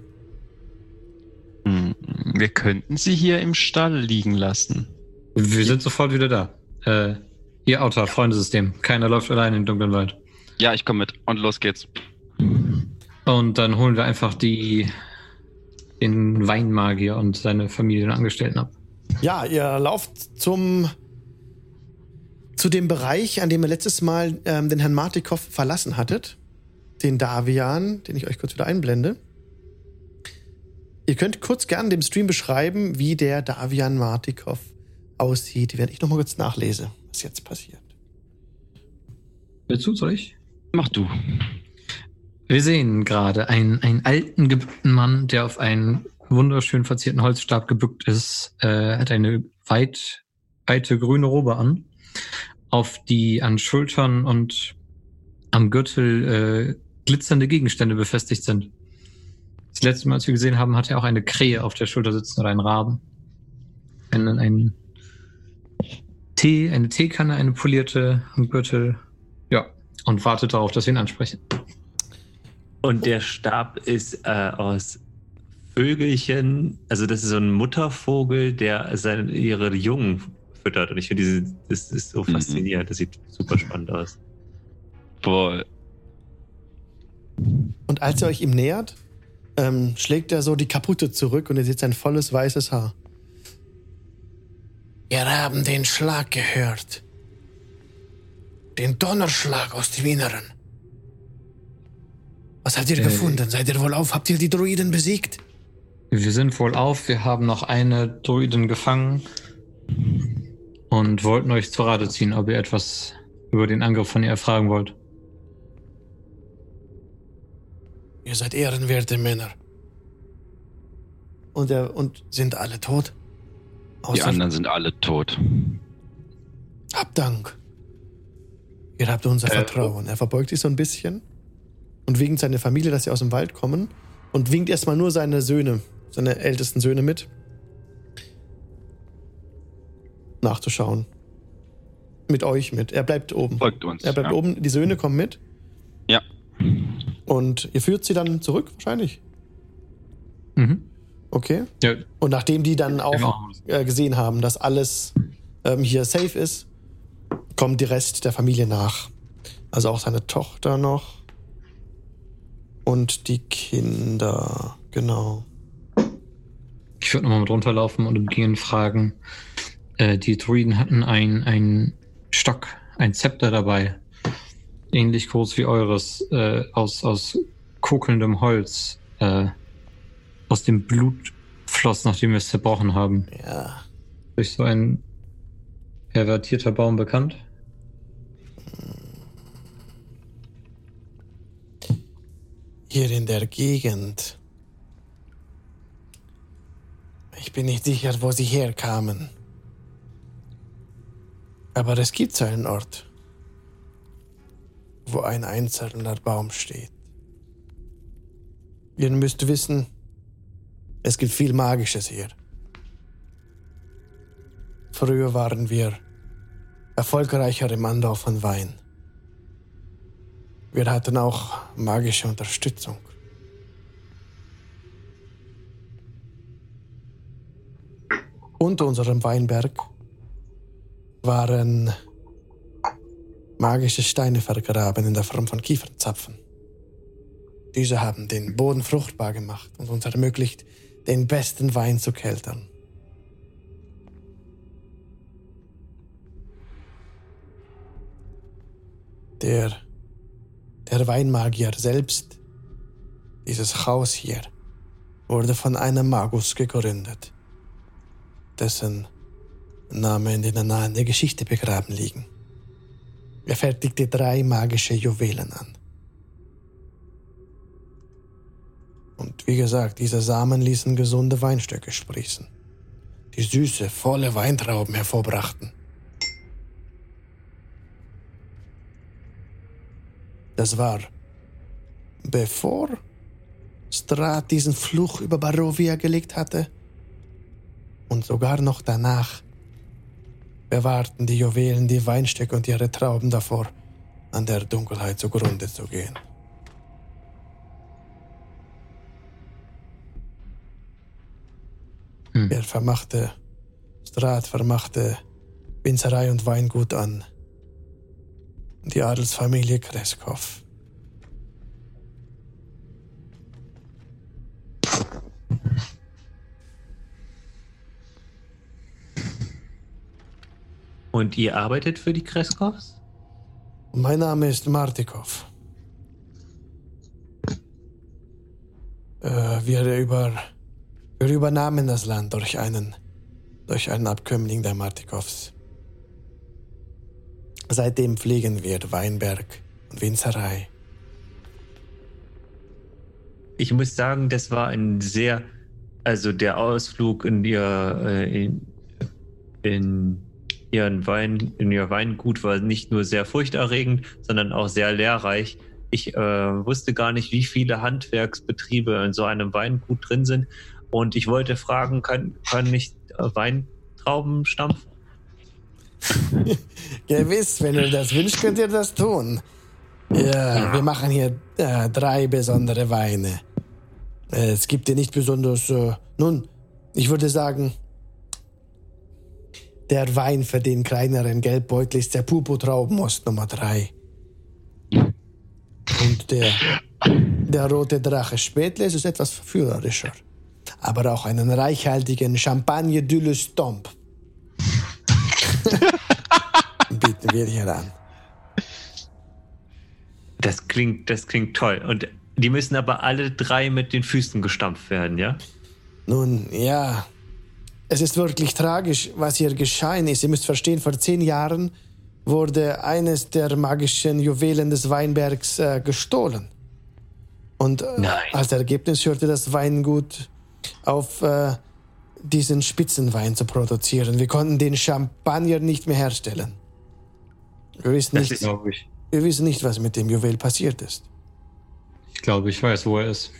Hm, Wir könnten sie hier im Stall liegen lassen. wir sind sofort wieder da. Äh, ihr Autor, Freundesystem. Keiner läuft allein in den dunklen Wald. Ja, ich komme mit. Und los geht's. Und dann holen wir einfach die, den Weinmagier und seine Familienangestellten ab. Ja, ihr lauft zum zu dem Bereich, an dem ihr letztes Mal ähm, den Herrn Martikow verlassen hattet. Den Davian, den ich euch kurz wieder einblende. Ihr könnt kurz gerne dem Stream beschreiben, wie der Davian Martikow aussieht, während ich nochmal kurz nachlese, was jetzt passiert. Wer tut euch? Mach du. Wir sehen gerade einen, einen alten gebückten Mann, der auf einen wunderschön verzierten Holzstab gebückt ist, äh, hat eine weit, weite grüne Robe an, auf die an Schultern und am Gürtel äh, glitzernde Gegenstände befestigt sind. Das letzte Mal, als wir gesehen haben, hat er auch eine Krähe auf der Schulter sitzen oder einen Raben. Einen, einen Tee, eine Teekanne, eine polierte am Gürtel. Ja, und wartet darauf, dass wir ihn ansprechen. Und der Stab ist äh, aus Vögelchen, also das ist so ein Muttervogel, der seine, ihre Jungen füttert. Und ich finde, diese, das ist so Mhm. faszinierend. Das sieht super spannend aus. Voll. Und als ihr euch ihm nähert, ähm, schlägt er so die Kaputte zurück und ihr seht sein volles weißes Haar. Wir haben den Schlag gehört. Den Donnerschlag aus dem Inneren. Was habt ihr Äh, gefunden? Seid ihr wohl auf? Habt ihr die Druiden besiegt? Wir sind wohl auf, wir haben noch eine Druidin gefangen und wollten euch zu Rate ziehen, ob ihr etwas über den Angriff von ihr erfragen wollt. Ihr seid ehrenwerte Männer. Und, er, und sind alle tot? Die Außer anderen sind alle tot. Habt Dank. Ihr habt unser Äh, Vertrauen. Er verbeugt sich so ein bisschen und winkt seine Familie, dass sie aus dem Wald kommen und winkt erstmal nur seine Söhne, seine ältesten Söhne mit. Nachzuschauen. Mit euch mit. Er bleibt oben. Folgt uns. Er bleibt ja. oben. Die Söhne kommen mit. Ja. Und ihr führt sie dann zurück, wahrscheinlich. Mhm. Okay. Ja, Und nachdem die dann auch genau. äh, gesehen haben, dass alles ähm, hier safe ist, kommt der Rest der Familie nach. Also auch seine Tochter noch. Und die Kinder. Genau. Ich würde nochmal mit runterlaufen und umgehen fragen. Äh, die Druiden hatten ein, ein Stock, ein Zepter dabei. Ähnlich groß wie eures, äh, aus, aus kokelndem Holz. Äh, aus dem Blut floss, nachdem wir es zerbrochen haben. Ja. Durch so ein pervertierter Baum bekannt? Hier in der Gegend. Ich bin nicht sicher, wo sie herkamen. Aber es gibt so einen Ort, wo ein einzelner Baum steht. Ihr müsst wissen, es gibt viel Magisches hier. Früher waren wir erfolgreicher im Anbau von Wein. Wir hatten auch magische Unterstützung. Unter unserem Weinberg waren magische Steine vergraben in der Form von Kiefernzapfen. Diese haben den Boden fruchtbar gemacht und uns ermöglicht, den besten Wein zu keltern. Der der Weinmagier selbst, dieses Haus hier, wurde von einem Magus gegründet, dessen Name in der Geschichte begraben liegen. Er fertigte drei magische Juwelen an. Und wie gesagt, diese Samen ließen gesunde Weinstöcke sprießen, die süße, volle Weintrauben hervorbrachten. Das war bevor Strat diesen Fluch über Barovia gelegt hatte. Und sogar noch danach bewahrten die Juwelen die Weinstöcke und ihre Trauben davor, an der Dunkelheit zugrunde zu gehen. Hm. Er vermachte, Strat vermachte Winzerei und Weingut an die Adelsfamilie Kreskov. Und ihr arbeitet für die Kreskovs? Mein Name ist Martikov. Äh, wir, über, wir übernahmen das Land durch einen, durch einen Abkömmling der Martikovs. Seitdem pflegen wir Weinberg und Winzerei. Ich muss sagen, das war ein sehr, also der Ausflug in ihr, äh, in, in ihren Wein, in ihr Weingut war nicht nur sehr furchterregend, sondern auch sehr lehrreich. Ich äh, wusste gar nicht, wie viele Handwerksbetriebe in so einem Weingut drin sind. Und ich wollte fragen, kann, kann ich äh, Weintrauben stampfen? Gewiss, wenn ihr das wünscht, könnt ihr das tun. Ja, wir machen hier äh, drei besondere Weine. Äh, es gibt hier nicht besonders. Äh, nun, ich würde sagen, der Wein für den kleineren Gelbbeutel ist der Pupu-Traubenmost Nummer drei. Und der, der rote Drache Spätles ist etwas verführerischer. Aber auch einen reichhaltigen Champagne de l'Estompe bieten wir hier an. Das klingt, das klingt toll. Und die müssen aber alle drei mit den Füßen gestampft werden, ja? Nun, ja. Es ist wirklich tragisch, was hier geschehen ist. Ihr müsst verstehen, vor zehn Jahren wurde eines der magischen Juwelen des Weinbergs äh, gestohlen. Und äh, als Ergebnis hörte das Weingut auf, äh, diesen Spitzenwein zu produzieren. Wir konnten den Champagner nicht mehr herstellen. Wir wissen, Das nicht, ist- Glaube ich. wir wissen nicht, was mit dem Juwel passiert ist. Ich glaube, ich weiß, wo er ist.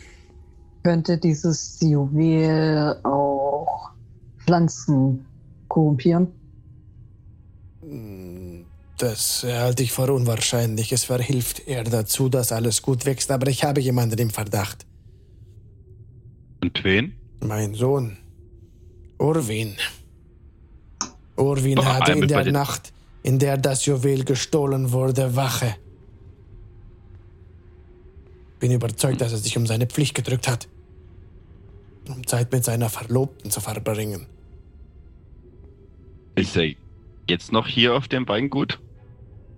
Könnte dieses Juwel auch Pflanzen korrumpieren? Das halte ich für unwahrscheinlich. Es verhilft eher dazu, dass alles gut wächst. Aber ich habe jemanden im Verdacht. Und wen? Mein Sohn. Urwin. Urwin Boah, hatte in der Nacht, in der das Juwel gestohlen wurde, Wache. Bin überzeugt, dass er sich um seine Pflicht gedrückt hat. Um Zeit mit seiner Verlobten zu verbringen. Ist er jetzt noch hier auf dem Weingut?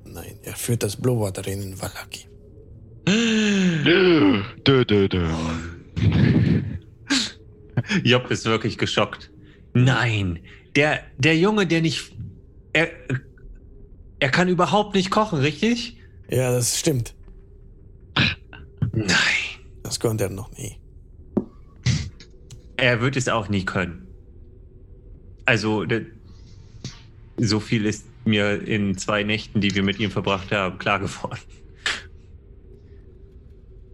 Nein, er führt das Bluewater Inn in Wallaki. Dö, dö, dö, dö. Job ist wirklich geschockt. Nein, der, der Junge, der nicht. Er, er kann überhaupt nicht kochen, richtig? Ja, das stimmt. Nein. Das konnte er noch nie. Er wird es auch nie können. Also, so viel ist mir in zwei Nächten, die wir mit ihm verbracht haben, klar geworden.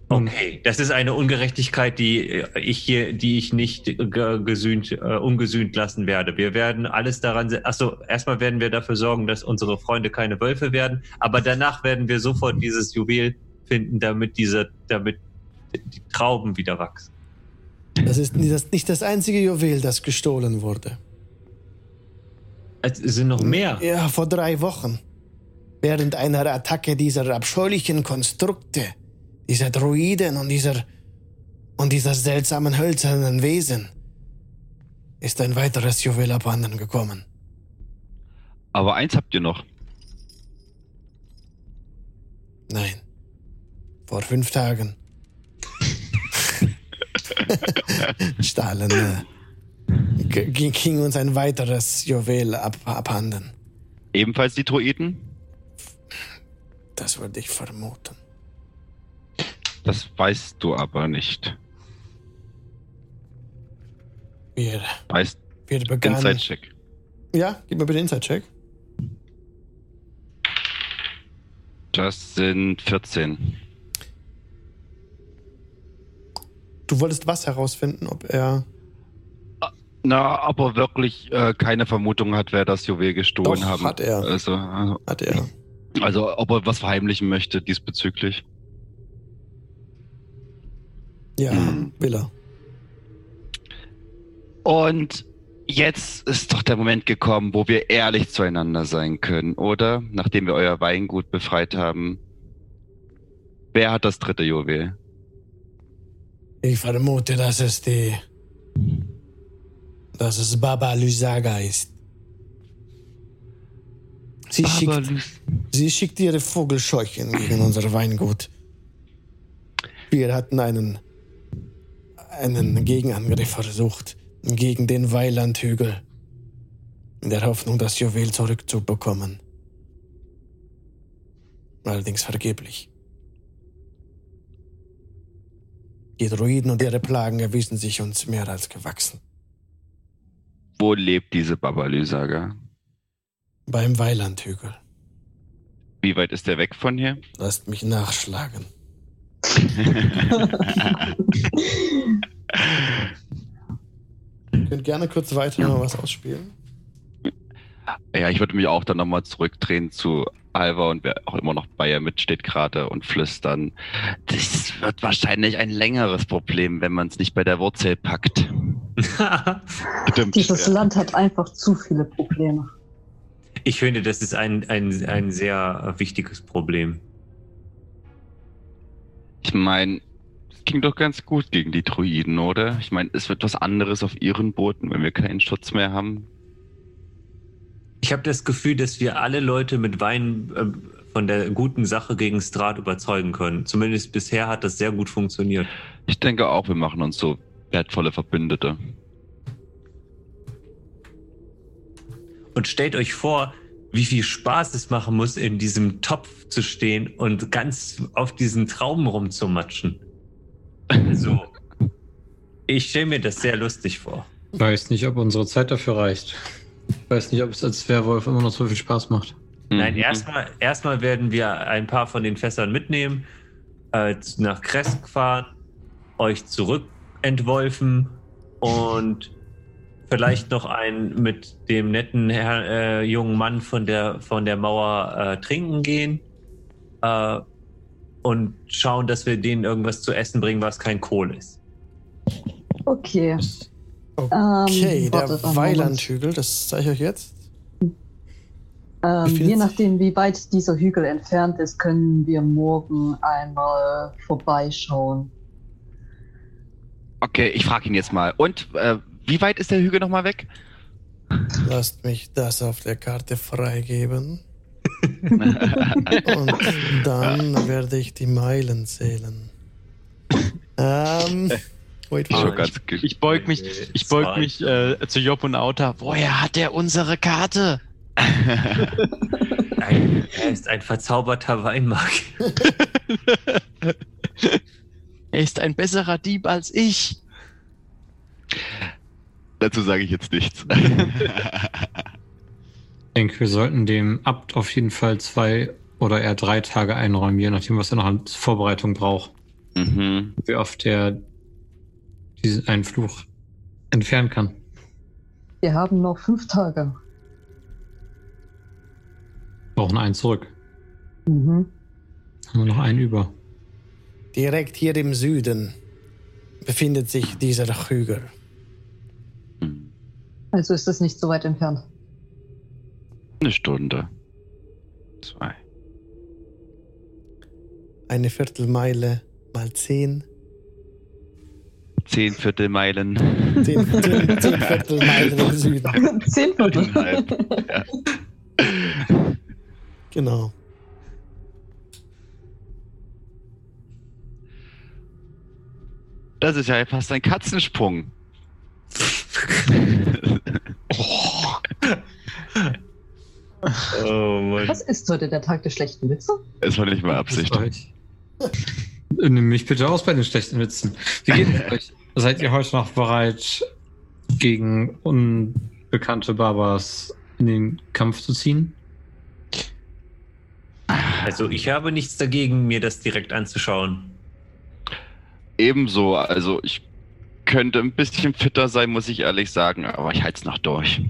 Okay, das ist eine Ungerechtigkeit, die äh, ich hier, die ich nicht ge- gesühnt, äh, ungesühnt lassen werde. Wir werden alles daran, achso, erstmal werden wir dafür sorgen, dass unsere Freunde keine Wölfe werden, aber danach werden wir sofort dieses Juwel finden, damit diese, damit die Trauben wieder wachsen. Das ist das, nicht das einzige Juwel, das gestohlen wurde. Es sind noch mehr. Ja, vor drei Wochen. Während einer Attacke dieser abscheulichen Konstrukte, dieser Druiden und dieser und dieser seltsamen hölzernen Wesen, ist ein weiteres Juwel abhanden gekommen. Aber eins habt ihr noch. Nein. Vor fünf Tagen. Stahlen. Ging, uns ein weiteres Juwel ab, abhanden. Ebenfalls die Druiden? Das würde ich vermuten. Das weißt du aber nicht. Wir, Weißt wir begannen. Inside-Check. Ja, gib mir bitte Inside-Check. Das sind 14. Du wolltest was herausfinden, ob er. Na, ob er wirklich äh, keine Vermutung hat, wer das Juwel gestohlen Doch, haben. hat er. Also, also, Hat er. also, ob er was verheimlichen möchte diesbezüglich. Ja, Hm. will er. Und jetzt ist doch der Moment gekommen, wo wir ehrlich zueinander sein können, oder? Nachdem wir euer Weingut befreit haben. Wer hat das dritte Juwel? Ich vermute, dass es die. Dass es Baba Lysaga ist. Sie schickt, Babalus. sie schickt ihre Vogelscheuchen gegen unser Weingut. Wir hatten einen, einen Gegenangriff versucht gegen den Weilandhügel. In der Hoffnung, das Juwel zurückzubekommen. Allerdings vergeblich. Die Druiden und ihre Plagen erwiesen sich uns mehr als gewachsen. Wo lebt diese Babalü-Saga? Beim Weilandhügel. Wie weit ist der weg von hier? Lasst mich nachschlagen. Ihr könnt gerne kurz weiter noch was ausspielen. Ja, ich würde mich auch dann nochmal zurückdrehen zu Alva und wer auch immer noch bei ihr mitsteht gerade und flüstern. Das wird wahrscheinlich ein längeres Problem, wenn man es nicht bei der Wurzel packt. Dieses ja. Land hat einfach zu viele Probleme. ich finde, das ist ein, ein, ein sehr wichtiges Problem. Ich meine, es ging doch ganz gut gegen die Druiden, oder? Ich meine, es wird was anderes auf ihren Booten, wenn wir keinen Schutz mehr haben. Ich habe das Gefühl, dass wir alle Leute mit Wein äh, von der guten Sache gegen Strat überzeugen können. Zumindest bisher hat das sehr gut funktioniert. Ich denke auch, wir machen uns so wertvolle Verbündete. Und stellt euch vor, wie viel Spaß es machen muss, in diesem Topf zu stehen und ganz auf diesen Trauben rumzumatschen. Also, ich stelle mir das sehr lustig vor. Weiß nicht, ob unsere Zeit dafür reicht. Weiß nicht, ob es als Werwolf immer noch so viel Spaß macht. Nein, Mhm. erstmal erstmal werden wir ein paar von den Fässern mitnehmen, äh, nach Kresk fahren, euch zurück entwolfen und vielleicht noch einen mit dem netten Herr, äh, jungen Mann von der, von der Mauer äh, trinken gehen äh, und schauen, dass wir denen irgendwas zu essen bringen, was kein Kohl ist. Okay. Okay, Ähm, der Weilandhügel, das zeige ich euch jetzt. Ähm, je nachdem, wie weit dieser Hügel entfernt ist, können wir morgen einmal vorbeischauen. Okay, ich frage ihn jetzt mal. Und äh, wie weit ist der Hügel nochmal weg? Lasst mich das auf der Karte freigeben. Und dann werde ich die Meilen zählen. Ähm, wait it. ganz ge- Ich beug mich, ich beug mich äh, zu Job und Auta. Woher hat er unsere Karte? Ein, er ist ein verzauberter Weinmark. Er ist ein besserer Dieb als ich. Dazu sage ich jetzt nichts. Ich denke, wir sollten dem Abt auf jeden Fall zwei oder eher drei Tage einräumen, je nachdem, was er noch als Vorbereitung braucht. mhm. Wie oft er diesen einen Fluch entfernen kann. Wir haben noch fünf Tage. Brauchen einen zurück. Mhm. Haben wir noch einen über. Direkt hier im Süden befindet sich dieser Hügel. Also ist es nicht so weit entfernt. Eine Stunde. Zwei. Eine Viertelmeile mal zehn. Zehn Viertelmeilen. Zehn, zehn, zehn Viertelmeilen im Süden. Zehn Viertel. Ja. Genau. Das ist ja fast ein Katzensprung. Oh Mann. Was ist heute der Tag der schlechten Witze? Es war nicht mal Absicht. Nimm mich bitte aus bei den schlechten Witzen. Wie geht es euch? Seid ihr heute noch bereit, gegen unbekannte Barbars in den Kampf zu ziehen? Also ich habe nichts dagegen, mir das direkt anzuschauen. Ebenso, also ich könnte ein bisschen fitter sein, muss ich ehrlich sagen, aber ich halte es noch durch.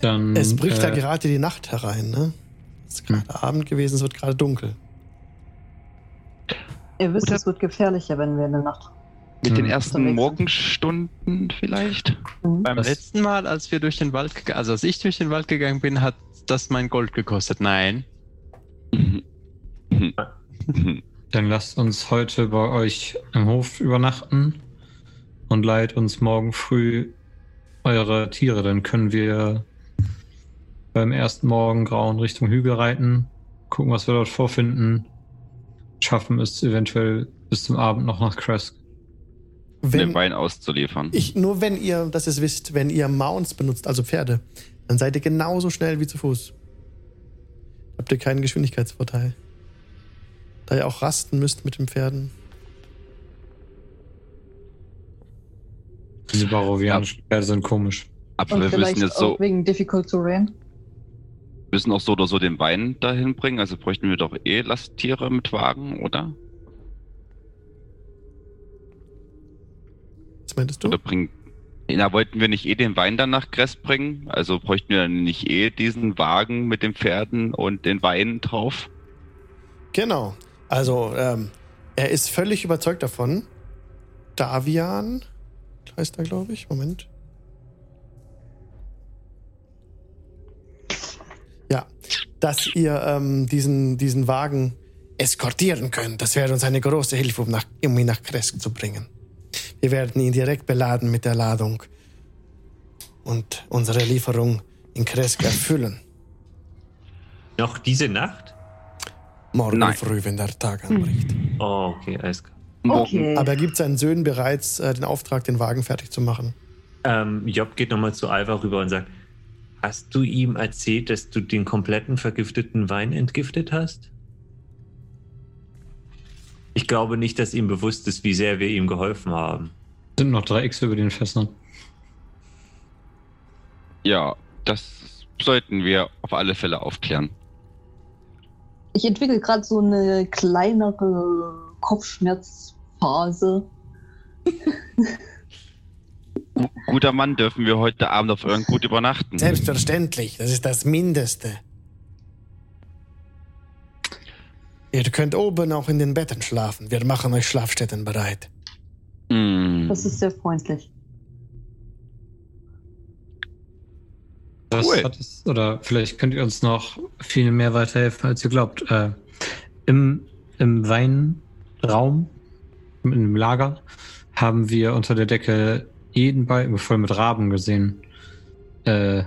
Dann, Es bricht da äh, gerade die Nacht herein, ne? Es ist gerade Abend gewesen, es wird gerade dunkel. Ihr wisst, Oder- es wird gefährlicher, wenn wir in der Nacht. Mit den Hm. ersten. Morgenstunden vielleicht? Mhm. Beim Was? letzten Mal, als wir durch den Wald gegangen, also als ich durch den Wald gegangen bin, hat das mein Gold gekostet. Nein. Dann lasst uns heute bei euch im Hof übernachten und leiht uns morgen früh eure Tiere. Dann können wir beim ersten Morgengrauen Richtung Hügel reiten, gucken, was wir dort vorfinden, schaffen es eventuell bis zum Abend noch nach Kresk. den Wenn, Wein auszuliefern. ich, nur wenn ihr, das ist wisst, wenn ihr Mounts benutzt, also Pferde, dann seid ihr genauso schnell wie zu Fuß. Habt ihr keinen Geschwindigkeitsvorteil. Da ihr auch rasten müsst mit den Pferden. Diese barovianischen Pferde sind komisch. Aber Und wir vielleicht müssen jetzt auch so, wegen Difficult Terrain. Müssen auch so oder so den Wein dahin bringen. Also bräuchten wir doch eh Lasttiere mit Wagen, oder? Was meintest du? Oder bringen. Na, wollten wir nicht eh den Wein dann nach Gress bringen? Also bräuchten wir dann nicht eh diesen Wagen mit den Pferden und den Wein drauf? Genau. Also, ähm, er ist völlig überzeugt davon. Davian heißt er, glaube ich. Moment. Ja, dass ihr ähm, diesen, diesen Wagen eskortieren könnt. Das wäre uns eine große Hilfe, um, nach, um ihn nach Kresk zu bringen. Wir werden ihn direkt beladen mit der Ladung und unsere Lieferung in Kresk erfüllen. Noch diese Nacht? Morgen Nein. früh, wenn der Tag anbricht. Oh, okay, alles klar. Okay. Aber er gibt seinen Söhnen bereits äh, den Auftrag, den Wagen fertig zu machen. Ähm, Job geht nochmal zu Alva rüber und sagt: Hast du ihm erzählt, dass du den kompletten vergifteten Wein entgiftet hast? Ich glaube nicht, dass ihm bewusst ist, wie sehr wir ihm geholfen haben. Sind noch drei X über den Fässern. Ja, das sollten wir auf alle Fälle aufklären. Ich entwickle gerade so eine kleinere Kopfschmerzphase. Gu- Guter Mann, dürfen wir heute Abend auf euren Gut übernachten? Selbstverständlich, das ist das Mindeste. Ihr könnt oben auch in den Betten schlafen. Wir machen euch Schlafstätten bereit. Hm. Das ist sehr freundlich. Das Cool. hat es, oder vielleicht könnt ihr uns noch viel mehr weiterhelfen, als ihr glaubt. Äh, im, Im Weinraum, im Lager, haben wir unter der Decke jeden Balken voll mit Raben gesehen. Äh,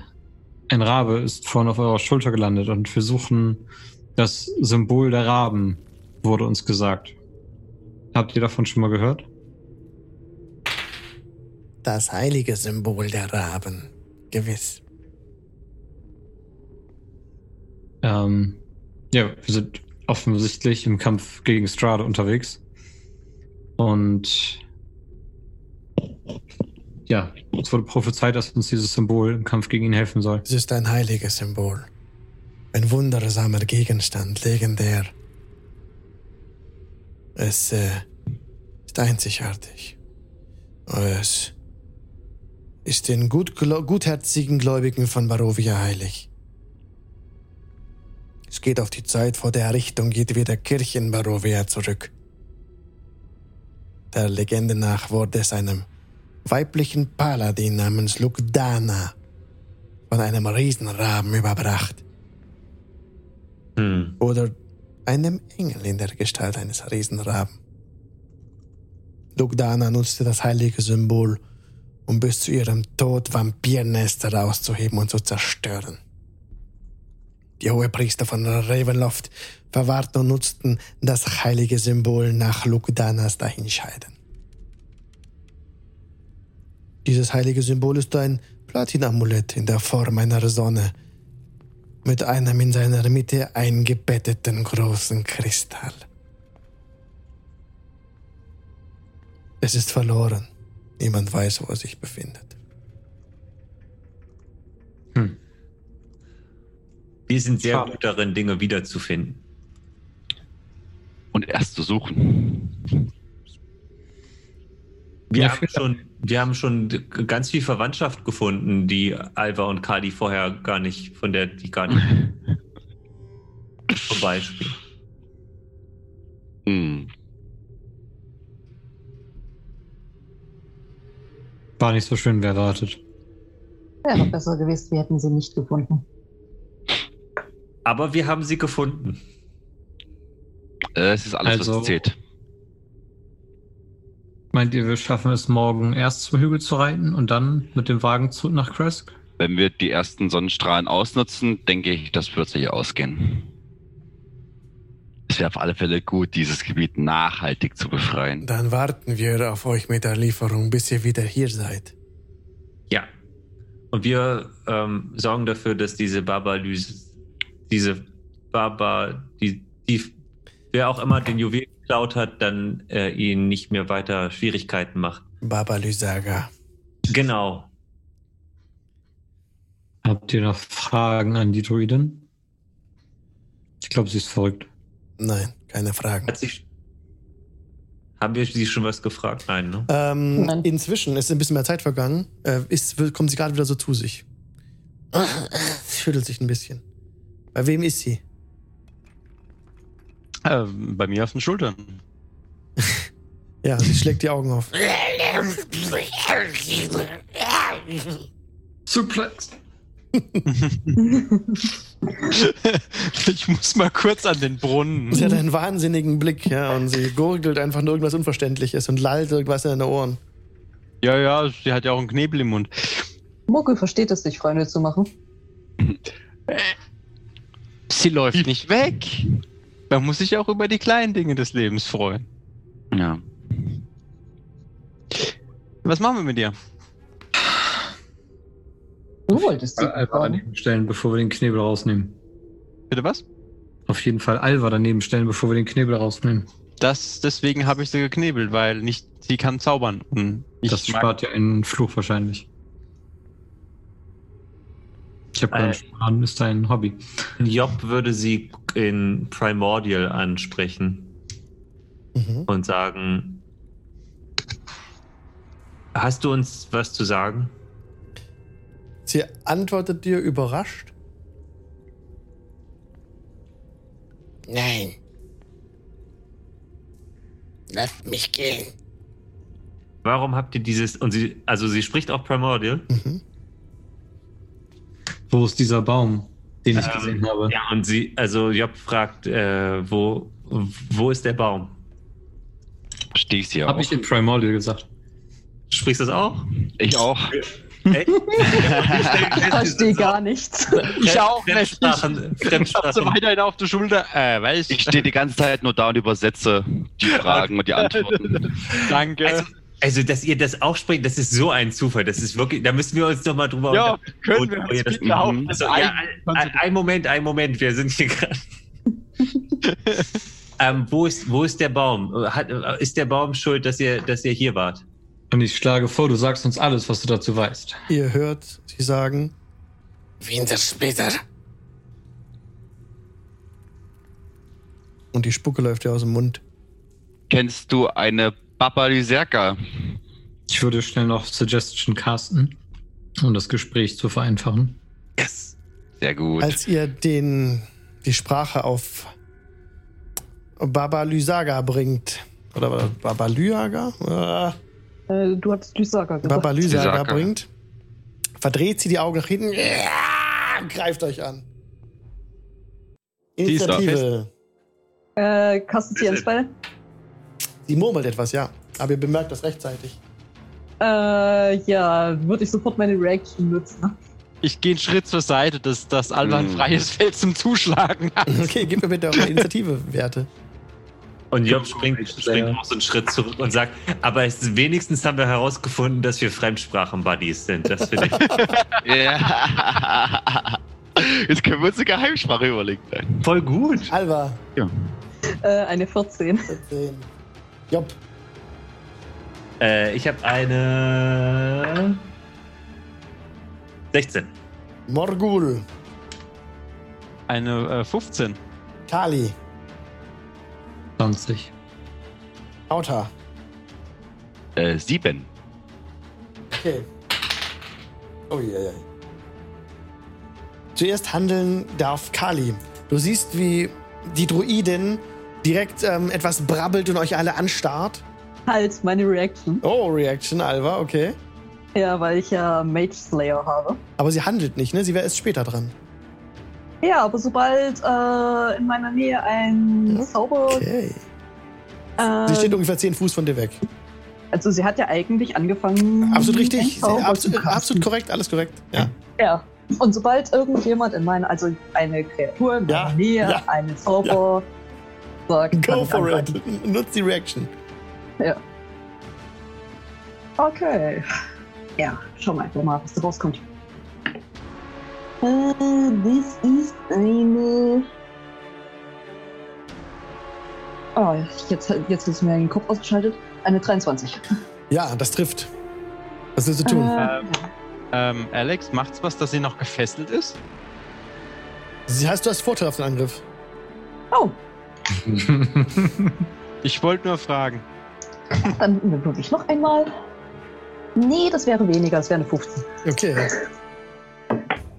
ein Rabe ist vorne auf eurer Schulter gelandet und wir suchen das Symbol der Raben, wurde uns gesagt. Habt ihr davon schon mal gehört? Das heilige Symbol der Raben. Gewiss. Ähm, ja, wir sind offensichtlich im Kampf gegen Strade unterwegs. Und ja, es wurde prophezeit, dass uns dieses Symbol im Kampf gegen ihn helfen soll. Es ist ein heiliges Symbol. Ein wundersamer Gegenstand, legendär. Es äh, ist einzigartig. Es ist den gut, gutherzigen Gläubigen von Barovia heilig. Es geht auf die Zeit vor der Errichtung jedweder Kirche in Barovia zurück. Der Legende nach wurde es einem weiblichen Paladin namens Lugdana von einem Riesenraben überbracht. Hm. Oder einem Engel in der Gestalt eines Riesenraben. Lugdana nutzte das heilige Symbol, um bis zu ihrem Tod Vampirnester auszuheben und zu zerstören. Die Hohepriester von Ravenloft verwahrten und nutzten das heilige Symbol nach Lugdanas Dahinscheiden. Dieses heilige Symbol ist ein Platinamulett in der Form einer Sonne mit einem in seiner Mitte eingebetteten großen Kristall. Es ist verloren. Niemand weiß, wo er sich befindet. Hm. Wir sind sehr Schade. gut darin, Dinge wiederzufinden. Und erst zu suchen. Wir, Ja, haben schon, wir haben schon ganz viel Verwandtschaft gefunden, die Alva und Kadi vorher gar nicht, von der die gar nicht. Zum Beispiel. Hm. War nicht so schön wie erwartet. Wäre besser gewesen, wir hätten sie nicht gefunden. Aber wir haben sie gefunden. Äh, Es ist alles, Also- was zählt. Meint ihr, wir schaffen es morgen erst zum Hügel zu reiten und dann mit dem Wagen zurück nach Kresk? wenn wir die ersten Sonnenstrahlen ausnutzen, denke ich, das wird sich ausgehen. Es wäre auf alle Fälle gut, dieses Gebiet nachhaltig zu befreien. Dann warten wir auf euch mit der Lieferung, bis ihr wieder hier seid. Ja. Und wir ähm, sorgen dafür, dass diese Baba-Lyse, diese Baba, die, die, wer auch immer den Juwel geklaut hat, dann äh, ihnen nicht mehr weiter Schwierigkeiten macht. Baba Lysaga. Genau. Habt ihr noch Fragen an die Druiden? Ich glaube, sie ist verrückt. Nein, keine Fragen. Hat sich, haben wir sie schon was gefragt? Nein, ne? Ähm, Nein. inzwischen ist ein bisschen mehr Zeit vergangen. Äh, ist, kommt sie gerade wieder so zu sich. Schüttelt sich ein bisschen. Bei wem ist sie? Äh, bei mir auf den Schultern. Ja, sie schlägt die Augen auf. Suplex. ich muss mal kurz an den Brunnen. Sie hat einen wahnsinnigen Blick, ja, und sie gurgelt einfach nur irgendwas Unverständliches und lallt irgendwas in den Ohren. Ja, ja, sie hat ja auch einen Knebel im Mund. Muggel versteht es, sich Freunde zu machen. Sie läuft nicht weg. Man muss sich auch über die kleinen Dinge des Lebens freuen. Ja. Was machen wir mit dir? Du wolltest sie Alva fragen. daneben stellen, bevor wir den Knebel rausnehmen. Bitte was? Auf jeden Fall Alva daneben stellen, bevor wir den Knebel rausnehmen. Das, deswegen habe ich sie geknebelt, weil nicht, sie kann zaubern. Und ich das spart ja einen Fluch wahrscheinlich. Ich habe Äh. keinen Sparen, ist dein Hobby. Job würde sie in Primordial ansprechen Mhm. und sagen: Hast du uns was zu sagen? Sie antwortet dir überrascht. Nein. Lasst mich gehen. Warum habt ihr dieses. Und sie, also sie spricht auch Primordial. Mhm. Wo ist dieser Baum, den ich Ähm, gesehen habe? Ja, und sie, also Job fragt, äh, wo, wo ist der Baum? Verstehe ich sie auch. Habe ich in Primordial gesagt. Sprichst du das auch? ich auch. Ey? Ich verstehe gar nichts. Ich auch nicht. Fremdsprachen, Ich hab so Fremdsprachen. weiterhin auf der Schulter. Äh, weiß Ich stehe die ganze Zeit nur da und übersetze die Fragen und die Antworten. Danke. Also, also, dass ihr das aussprecht, das ist so ein Zufall. Das ist wirklich, da müssen wir uns noch mal drüber ja, unterhalten. können wir uns ja, das- bitte auch Mhm. Also, ja, ein, ein, ein Moment, ein Moment, wir sind hier gerade. ähm, wo, ist, wo ist der Baum? Hat, ist der Baum schuld, dass ihr, dass ihr hier wart? Und ich schlage vor, du sagst uns alles, was du dazu weißt. Ihr hört sie sagen, Wintersplitter. und die Spucke läuft ihr aus dem Mund. Kennst du eine Baba Lyserka? Ich würde schnell noch Suggestion casten, um das Gespräch zu vereinfachen. Yes. Sehr gut. Als ihr den, die Sprache auf Baba Lysaga bringt, oder Baba Lyaga? Äh, du hattest Lysaga gesagt. Baba Lysaga Lysaga. bringt, verdreht sie die Augen nach hinten, ja, greift euch an. Initiative. Äh, kastet sie ein Spell? Sie murmelt etwas, ja. Aber ihr bemerkt das rechtzeitig. Äh, ja, würde ich sofort meine Reaction nutzen. Ich gehe einen Schritt zur Seite, dass, dass Alba ein Hm. freies Feld zum Zuschlagen hat. Okay, gib mir bitte eure Initiative-Werte. Und Job springt, springt auch so einen Schritt zurück und sagt, aber es, wenigstens haben wir herausgefunden, dass wir Fremdsprachen-Buddies sind. Das finde ich Ja. Jetzt können wir uns eine Geheimsprache überlegen. voll gut. Alva, Äh, eine 14. 14. Job, Äh, ich habe eine 16. Morgul, Eine äh, 15. Kali, 20. Auta. Äh, sieben. Okay. Oh je, je. Zuerst handeln darf Kali. Du siehst, wie die Druidin direkt ähm, etwas brabbelt und euch alle anstarrt. Halt, meine Reaction. Oh, Reaction, Alva, okay. Ja, weil ich ja Mage Slayer habe. Aber sie handelt nicht, ne? Sie wäre erst später dran. Ja, aber sobald äh, in meiner Nähe ein Ja, Zauber. Okay. äh, Sie steht ungefähr 10 Fuß von dir weg. also, sie hat ja eigentlich angefangen. Absolut einen richtig. Sie, zu absolut, absolut korrekt, alles korrekt. Ja. Ja. Und sobald irgendjemand in meiner, also eine Kreatur in meiner Ja, Nähe, ja, eine Zauber sagt, kann Go for it. Nutz die Reaction. Okay. Ja, schau mal, einfach mal, was da rauskommt. Äh, das ist eine. Oh, jetzt, jetzt ist mir den Kopf ausgeschaltet. Eine 23. Ja, das trifft. Was willst du tun? Äh, Ähm, Ähm, Alex, macht's was, dass sie noch gefesselt ist? Sie heißt, du hast Vorteil auf den Angriff. oh, Ich wollte nur fragen. dann würde ich noch einmal. Nee, das wäre weniger, das wäre eine 15. Okay.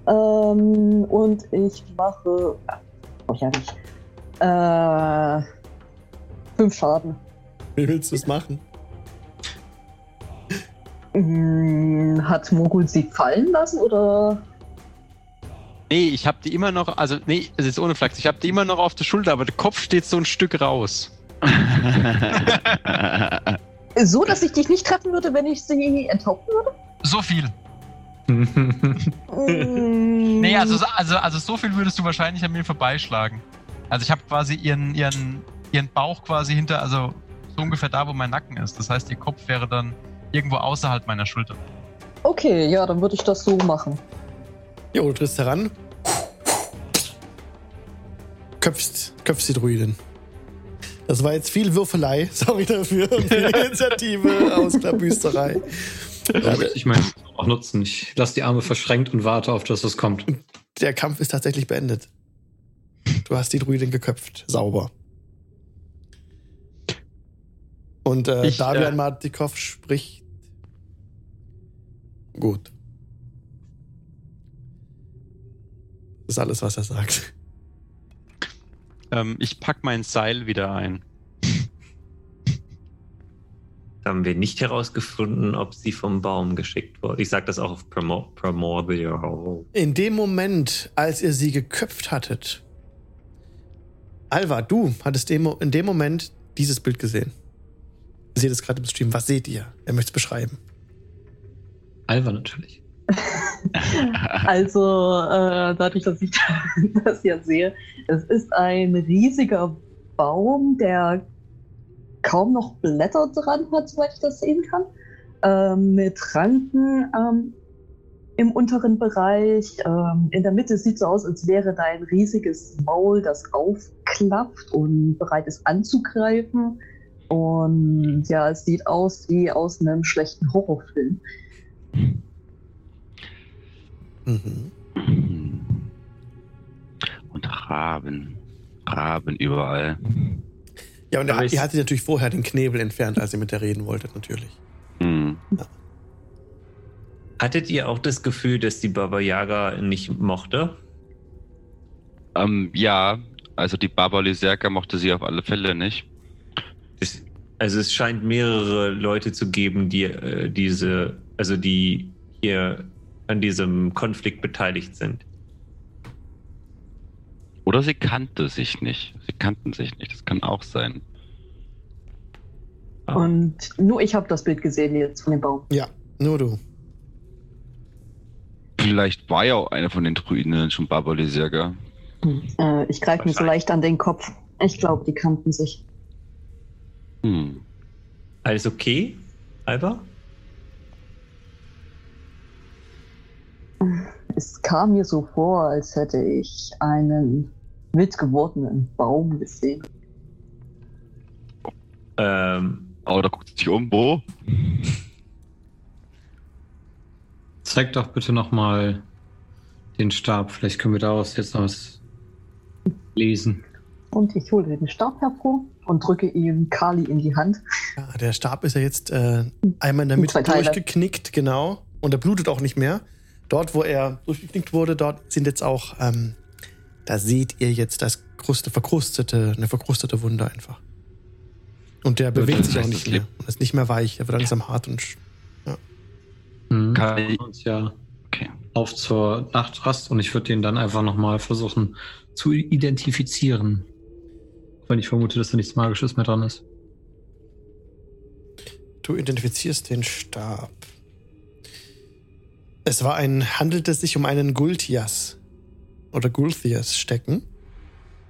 Ähm, und ich mache. Oh, ja, nicht. Äh. Fünf Schaden. Wie willst du es machen? Hm, hat Mogul sie fallen lassen oder? Nee, ich hab die immer noch, also nee, es ist ohne Flachs, ich hab die immer noch auf der Schulter, aber der Kopf steht so ein Stück raus. So, dass ich dich nicht treffen würde, wenn ich sie enthaupten würde? So viel. Mm, Nee, also, also, also so viel würdest du wahrscheinlich an mir vorbeischlagen. Also ich habe quasi ihren, ihren, ihren Bauch quasi hinter, also so ungefähr da, wo mein Nacken ist. Das heißt, ihr Kopf wäre dann irgendwo außerhalb meiner Schulter. Okay, ja, dann würde ich das so machen. Jo, du trittst heran. Köpfst, köpfst die Druidin. Das war jetzt viel Würfelei. Sorry dafür. Und viel Initiative, Ausklappbüsterei. Ja, ich meine, auch nutzen. Ich lasse die Arme verschränkt und warte auf das, was kommt. Der Kampf ist tatsächlich beendet. Du hast die Druidin geköpft. Sauber. Und äh, Ich, Davian äh, Martikov spricht. Gut. Das ist alles, was er sagt. Ähm, ich pack mein Seil wieder ein. Haben wir nicht herausgefunden, ob sie vom Baum geschickt wurde. Ich sage das auch auf Promo Primordial. In dem Moment, als ihr sie geköpft hattet, Alva, du hattest demo- in dem Moment dieses Bild gesehen. Ihr seht es gerade im Stream. Was seht ihr? Er möchte es beschreiben. Alva natürlich. Also, äh, dadurch, dass ich das ja sehe, es ist ein riesiger Baum, der kaum noch Blätter dran hat, soweit ich das sehen kann. Ähm, mit Ranken ähm, im unteren Bereich. Ähm, in der Mitte sieht so aus, als wäre da ein riesiges Maul, das aufklappt und bereit ist anzugreifen. Und ja, es sieht aus wie aus einem schlechten Horrorfilm. Mhm. Und Raben. Raben überall. Ja, und er, ihr hattet natürlich vorher den Knebel entfernt, als ihr mit der reden wolltet, natürlich. Hm. Hattet ihr auch das Gefühl, dass die Baba Yaga nicht mochte? Ähm, ja, also die Baba Lyserka mochte sie auf alle Fälle nicht. Es, also es scheint mehrere Leute zu geben, die äh, diese, also die hier an diesem Konflikt beteiligt sind. Oder sie kannte sich nicht. Sie kannten sich nicht. Das kann auch sein. Ah. Und nur ich habe das Bild gesehen jetzt von dem Baum. Ja, nur du. Vielleicht war ja auch einer von den Druiden schon Baba Lyserka. Äh, ich greife mir so leicht an den Kopf. Ich glaube, die kannten sich. Hm. Alles okay, Alba? Es kam mir so vor, als hätte ich einen wild gewordenen Baum gesehen. Ähm, Oh, da guckt sich um. Wo? Zeig doch bitte nochmal den Stab. Vielleicht können wir daraus jetzt noch was lesen. Und ich hole den Stab hervor und drücke ihm Kali in die Hand. Ja, der Stab ist ja jetzt äh, einmal in der Mitte durchgeknickt, genau. Und er blutet auch nicht mehr. Dort, wo er durchgeknickt wurde, dort sind jetzt auch, ähm, da seht ihr jetzt das kruste, verkrustete, eine verkrustete Wunde einfach. Und der bewegt das sich auch nicht mehr. Und ist nicht mehr weich. Er wird langsam hart und sch- Mhm. Kann uns ja Okay. auf zur Nachtrast und ich würde den dann einfach nochmal versuchen zu identifizieren. Wenn ich vermute, dass da nichts Magisches mehr dran ist. du identifizierst den Stab. Es war ein, handelte sich um einen Gultias oder Gulthias-Stecken.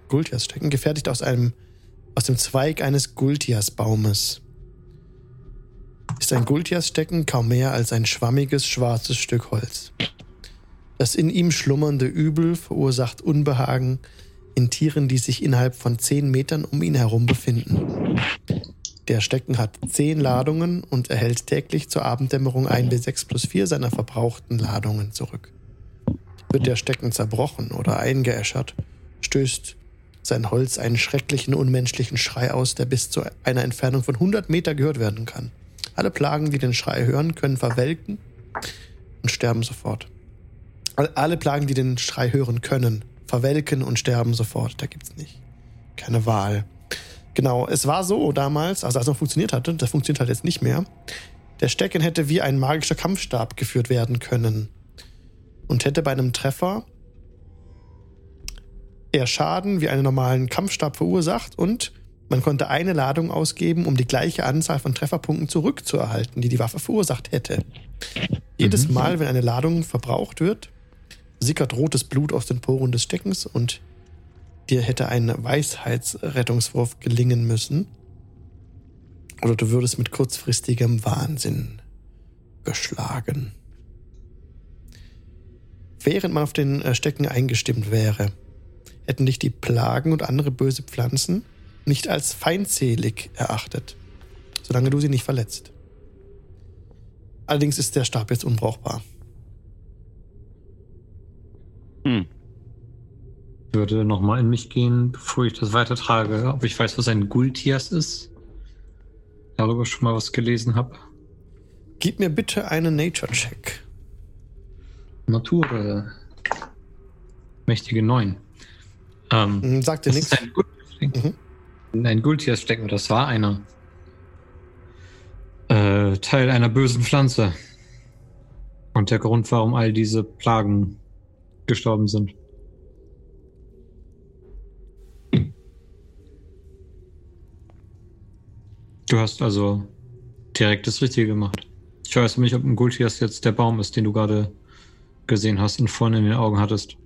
Gultias-Stecken, gefertigt aus einem, aus dem Zweig eines Gultias-Baumes. Ist ein Gultias-Stecken kaum mehr als ein schwammiges, schwarzes Stück Holz. Das in ihm schlummernde Übel verursacht Unbehagen in Tieren, die sich innerhalb von zehn Metern um ihn herum befinden. Der Stecken hat zehn Ladungen und erhält täglich zur Abenddämmerung ein bis sechs plus vier seiner verbrauchten Ladungen zurück. Wird der Stecken zerbrochen oder eingeäschert, stößt sein Holz einen schrecklichen, unmenschlichen Schrei aus, der bis zu einer Entfernung von 100 Meter gehört werden kann. Alle Plagen, die den Schrei hören, können verwelken und sterben sofort. Alle Plagen, die den Schrei hören können, verwelken und sterben sofort. Da gibt's nicht. Keine Wahl. Genau, es war so damals, also als es noch funktioniert hatte, das funktioniert halt jetzt nicht mehr. Der Stecken hätte wie ein magischer Kampfstab geführt werden können. Und hätte bei einem Treffer eher Schaden wie einen normalen Kampfstab verursacht und man konnte eine Ladung ausgeben, um die gleiche Anzahl von Trefferpunkten zurückzuerhalten, die die Waffe verursacht hätte. Jedes Mal, wenn eine Ladung verbraucht wird, sickert rotes Blut aus den Poren des Steckens und dir hätte ein Weisheitsrettungswurf gelingen müssen. Oder du würdest mit kurzfristigem Wahnsinn geschlagen. Während man auf den äh, Stecken eingestimmt wäre, hätten dich die Plagen und andere böse Pflanzen nicht als feindselig erachtet, solange du sie nicht verletzt. Allerdings ist der Stab jetzt unbrauchbar. Hm. Würde nochmal in mich gehen, bevor ich das weitertrage, ob ich weiß, was ein Gultias ist. Darüber schon mal was gelesen habe. Gib mir bitte einen Nature-Check. Natur. Mächtige 9. Ähm, hm, Sagt dir nichts. Ein, Gultias mhm. ein Gultias-Stecken, das war einer. Äh, Teil einer bösen Pflanze. Und der Grund, warum all diese Plagen gestorben sind. Du hast also direkt das Richtige gemacht. Ich weiß nicht, ob ein Gultias jetzt der Baum ist, den du gerade gesehen hast und vorne in den Augen hattest.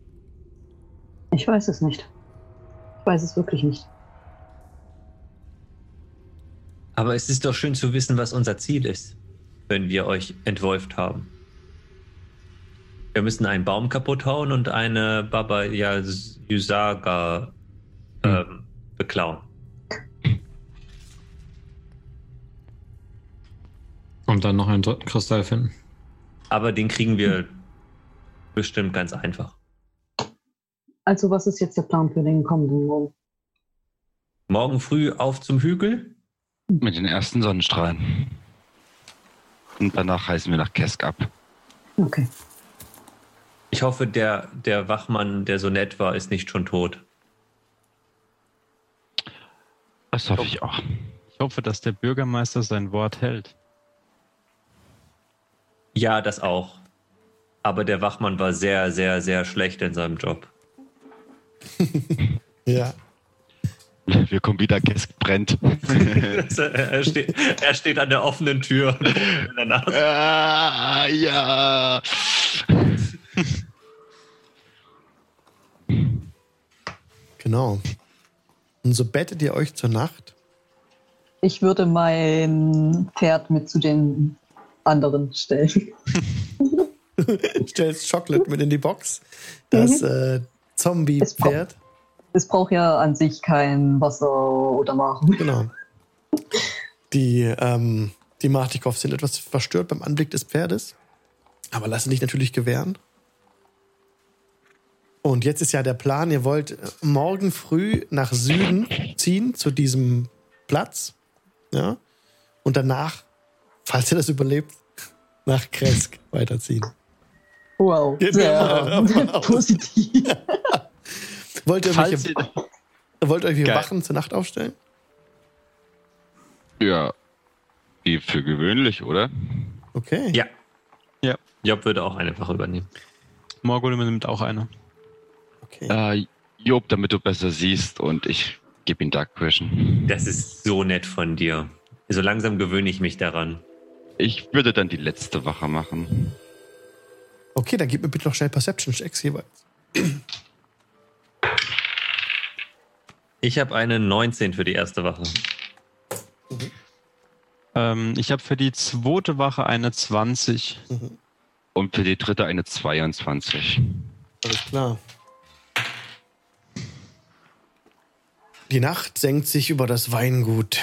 Ich weiß es nicht. Ich weiß es wirklich nicht. Aber es ist doch schön zu wissen, was unser Ziel ist, wenn wir euch entwolft haben. Wir müssen einen Baum kaputt hauen und eine Baba Yusaga hm. ähm, beklauen. Und dann noch einen dritten Kristall finden. Aber den kriegen wir bestimmt ganz einfach. Also, was ist jetzt der Plan für den kommenden Morgen? Morgen früh auf zum Hügel? Mit den ersten Sonnenstrahlen. Und danach heißen wir nach Kesk ab. Okay. Ich hoffe, der, der Wachmann, der so nett war, ist nicht schon tot. Das hoffe ich auch. Ich hoffe, dass der Bürgermeister sein Wort hält. Ja, das auch. Aber der Wachmann war sehr, sehr, sehr schlecht in seinem Job. ja. Wir kommen wieder, Gesk brennt. er, steht, er, steht, an der offenen Tür. In der Nase. Ah, ja. genau. Und so bettet ihr euch zur Nacht? Ich würde mein Pferd mit zu den anderen stellen. Stellst Chocolate mit in die Box. Das mhm. äh, Zombie-Pferd. Es, braucht ja an sich kein Wasser oder Nahrung. Genau. Die, ähm, die Martikows sind etwas verstört beim Anblick des Pferdes, aber lassen dich natürlich gewähren. Und jetzt ist ja der Plan, ihr wollt morgen früh nach Süden ziehen, zu diesem Platz. Ja. Und danach falls ihr das überlebt, nach Kresk weiterziehen. Wow, genau. sehr positiv. wollt ihr irgendwelche, wollt ihr irgendwelche Wachen zur Nacht aufstellen? Ja, wie für gewöhnlich, oder? Okay. Ja. Ja. Job würde auch eine Wache übernehmen. Morgul nimmt auch eine. Okay. Äh, Job, damit du besser siehst und ich gebe ihm Dark Vision. Das ist so nett von dir. So langsam gewöhne ich mich daran. Ich würde dann die letzte Wache machen. Okay, dann gib mir bitte noch schnell Perception-Checks jeweils. Ich habe eine 19 für die erste Wache. Ähm, ich habe für die zweite Wache eine 20. Und für die dritte eine 22. Alles klar. Die Nacht senkt sich über das Weingut.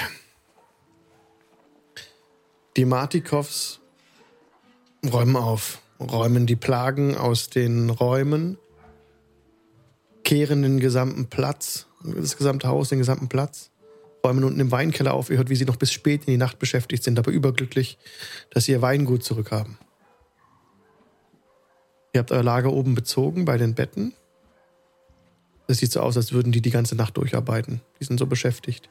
Die Martikows räumen auf, räumen die Plagen aus den Räumen, kehren den gesamten Platz, das gesamte Haus, den gesamten Platz, räumen unten im Weinkeller auf. Ihr hört, wie sie noch bis spät in die Nacht beschäftigt sind, aber überglücklich, dass sie ihr Weingut zurückhaben. Ihr habt euer Lager oben bezogen bei den Betten. Es sieht so aus, als würden die die ganze Nacht durcharbeiten. Die sind so beschäftigt.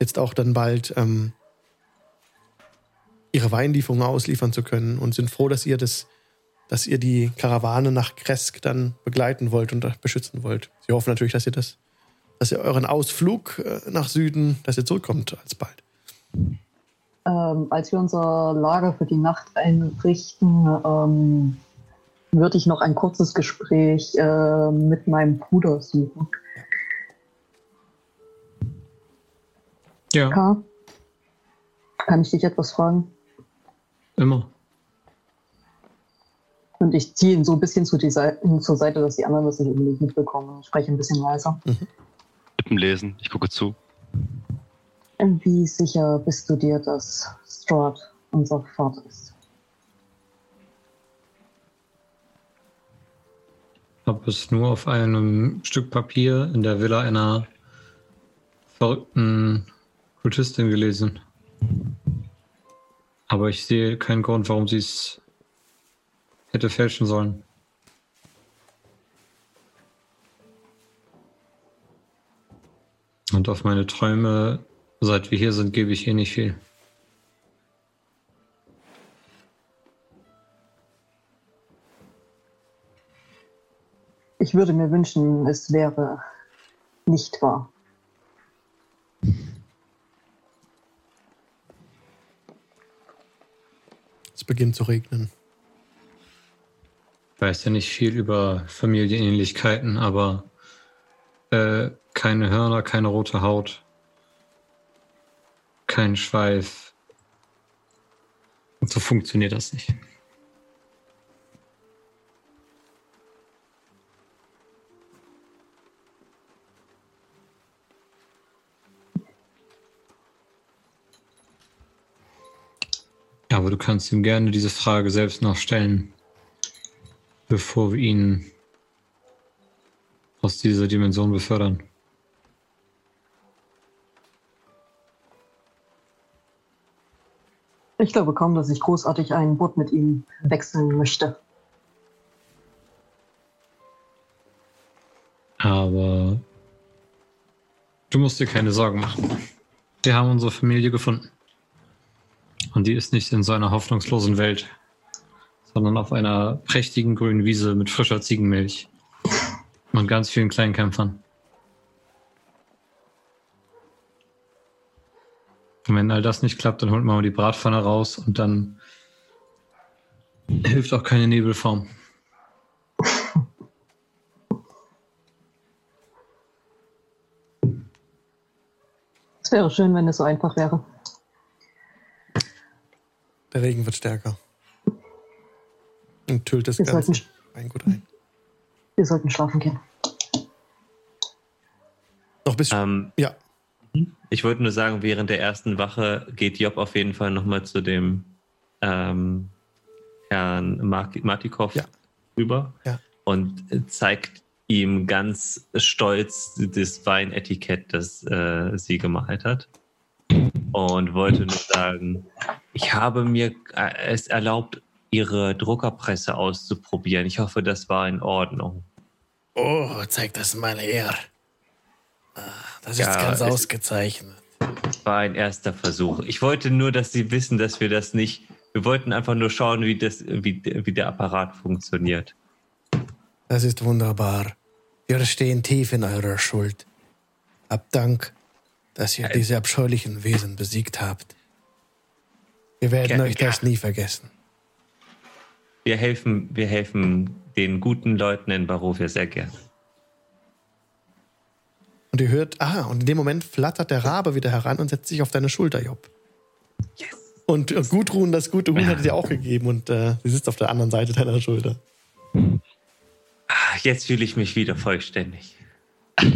Jetzt auch dann bald ähm, ihre Weinlieferungen ausliefern zu können und sind froh, dass ihr das, dass ihr die Karawane nach Kresk dann begleiten wollt und beschützen wollt. Sie hoffen natürlich, dass ihr das, dass ihr euren Ausflug äh, nach Süden, dass ihr zurückkommt alsbald. Ähm, als wir unser Lager für die Nacht einrichten, ähm, würde ich noch ein kurzes Gespräch äh, mit meinem Bruder suchen. Ja, K? Kann ich dich etwas fragen? Immer. Und ich ziehe ihn so ein bisschen zu Seite, zur Seite, dass die anderen das nicht unbedingt mitbekommen. Ich spreche ein bisschen leiser. Lippen lesen, ich gucke zu. Wie sicher bist du dir, dass Strahd unser Vater ist? Habe es nur auf einem Stück Papier in der Villa einer verrückten Kultistin gelesen. Aber ich sehe keinen Grund, warum sie es hätte fälschen sollen. Und auf meine Träume, seit wir hier sind, gebe ich eh nicht viel. Ich würde mir wünschen, es wäre nicht wahr. Beginnt zu regnen. Ich weiß ja nicht viel über Familienähnlichkeiten, aber äh, keine Hörner, keine rote Haut, kein Schweif. Und so funktioniert das nicht. Aber du kannst ihm gerne diese Frage selbst noch stellen, bevor wir ihn aus dieser Dimension befördern. Ich glaube kaum, dass ich großartig ein Boot mit ihm wechseln möchte. Aber du musst dir keine Sorgen machen. Wir haben unsere Familie gefunden. Und die ist nicht in so einer hoffnungslosen Welt, sondern auf einer prächtigen grünen Wiese mit frischer Ziegenmilch und ganz vielen Kleinkämpfern. Und wenn all das nicht klappt, dann holt man mal die Bratpfanne raus und dann hilft auch keine Nebelform. Es wäre schön, wenn es so einfach wäre. Der Regen wird stärker. Und tölt das Wir Ganze sollten, Weingut ein. wir sollten schlafen gehen. Noch bis. Ähm, ja. Ich wollte nur sagen, während der ersten Wache geht Job auf jeden Fall nochmal zu dem ähm, Herrn Mark Martikow Ja. rüber Ja. und zeigt ihm ganz stolz das Weinetikett, das äh, sie gemalt hat. Und wollte nur sagen, ich habe mir äh, es erlaubt, ihre Druckerpresse auszuprobieren. Ich hoffe, das war in Ordnung. Oh, zeigt das mal her. Ah, Das ist Ja, ganz es- ausgezeichnet. war ein erster Versuch. Ich wollte nur, dass Sie wissen, dass wir das nicht. Wir wollten einfach nur schauen, wie, das, wie, wie der Apparat funktioniert. Das ist wunderbar. Wir stehen tief in eurer Schuld. Habt Dank, dass ihr Äh, diese abscheulichen Wesen besiegt habt. Wir werden Gerne, euch das nie vergessen. wir helfen, wir helfen den guten Leuten in Barovia sehr gern. Und ihr hört, ah, und in dem Moment flattert der Rabe wieder heran und setzt sich auf deine Schulter, Job. Yes. Und äh, Gudrun, das gute Huhn hat es dir auch gegeben und äh, sie sitzt auf der anderen Seite deiner Schulter. Ah, Jetzt fühle ich mich wieder vollständig.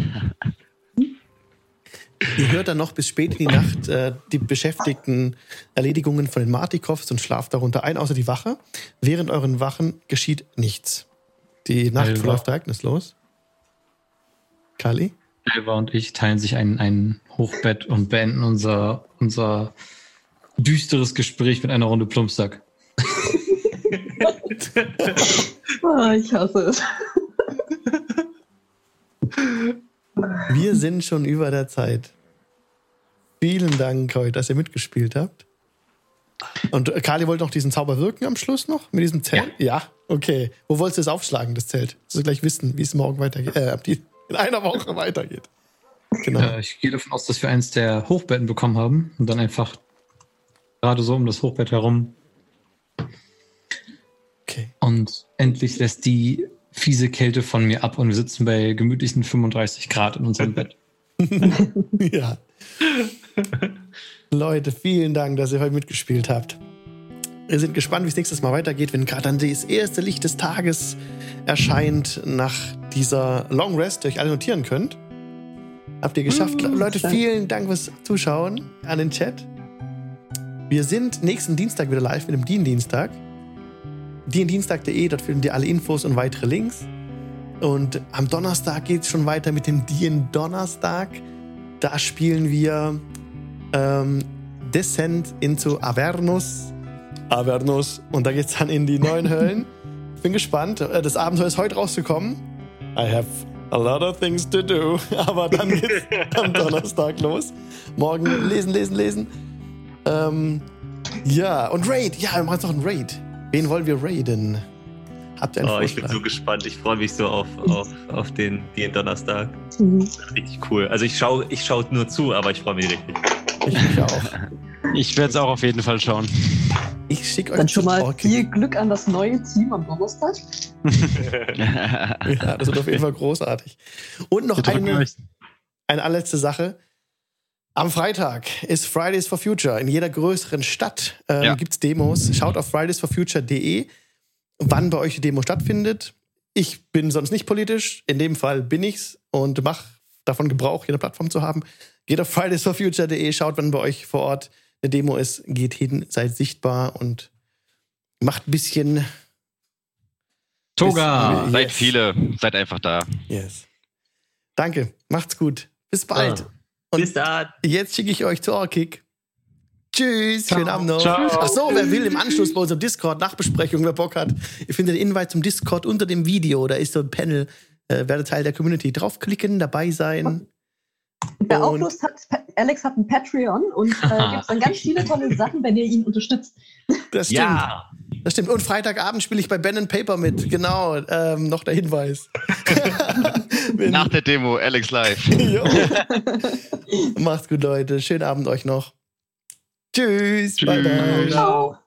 Ihr hört dann noch bis spät in die Nacht äh, die beschäftigten Erledigungen von den Martikows und schlaft darunter ein, außer die Wache. Während euren Wachen geschieht nichts. Die Nacht Also. verläuft ereignislos. Kali? Elva und ich teilen sich ein, ein Hochbett und beenden unser, unser düsteres Gespräch mit einer Runde Plumpsack. Ah, ich hasse es. Wir sind schon über der Zeit. Vielen Dank heute, dass ihr mitgespielt habt. Und äh, Kali wollte noch diesen Zauber wirken am Schluss noch mit diesem Zelt? Ja. okay. Wo wolltest du es aufschlagen, das Zelt? Dass wir gleich wissen, wie es morgen weitergeht. Äh, in einer Woche weitergeht. Genau. Äh, ich gehe davon aus, dass wir eins der Hochbetten bekommen haben und dann einfach gerade so um das Hochbett herum. Okay. Und endlich lässt die fiese Kälte von mir ab und wir sitzen bei gemütlichen 35 Grad in unserem Bett. Ja. Leute, vielen Dank, dass ihr heute mitgespielt habt. Wir sind gespannt, wie es nächstes Mal weitergeht, wenn gerade dann das erste Licht des Tages erscheint nach dieser Long Rest, die ihr euch alle notieren könnt. Habt ihr geschafft. Mm, Leute, vielen Dank fürs Zuschauen an den Chat. Wir sind nächsten Dienstag wieder live mit dem Dien-Dienstag. diendienstag.de, dort findet ihr alle Infos und weitere Links. Und am Donnerstag geht es schon weiter mit dem Dien-Donnerstag. Da spielen wir ähm, Descent into Avernus. Avernus. Und da geht es dann in die neuen Höllen. Ich bin gespannt. Äh, Das Abenteuer ist heute rausgekommen. I have a lot of things to do. Aber dann geht's am Donnerstag los. Morgen lesen, lesen, lesen. Ähm, ja, und Raid. Ja, wir machen jetzt noch einen Raid. Wen wollen wir raiden? Habt ihr einen Oh, ich bin so gespannt. Ich freue mich so auf, auf, auf den, den Donnerstag. Mhm. Richtig cool. Also ich schaue ich schau nur zu, aber ich freue mich richtig. Ich mich auch. Ich werde es auch auf jeden Fall schauen. Ich schicke euch Dann schon mal Orchid. viel Glück an das neue Team am Donnerstag. Ja, das wird auf jeden Fall großartig. Und noch eine, eine allerletzte Sache. Am Freitag ist Fridays for Future. In jeder größeren Stadt ähm, Ja. gibt es Demos. Schaut auf fridaysforfuture.de, wann bei euch die Demo stattfindet. Ich bin sonst nicht politisch. In dem Fall bin ich's und mache davon Gebrauch, hier eine Plattform zu haben. Geht auf fridaysforfuture.de, schaut, wann bei euch vor Ort eine Demo ist. Geht hin, seid sichtbar und macht ein bisschen. Toga! Yes. Seid viele, seid einfach da. Yes. Danke. Macht's gut. Bis bald. Ah. Und Bis dann. Jetzt schicke ich euch zu Orkik. Tschüss, Ciao. schönen Abend noch. Ciao. Ach so, wer will im Anschluss bei unserem Discord Nachbesprechung, wer Bock hat, ihr findet den Invite zum Discord unter dem Video. Da ist so ein Panel. Äh, werde Teil der Community. Draufklicken, dabei sein. Wer auch Und- Lust hat, Alex hat ein Patreon und äh, gibt dann ganz viele tolle Sachen, wenn ihr ihn unterstützt. Das stimmt. Ja. Das stimmt. Und Freitagabend spiele ich bei Ben and Paper mit. Genau. Ähm, noch der Hinweis. Wenn- Nach der Demo, Alex live. Jo. Macht's gut, Leute. Schönen Abend euch noch. Tschüss. Bye, bye. Tschüss. Ciao.